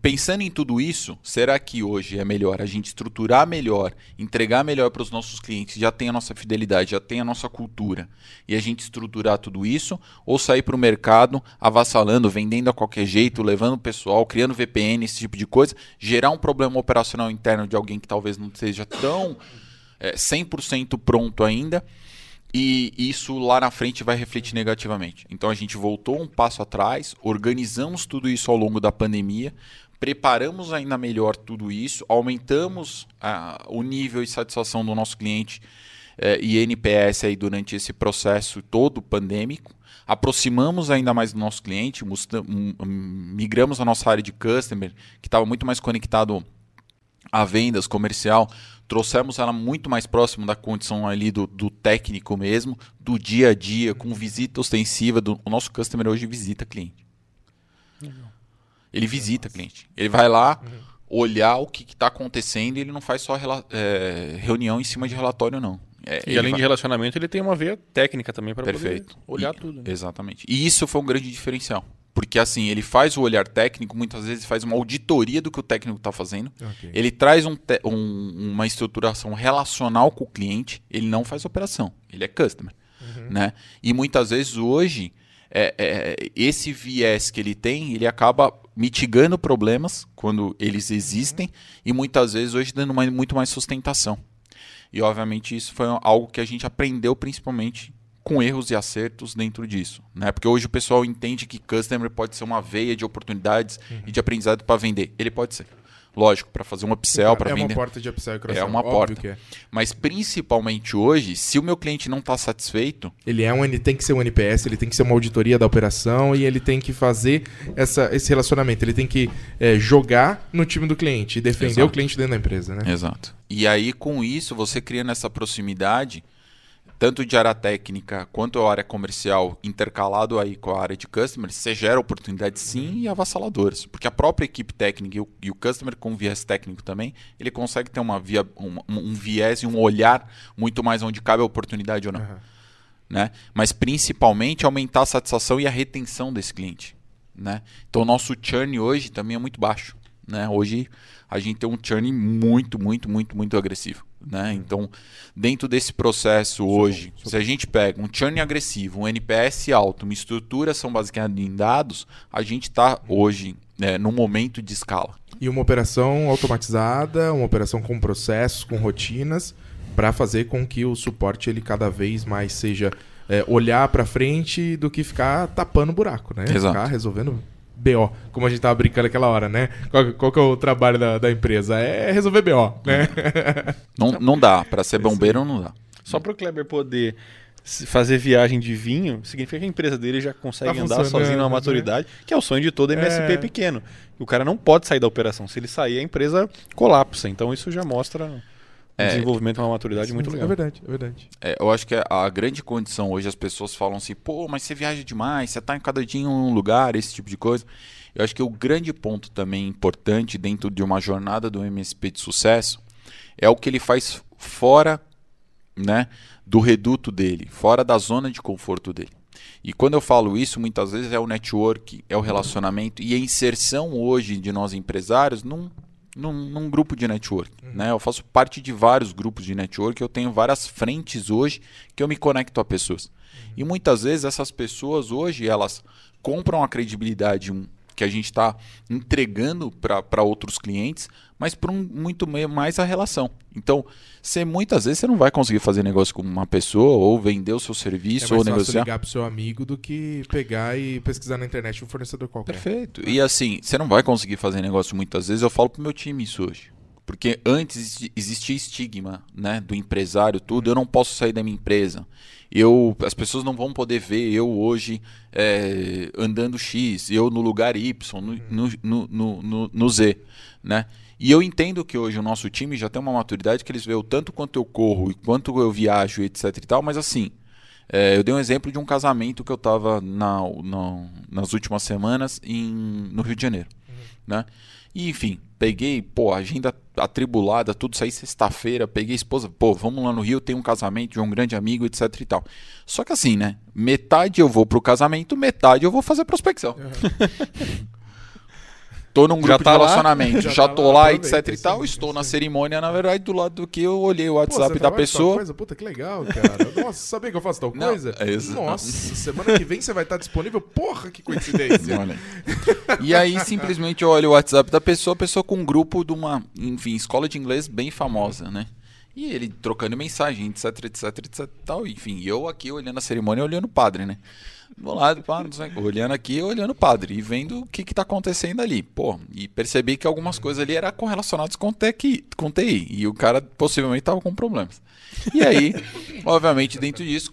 pensando em tudo isso, será que hoje é melhor a gente estruturar melhor, entregar melhor para os nossos clientes, já tem a nossa fidelidade, já tem a nossa cultura, e a gente estruturar tudo isso, ou sair para o mercado avassalando, vendendo a qualquer jeito, levando o pessoal, criando VPN, esse tipo de coisa, gerar um problema operacional interno de alguém que talvez não seja tão é, 100% pronto ainda e isso lá na frente vai refletir negativamente. Então a gente voltou um passo atrás, organizamos tudo isso ao longo da pandemia, preparamos ainda melhor tudo isso, aumentamos o nível de satisfação do nosso cliente eh, e NPS aí durante esse processo todo pandêmico. Aproximamos ainda mais do nosso cliente, migramos a nossa área de customer, que estava muito mais conectado a vendas comercial, trouxemos ela muito mais próximo da condição ali do, do técnico mesmo, do dia a dia, com visita ostensiva. Do, o nosso customer hoje visita cliente. Ele visita cliente. Ele vai lá uhum. olhar o que está acontecendo e ele não faz só é, reunião em cima de relatório, não. É, e além vai... de relacionamento, ele tem uma veia técnica também para poder olhar e, tudo. Né? Exatamente. E isso foi um grande diferencial. Porque assim, ele faz o olhar técnico, muitas vezes faz uma auditoria do que o técnico está fazendo. Ok. Ele traz um um- uma estruturação relacional com o cliente, ele não faz operação, ele é customer. Né? E muitas vezes hoje, é- é, esse viés que ele tem, ele acaba mitigando problemas quando eles existem e muitas vezes hoje dando uma- muito mais sustentação. E obviamente isso foi algo que a gente aprendeu principalmente com erros e acertos dentro disso, né? Porque hoje o pessoal entende que customer pode ser uma veia de oportunidades e de aprendizado para vender. Ele pode ser. Lógico, para fazer um upsell, para é vender. uma porta de upsell e cross-sell, É uma óbvio porta. é. Mas principalmente hoje, se o meu cliente não está satisfeito, Ele é um, ele tem que ser um NPS, ele tem que ser uma auditoria da operação e ele tem que fazer essa, esse relacionamento. Ele tem que é, jogar no time do cliente e defender Exato. o cliente dentro da empresa, né? Exato. E aí, com isso, você criando essa proximidade, tanto de área técnica quanto a área comercial, intercalado aí com a área de customer, você gera oportunidades sim e avassaladoras. Porque a própria equipe técnica e o, e o customer com viés técnico também, ele consegue ter uma via, um, um viés e um olhar muito mais onde cabe a oportunidade ou não. Aham. né? Mas principalmente aumentar a satisfação e a retenção desse cliente, né? Então o nosso churn hoje também é muito baixo, né? Hoje a gente tem um churn muito, muito, muito, muito agressivo, né? Então dentro desse processo hoje, se a gente pega um churn agressivo, um NPS alto, uma estrutura são baseadas em dados, a gente está hoje né, num momento de escala. E uma operação automatizada, uma operação com processos, com rotinas, para fazer com que o suporte ele cada vez mais seja é, olhar para frente do que ficar tapando buraco, né? Exato. Ficar resolvendo BO, como a gente tava brincando aquela hora, né? Qual, qual que é o trabalho da, da empresa? É resolver BO, né? Não, não dá, para ser bombeiro não dá. Só para o Kleber poder fazer viagem de vinho, significa que a empresa dele já consegue Tá andar sozinho numa né? maturidade, que é o sonho de todo MSP É. pequeno. O cara não pode sair da operação. Se ele sair, a empresa colapsa. Então isso já mostra É. desenvolvimento, uma maturidade muito É legal. verdade, é verdade. É, eu acho que a grande condição hoje as pessoas falam assim, pô, mas você viaja demais, você tá em cada dia em um lugar, esse tipo de coisa. Eu acho que o grande ponto também importante dentro de uma jornada do MSP de sucesso é o que ele faz fora né, do reduto dele, fora da zona de conforto dele. E quando eu falo isso, muitas vezes é o network, é o relacionamento e a inserção hoje de nós empresários num, num, num grupo de network. Né? Eu faço parte de vários grupos de network, eu tenho várias frentes hoje que eu me conecto a pessoas. E muitas vezes essas pessoas hoje, elas compram a credibilidade um, que a gente está entregando para outros clientes, mas por um, muito mais a relação. Então, você muitas vezes você não vai conseguir fazer negócio com uma pessoa ou vender o seu É serviço mais ou negociar. ligar pro seu amigo do que pegar e pesquisar na internet um fornecedor qualquer. Perfeito. E assim, você não vai conseguir fazer negócio muitas vezes. Eu falo pro meu time isso hoje. Porque antes exi- existia estigma, né, do empresário, tudo. Eu não posso sair da minha empresa. Eu, as pessoas não vão poder ver eu hoje é, andando X, eu no lugar Y, no, no, no, no, no- no Z, né? E eu entendo que hoje o nosso time já tem uma maturidade que eles veem o tanto quanto eu corro e quanto eu viajo, etc e tal, mas assim, é, eu dei um exemplo de um casamento que eu estava na, na- nas últimas semanas em, no Rio de Janeiro, né? E enfim, peguei, pô, agenda atribulada, tudo saí sexta-feira, peguei esposa, pô, vamos lá no Rio, tem um casamento de um grande amigo, etc e tal. Só que assim, né? Metade eu vou pro casamento, metade eu vou fazer prospecção. Tô num grupo tá de relacionamento, Já já, tá tô lá, etc e tal. sim, Estou sim. na cerimônia, na verdade, do lado do que eu olhei o Pô, WhatsApp você da pessoa. Coisa? Puta, que legal, cara. Nossa, sabia que eu faço tal Não, coisa? é. Nossa, semana que vem você vai estar disponível? Porra, que coincidência. Olha. E aí, simplesmente, eu olho o WhatsApp da pessoa, a pessoa com um grupo de uma, enfim, escola de inglês bem famosa, né? E ele trocando mensagem, etc, etc, etc, tal. Enfim, eu aqui olhando a cerimônia, olhando o padre, né? Do lado, pá, não sei, olhando aqui, olhando o padre e vendo o que que tá acontecendo ali. Pô, e percebi que algumas coisas ali eram correlacionadas com TI, com TI. E o cara possivelmente tava com problemas. E aí, obviamente, dentro disso,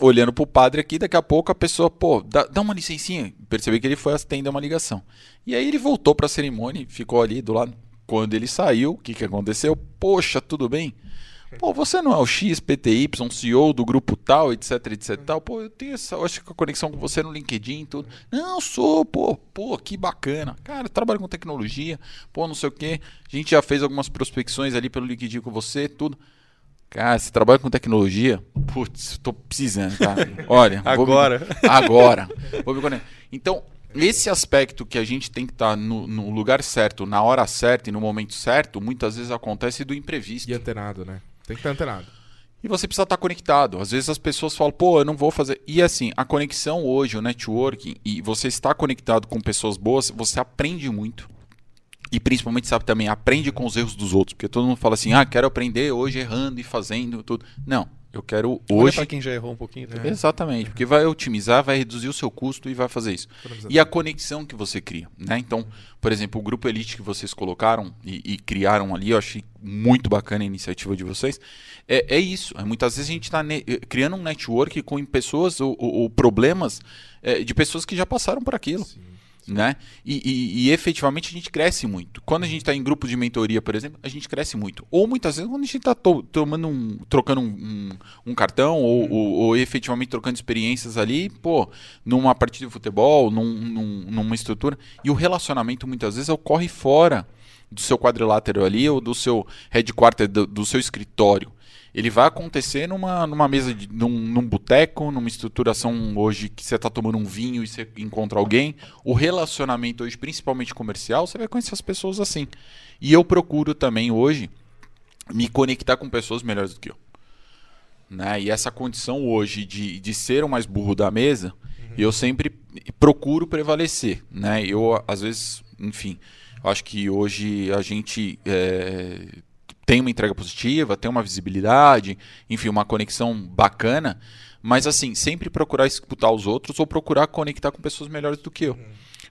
olhando pro padre aqui, daqui a pouco a pessoa, pô, dá, dá uma licencinha. Percebi que ele foi atender uma ligação. E aí ele voltou pra cerimônia, e ficou ali do lado. Quando ele saiu, o que, que aconteceu? Poxa, tudo bem? Pô, você não é o XPTY, CEO do grupo tal, etc, etc tal. Pô, eu tenho essa, eu acho que a conexão com você no LinkedIn e tudo. Não, sou, pô, pô, que bacana. Cara, trabalho com tecnologia, pô, não sei o quê. A gente já fez algumas prospecções ali pelo LinkedIn com você, tudo. Cara, você trabalha com tecnologia? Putz, tô precisando, cara. Olha, vou me- Agora. agora. Vou me conectar. Então, esse aspecto que a gente tem que estar tá no, no, lugar certo, na hora certa e no momento certo, muitas vezes acontece do imprevisto. E antenado, né? Tem que estar antenado. E você precisa estar conectado. Às vezes as pessoas falam, pô, eu não vou fazer. E assim, a conexão hoje, o networking, e você está conectado com pessoas boas, você aprende muito. E principalmente, sabe, também aprende com os erros dos outros. Porque todo mundo fala assim, ah, quero aprender hoje errando e fazendo tudo. Não. Eu quero hoje. para quem já errou um pouquinho também. É. Exatamente, porque vai otimizar, vai reduzir o seu custo e vai fazer isso. E a conexão que você cria, né? Então, por exemplo, o grupo Elite que vocês colocaram e, e criaram ali, eu achei muito bacana a iniciativa de vocês. É, é isso. É, muitas vezes a gente está criando um network com pessoas ou, ou, ou problemas é, de pessoas que já passaram por aquilo. Sim né? E, e, e, efetivamente a gente cresce muito. Quando a gente está em grupo de mentoria, por exemplo, a gente cresce muito. Ou muitas vezes quando a gente está tomando um, trocando um, um, um cartão ou, uhum. ou, ou, efetivamente trocando experiências ali, pô, numa partida de futebol, num, num, numa estrutura. E o relacionamento muitas vezes ocorre fora do seu quadrilátero ali ou do seu headquarter, do, do seu escritório ele vai acontecer numa, numa mesa, de, num, num boteco, numa estruturação hoje que você está tomando um vinho e você encontra alguém. O relacionamento hoje, principalmente comercial, você vai conhecer as pessoas assim. E eu procuro também hoje me conectar com pessoas melhores do que eu. Né? E essa condição hoje de, de ser o mais burro da mesa, uhum. eu sempre procuro prevalecer. Né? Eu, às vezes, enfim, acho que hoje a gente é, tem uma entrega positiva, tem uma visibilidade, enfim, uma conexão bacana, mas assim, sempre procurar escutar os outros ou procurar conectar com pessoas melhores do que eu.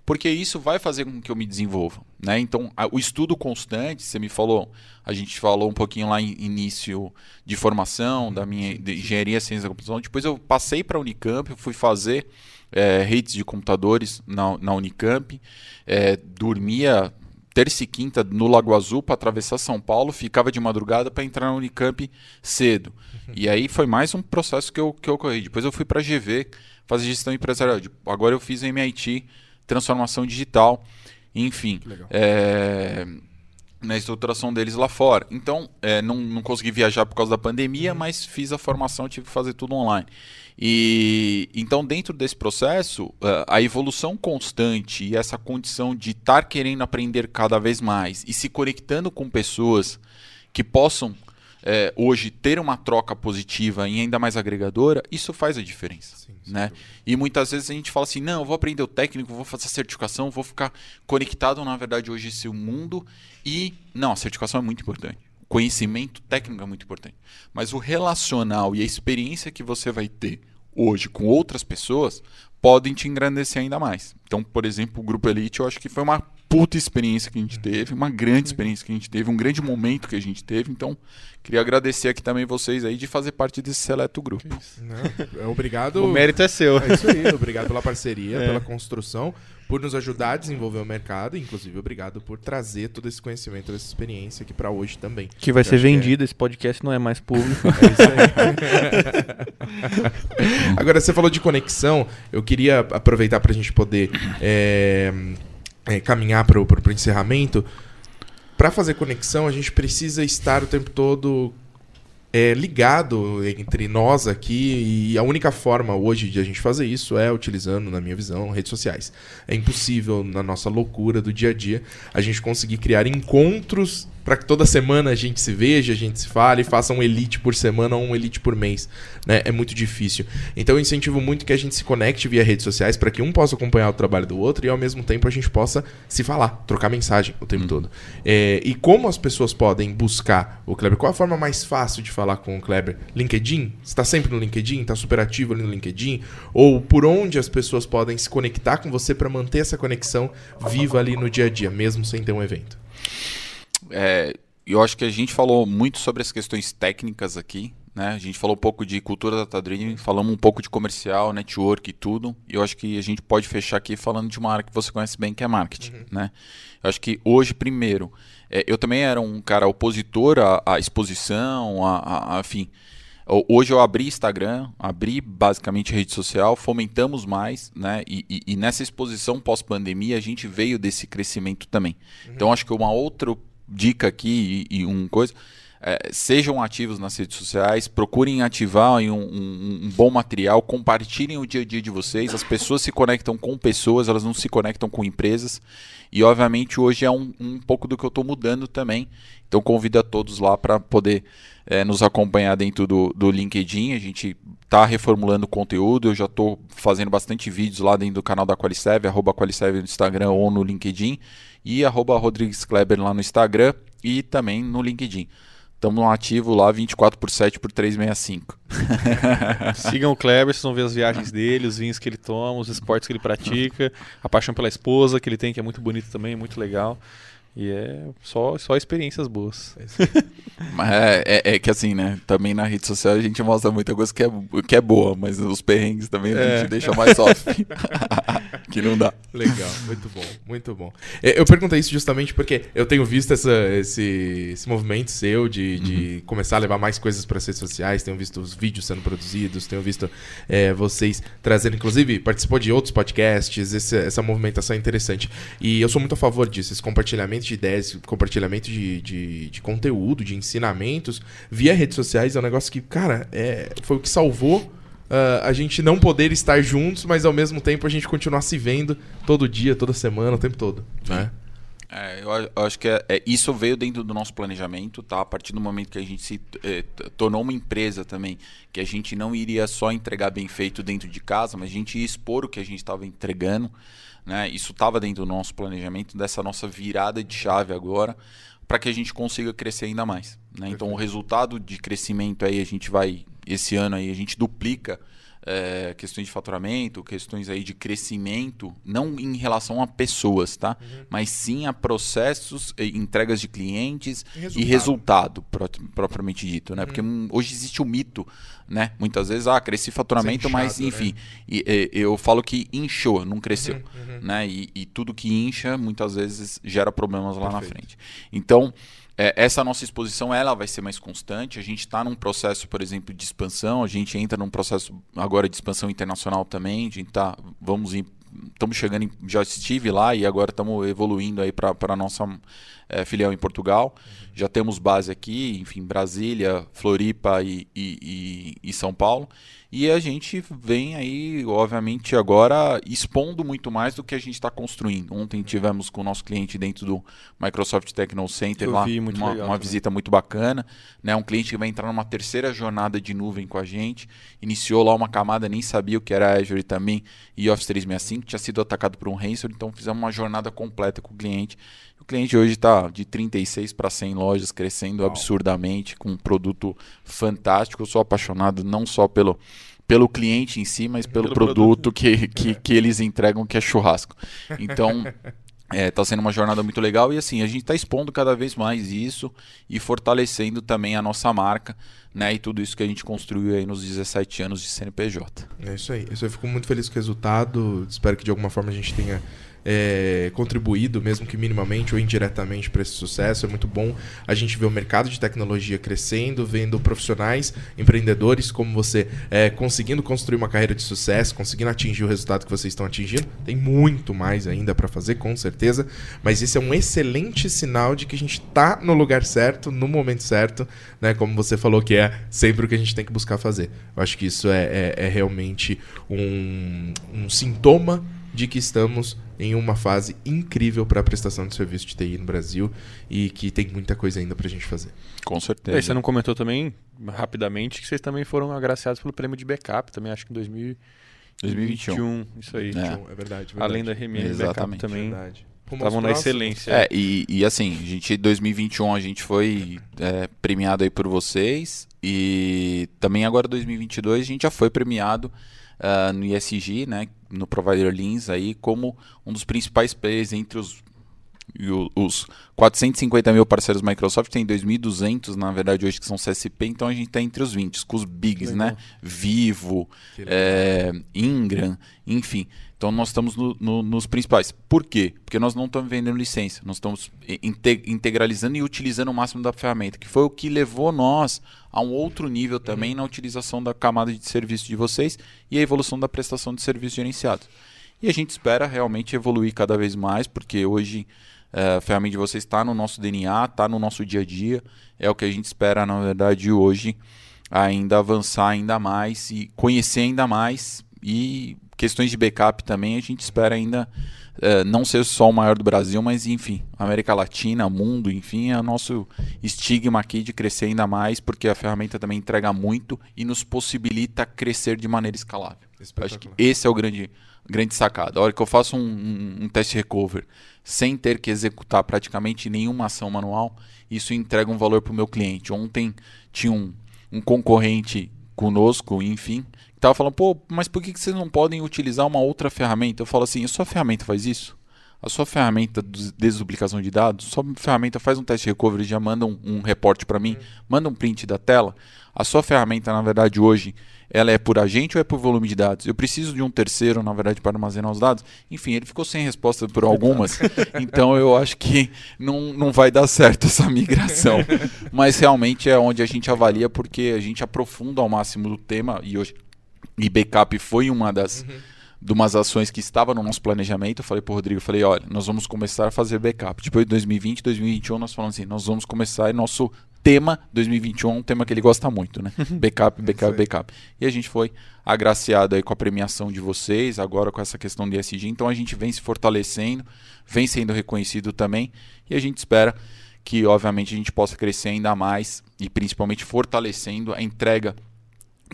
Porque isso vai fazer com que eu me desenvolva. Né? Então, a, o estudo constante, você me falou, a gente falou um pouquinho lá em início de formação, da minha de engenharia, ciência da computação. Depois eu passei para a Unicamp, fui fazer é, redes de computadores na, na Unicamp, é, dormia terça e quinta no Lago Azul para atravessar São Paulo, ficava de madrugada para entrar na Unicamp cedo. E aí foi mais um processo que eu, que eu corri. Depois eu fui para a GV fazer gestão empresarial. Agora eu fiz MIT, transformação digital, enfim. É, na estruturação deles lá fora. Então, é, não, não consegui viajar por causa da pandemia, uhum. mas fiz a formação, tive que fazer tudo online. E então, dentro desse processo, é, a evolução constante e essa condição de estar querendo aprender cada vez mais e se conectando com pessoas que possam é, hoje ter uma troca positiva e ainda mais agregadora, isso faz a diferença. Sim, né? E muitas vezes a gente fala assim: não, eu vou aprender o técnico, vou fazer a certificação, vou ficar conectado, na verdade, hoje esse mundo. E não, a certificação é muito importante. Conhecimento técnico é muito importante. Mas o relacional e a experiência que você vai ter hoje com outras pessoas podem te engrandecer ainda mais. Então, por exemplo, o Grupo Elite, eu acho que foi uma puta experiência que a gente teve, uma grande experiência que a gente teve, um grande momento que a gente teve. Então, queria agradecer aqui também vocês aí de fazer parte desse seleto grupo. Não, é obrigado. o mérito é seu. É isso aí. Obrigado pela parceria, é. pela construção, por nos ajudar a desenvolver o mercado. Inclusive, obrigado por trazer todo esse conhecimento, essa experiência aqui para hoje também. Que vai Eu ser vendido. É... Esse podcast não é mais público. É isso aí. Agora, você falou de conexão. Eu queria aproveitar para a gente poder. É é, caminhar para o encerramento, para fazer conexão, a gente precisa estar o tempo todo é, ligado entre nós aqui e a única forma hoje de a gente fazer isso é utilizando, na minha visão, redes sociais. É impossível, na nossa loucura do dia a dia, a gente conseguir criar encontros para que toda semana a gente se veja, a gente se fale, faça um elite por semana ou um elite por mês. Né? É muito difícil. Então eu incentivo muito que a gente se conecte via redes sociais para que um possa acompanhar o trabalho do outro e ao mesmo tempo a gente possa se falar, trocar mensagem o tempo uhum. todo. É, e como as pessoas podem buscar o Kleber? Qual a forma mais fácil de falar com o Kleber? LinkedIn? Está sempre no LinkedIn? Está super ativo ali no LinkedIn? Ou por onde as pessoas podem se conectar com você para manter essa conexão viva ali no dia a dia, mesmo sem ter um evento? É, eu acho que a gente falou muito sobre as questões técnicas aqui, né? A gente falou um pouco de cultura data driven, falamos um pouco de comercial, network e tudo. E eu acho que a gente pode fechar aqui falando de uma área que você conhece bem, que é marketing, uhum. né? Eu acho que hoje, primeiro, é, eu também era um cara opositor à, à exposição, a, a, a, enfim. Hoje eu abri Instagram, abri basicamente rede social, fomentamos mais, né? E, e, e nessa exposição pós-pandemia a gente veio desse crescimento também. Uhum. Então acho que uma outra dica aqui e, e um coisa. é, sejam ativos nas redes sociais, procurem ativar um, um, um, bom material, compartilhem o dia a dia de vocês. As pessoas se conectam com pessoas, elas não se conectam com empresas. E obviamente hoje é um, um pouco do que eu estou mudando também. Então convido a todos lá para poder é, nos acompanhar dentro do, do LinkedIn. A gente está reformulando conteúdo. Eu já estou fazendo bastante vídeos lá dentro do canal da Qualicev, arroba Qualicev no Instagram ou no LinkedIn. E arroba Rodrigues Kleber lá no Instagram e também no LinkedIn. Estamos ativo lá 24 por 7 por 365. Sigam o Kleber, vocês vão ver as viagens dele, os vinhos que ele toma, os esportes que ele pratica, a paixão pela esposa que ele tem, que é muito bonito também, muito legal. E é só, só experiências boas. É, é, é, que assim, né? Também na rede social a gente mostra muita coisa que é, que é boa, mas os perrengues também a é. gente deixa mais off. que não dá. Legal, muito bom, muito bom. É, eu perguntei isso justamente porque eu tenho visto essa, esse, esse movimento seu de, de uhum. começar a levar mais coisas para as redes sociais, tenho visto os vídeos sendo produzidos, tenho visto é, vocês trazendo, inclusive, participou de outros podcasts, esse, essa movimentação é interessante. E eu sou muito a favor disso, esse compartilhamento de ideias, compartilhamento de, de, de, conteúdo, de ensinamentos via redes sociais é um negócio que, cara, é, foi o que salvou uh, a gente não poder estar juntos, mas ao mesmo tempo a gente continuar se vendo todo dia, toda semana, o tempo todo. Né? É, eu, eu, acho que é, é, isso veio dentro do nosso planejamento, tá? A partir do momento que a gente se é, tornou uma empresa também, que a gente não iria só entregar bem feito dentro de casa, mas a gente ia expor o que a gente estava entregando. Né? Isso estava dentro do nosso planejamento, dessa nossa virada de chave agora, para que a gente consiga crescer ainda mais. Né? Então, o resultado de crescimento aí, a gente vai, esse ano aí, a gente duplica é, questões de faturamento, questões aí de crescimento, não em relação a pessoas, tá? Uhum. Mas sim a processos, entregas de clientes resultado. e resultado, pro, propriamente dito, né? Uhum. Porque hoje existe o mito, né? Muitas vezes, ah, cresci faturamento, inchado, mas né? enfim, né? e, e, eu falo que inchou, não cresceu, uhum, uhum. né? E, e, tudo que incha, muitas vezes gera problemas lá Perfeito. na frente. Então, é, essa nossa exposição ela vai ser mais constante. A gente está num processo, por exemplo, de expansão. A gente entra num processo agora de expansão internacional também. A gente tá, vamos estamos chegando, em, já estive lá e agora estamos evoluindo aí para a nossa é, filial em Portugal. Uhum. Já temos base aqui, enfim, Brasília, Floripa e, e, e, e São Paulo. E a gente vem aí, obviamente, agora expondo muito mais do que a gente está construindo. Ontem tivemos com o nosso cliente dentro do Microsoft Techno Center lá uma, legal, uma visita muito bacana. Né? Um cliente que vai entrar numa terceira jornada de nuvem com a gente. Iniciou lá uma camada, nem sabia o que era Azure também e Office 365, tinha sido atacado por um ransomware, então fizemos uma jornada completa com o cliente. O cliente hoje está de 36 para 100 lojas, crescendo Uau. absurdamente, com um produto fantástico. Eu sou apaixonado não só pelo, pelo cliente em si, mas pelo, pelo produto, produto, que, que, que eles entregam, que é churrasco. Então. Está é, sendo uma jornada muito legal e assim, a gente está expondo cada vez mais isso e fortalecendo também a nossa marca, né? E tudo isso que a gente construiu aí nos 17 anos de CNPJ. É isso aí. Eu fico muito feliz com o resultado. Espero que de alguma forma a gente tenha é, contribuído, mesmo que minimamente ou indiretamente, para esse sucesso. É muito bom a gente ver o mercado de tecnologia crescendo, vendo profissionais, empreendedores como você é, conseguindo construir uma carreira de sucesso, conseguindo atingir o resultado que vocês estão atingindo. Tem muito mais ainda para fazer, com certeza, mas esse é um excelente sinal de que a gente está no lugar certo, no momento certo, né? Como você falou que é sempre o que a gente tem que buscar fazer. Eu acho que isso é, é, é realmente um, um sintoma de que estamos em uma fase incrível para a prestação de serviço de TI no Brasil e que tem muita coisa ainda para a gente fazer. Com certeza. E você não comentou também, rapidamente, que vocês também foram agraciados pelo prêmio de backup, também acho que em 2000, 2021. 2021. Isso aí. É, é verdade, verdade. Além da RMM Backup também. Estavam na excelência. É, e, e assim, a gente, 2021 a gente foi é, premiado aí por vocês e também agora 2022 a gente já foi premiado uh, no ISG, né, no Provider Lins, aí, como um dos principais players entre os, os 450 mil parceiros Microsoft, tem 2.200, na verdade, hoje que são CSP, então a gente está entre os 20, com os bigs, né? Vivo, é, Ingram, enfim. Então nós estamos no, no, nos principais. Por quê? Porque nós não estamos vendendo licença, nós estamos integralizando e utilizando o máximo da ferramenta, que foi o que levou nós a um outro nível também na utilização da camada de serviço de vocês e a evolução da prestação de serviços gerenciados. E a gente espera realmente evoluir cada vez mais, porque hoje É, a ferramenta de vocês está no nosso DNA, está no nosso dia a dia. É o que a gente espera, na verdade, hoje, ainda avançar ainda mais e conhecer ainda mais. E questões de backup também, a gente espera ainda é, não ser só o maior do Brasil, mas enfim, América Latina, mundo, enfim, é o nosso estigma aqui de crescer ainda mais, porque a ferramenta também entrega muito e nos possibilita crescer de maneira escalável. Acho que esse é o grande, grande sacado. A hora que eu faço um, um, um teste recover sem ter que executar praticamente nenhuma ação manual, isso entrega um valor para o meu cliente. Ontem tinha um, um concorrente conosco, enfim, estava falando, pô, mas por que, que vocês não podem utilizar uma outra ferramenta? Eu falo assim, a sua ferramenta faz isso? A sua ferramenta de desduplicação de dados, a sua ferramenta faz um teste de recovery, já manda um, um reporte para mim, hum. manda um print da tela. A sua ferramenta, na verdade, hoje, ela é por agente ou é por volume de dados? Eu preciso de um terceiro, na verdade, para armazenar os dados? Enfim, ele ficou sem resposta por algumas, então eu acho que não, não vai dar certo essa migração. Mas realmente é onde a gente avalia, porque a gente aprofunda ao máximo do tema e hoje e backup foi uma das uhum. de umas ações que estava no nosso planejamento. Eu falei para o Rodrigo, falei, olha, nós vamos começar a fazer backup. Depois de 2020, 2021, nós falamos assim, nós vamos começar e nosso tema 2021 é um tema que ele gosta muito, né? Backup, backup, backup. E a gente foi agraciado aí com a premiação de vocês, agora com essa questão de ESG. Então a gente vem se fortalecendo, vem sendo reconhecido também e a gente espera que, obviamente, a gente possa crescer ainda mais e principalmente fortalecendo a entrega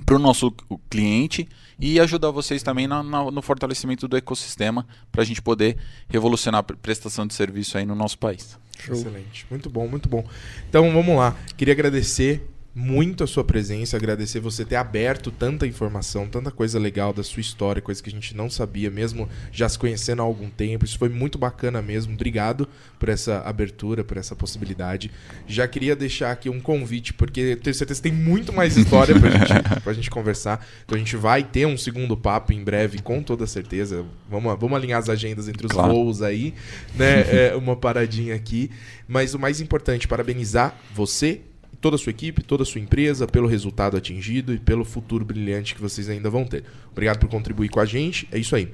para o nosso cliente e ajudar vocês também na, na, no fortalecimento do ecossistema para a gente poder revolucionar a prestação de serviço aí no nosso país. Show. Excelente, muito bom, muito bom. Então vamos lá, queria agradecer muito a sua presença, agradecer você ter aberto tanta informação, tanta coisa legal da sua história, coisa que a gente não sabia, mesmo já se conhecendo há algum tempo. Isso foi muito bacana mesmo. Obrigado por essa abertura, por essa possibilidade. Já queria deixar aqui um convite, porque tenho certeza que tem muito mais história pra gente, pra gente conversar. Então a gente vai ter um segundo papo em breve, com toda certeza. Vamos, vamos alinhar as agendas entre os claro. voos aí, né? É, uma paradinha aqui. Mas o mais importante, parabenizar você toda a sua equipe, toda a sua empresa, pelo resultado atingido e pelo futuro brilhante que vocês ainda vão ter. Obrigado por contribuir com a gente. É isso aí.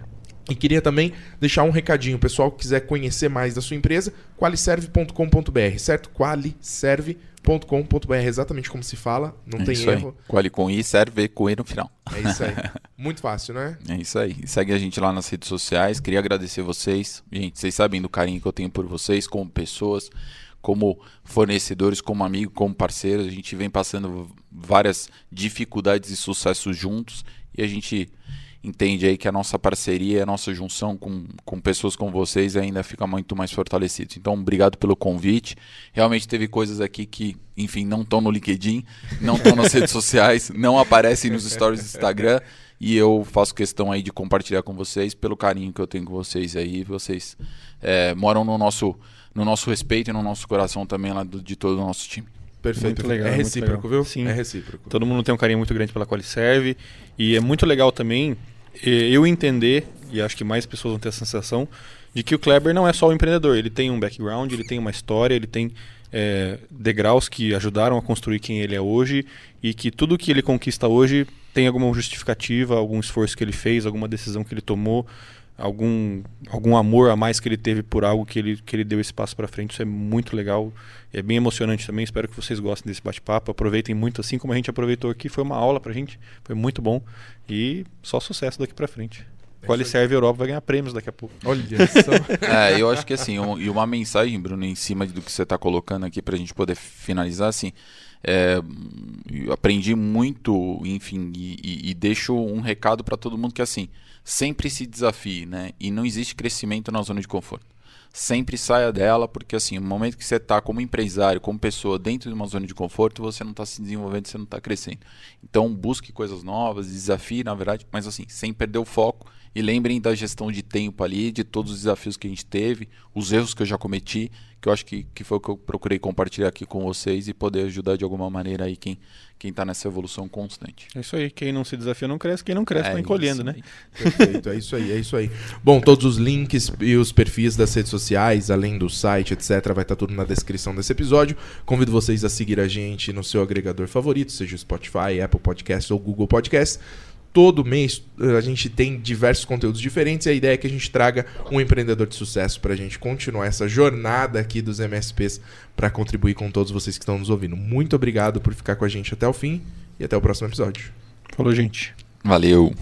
E queria também deixar um recadinho, pessoal que quiser conhecer mais da sua empresa, qualiserve.com.br, certo? qualiserve.com.br, exatamente como se fala, não é tem erro. Aí. Quali com i, serve com e no final. É isso aí. Muito fácil, né? É isso aí. Segue a gente lá nas redes sociais. Queria agradecer vocês. Gente, vocês sabem do carinho que eu tenho por vocês como pessoas como fornecedores, como amigo, como parceiro. A gente vem passando várias dificuldades e sucessos juntos e a gente entende aí que a nossa parceria, a nossa junção com, com pessoas como vocês ainda fica muito mais fortalecido. Então, obrigado pelo convite. Realmente teve coisas aqui que, enfim, não estão no LinkedIn, não estão nas redes sociais, não aparecem nos stories do Instagram. E eu faço questão aí de compartilhar com vocês pelo carinho que eu tenho com vocês aí. Vocês é, moram no nosso no nosso respeito e no nosso coração também lá do, de todo o nosso time. Perfeito. Muito legal, é recíproco, viu? Sim. É recíproco. Todo mundo tem um carinho muito grande pela qual ele serve. E é muito legal também eu entender, e acho que mais pessoas vão ter essa sensação, de que o Kleber não é só um empreendedor. Ele tem um background, ele tem uma história, ele tem é, degraus que ajudaram a construir quem ele é hoje e que tudo que ele conquista hoje tem alguma justificativa, algum esforço que ele fez, alguma decisão que ele tomou algum, algum amor a mais que ele teve por algo que ele, que ele deu esse passo para frente. Isso é muito legal, é bem emocionante também. Espero que vocês gostem desse bate-papo. Aproveitem muito, assim como a gente aproveitou aqui. Foi uma aula para gente, foi muito bom e só sucesso daqui para frente. É serve Europa vai ganhar prêmios daqui a pouco. Olha só. é, eu acho que assim, um, e uma mensagem, Bruno, em cima do que você está colocando aqui para a gente poder finalizar, assim, é, aprendi muito, enfim, e, e, e deixo um recado para todo mundo que assim, sempre se desafie, né? E não existe crescimento na zona de conforto. Sempre saia dela, porque assim, no momento que você está como empresário, como pessoa dentro de uma zona de conforto, você não está se desenvolvendo, você não está crescendo. Então busque coisas novas, desafie, na verdade, mas assim, sem perder o foco e lembrem da gestão de tempo ali, de todos os desafios que a gente teve, os erros que eu já cometi, que eu acho que, que foi o que eu procurei compartilhar aqui com vocês e poder ajudar de alguma maneira aí quem quem está nessa evolução constante. É isso aí, quem não se desafia não cresce, quem não cresce está é encolhendo, né? Perfeito, é isso aí, é isso aí. Bom, todos os links e os perfis das redes sociais, além do site, etc, vai estar tá tudo na descrição desse episódio. Convido vocês a seguir a gente no seu agregador favorito, seja o Spotify, Apple Podcasts ou Google Podcasts todo mês a gente tem diversos conteúdos diferentes e a ideia é que a gente traga um empreendedor de sucesso para a gente continuar essa jornada aqui dos MSPs para contribuir com todos vocês que estão nos ouvindo. Muito obrigado por ficar com a gente até o fim e até o próximo episódio. Falou, gente. Valeu.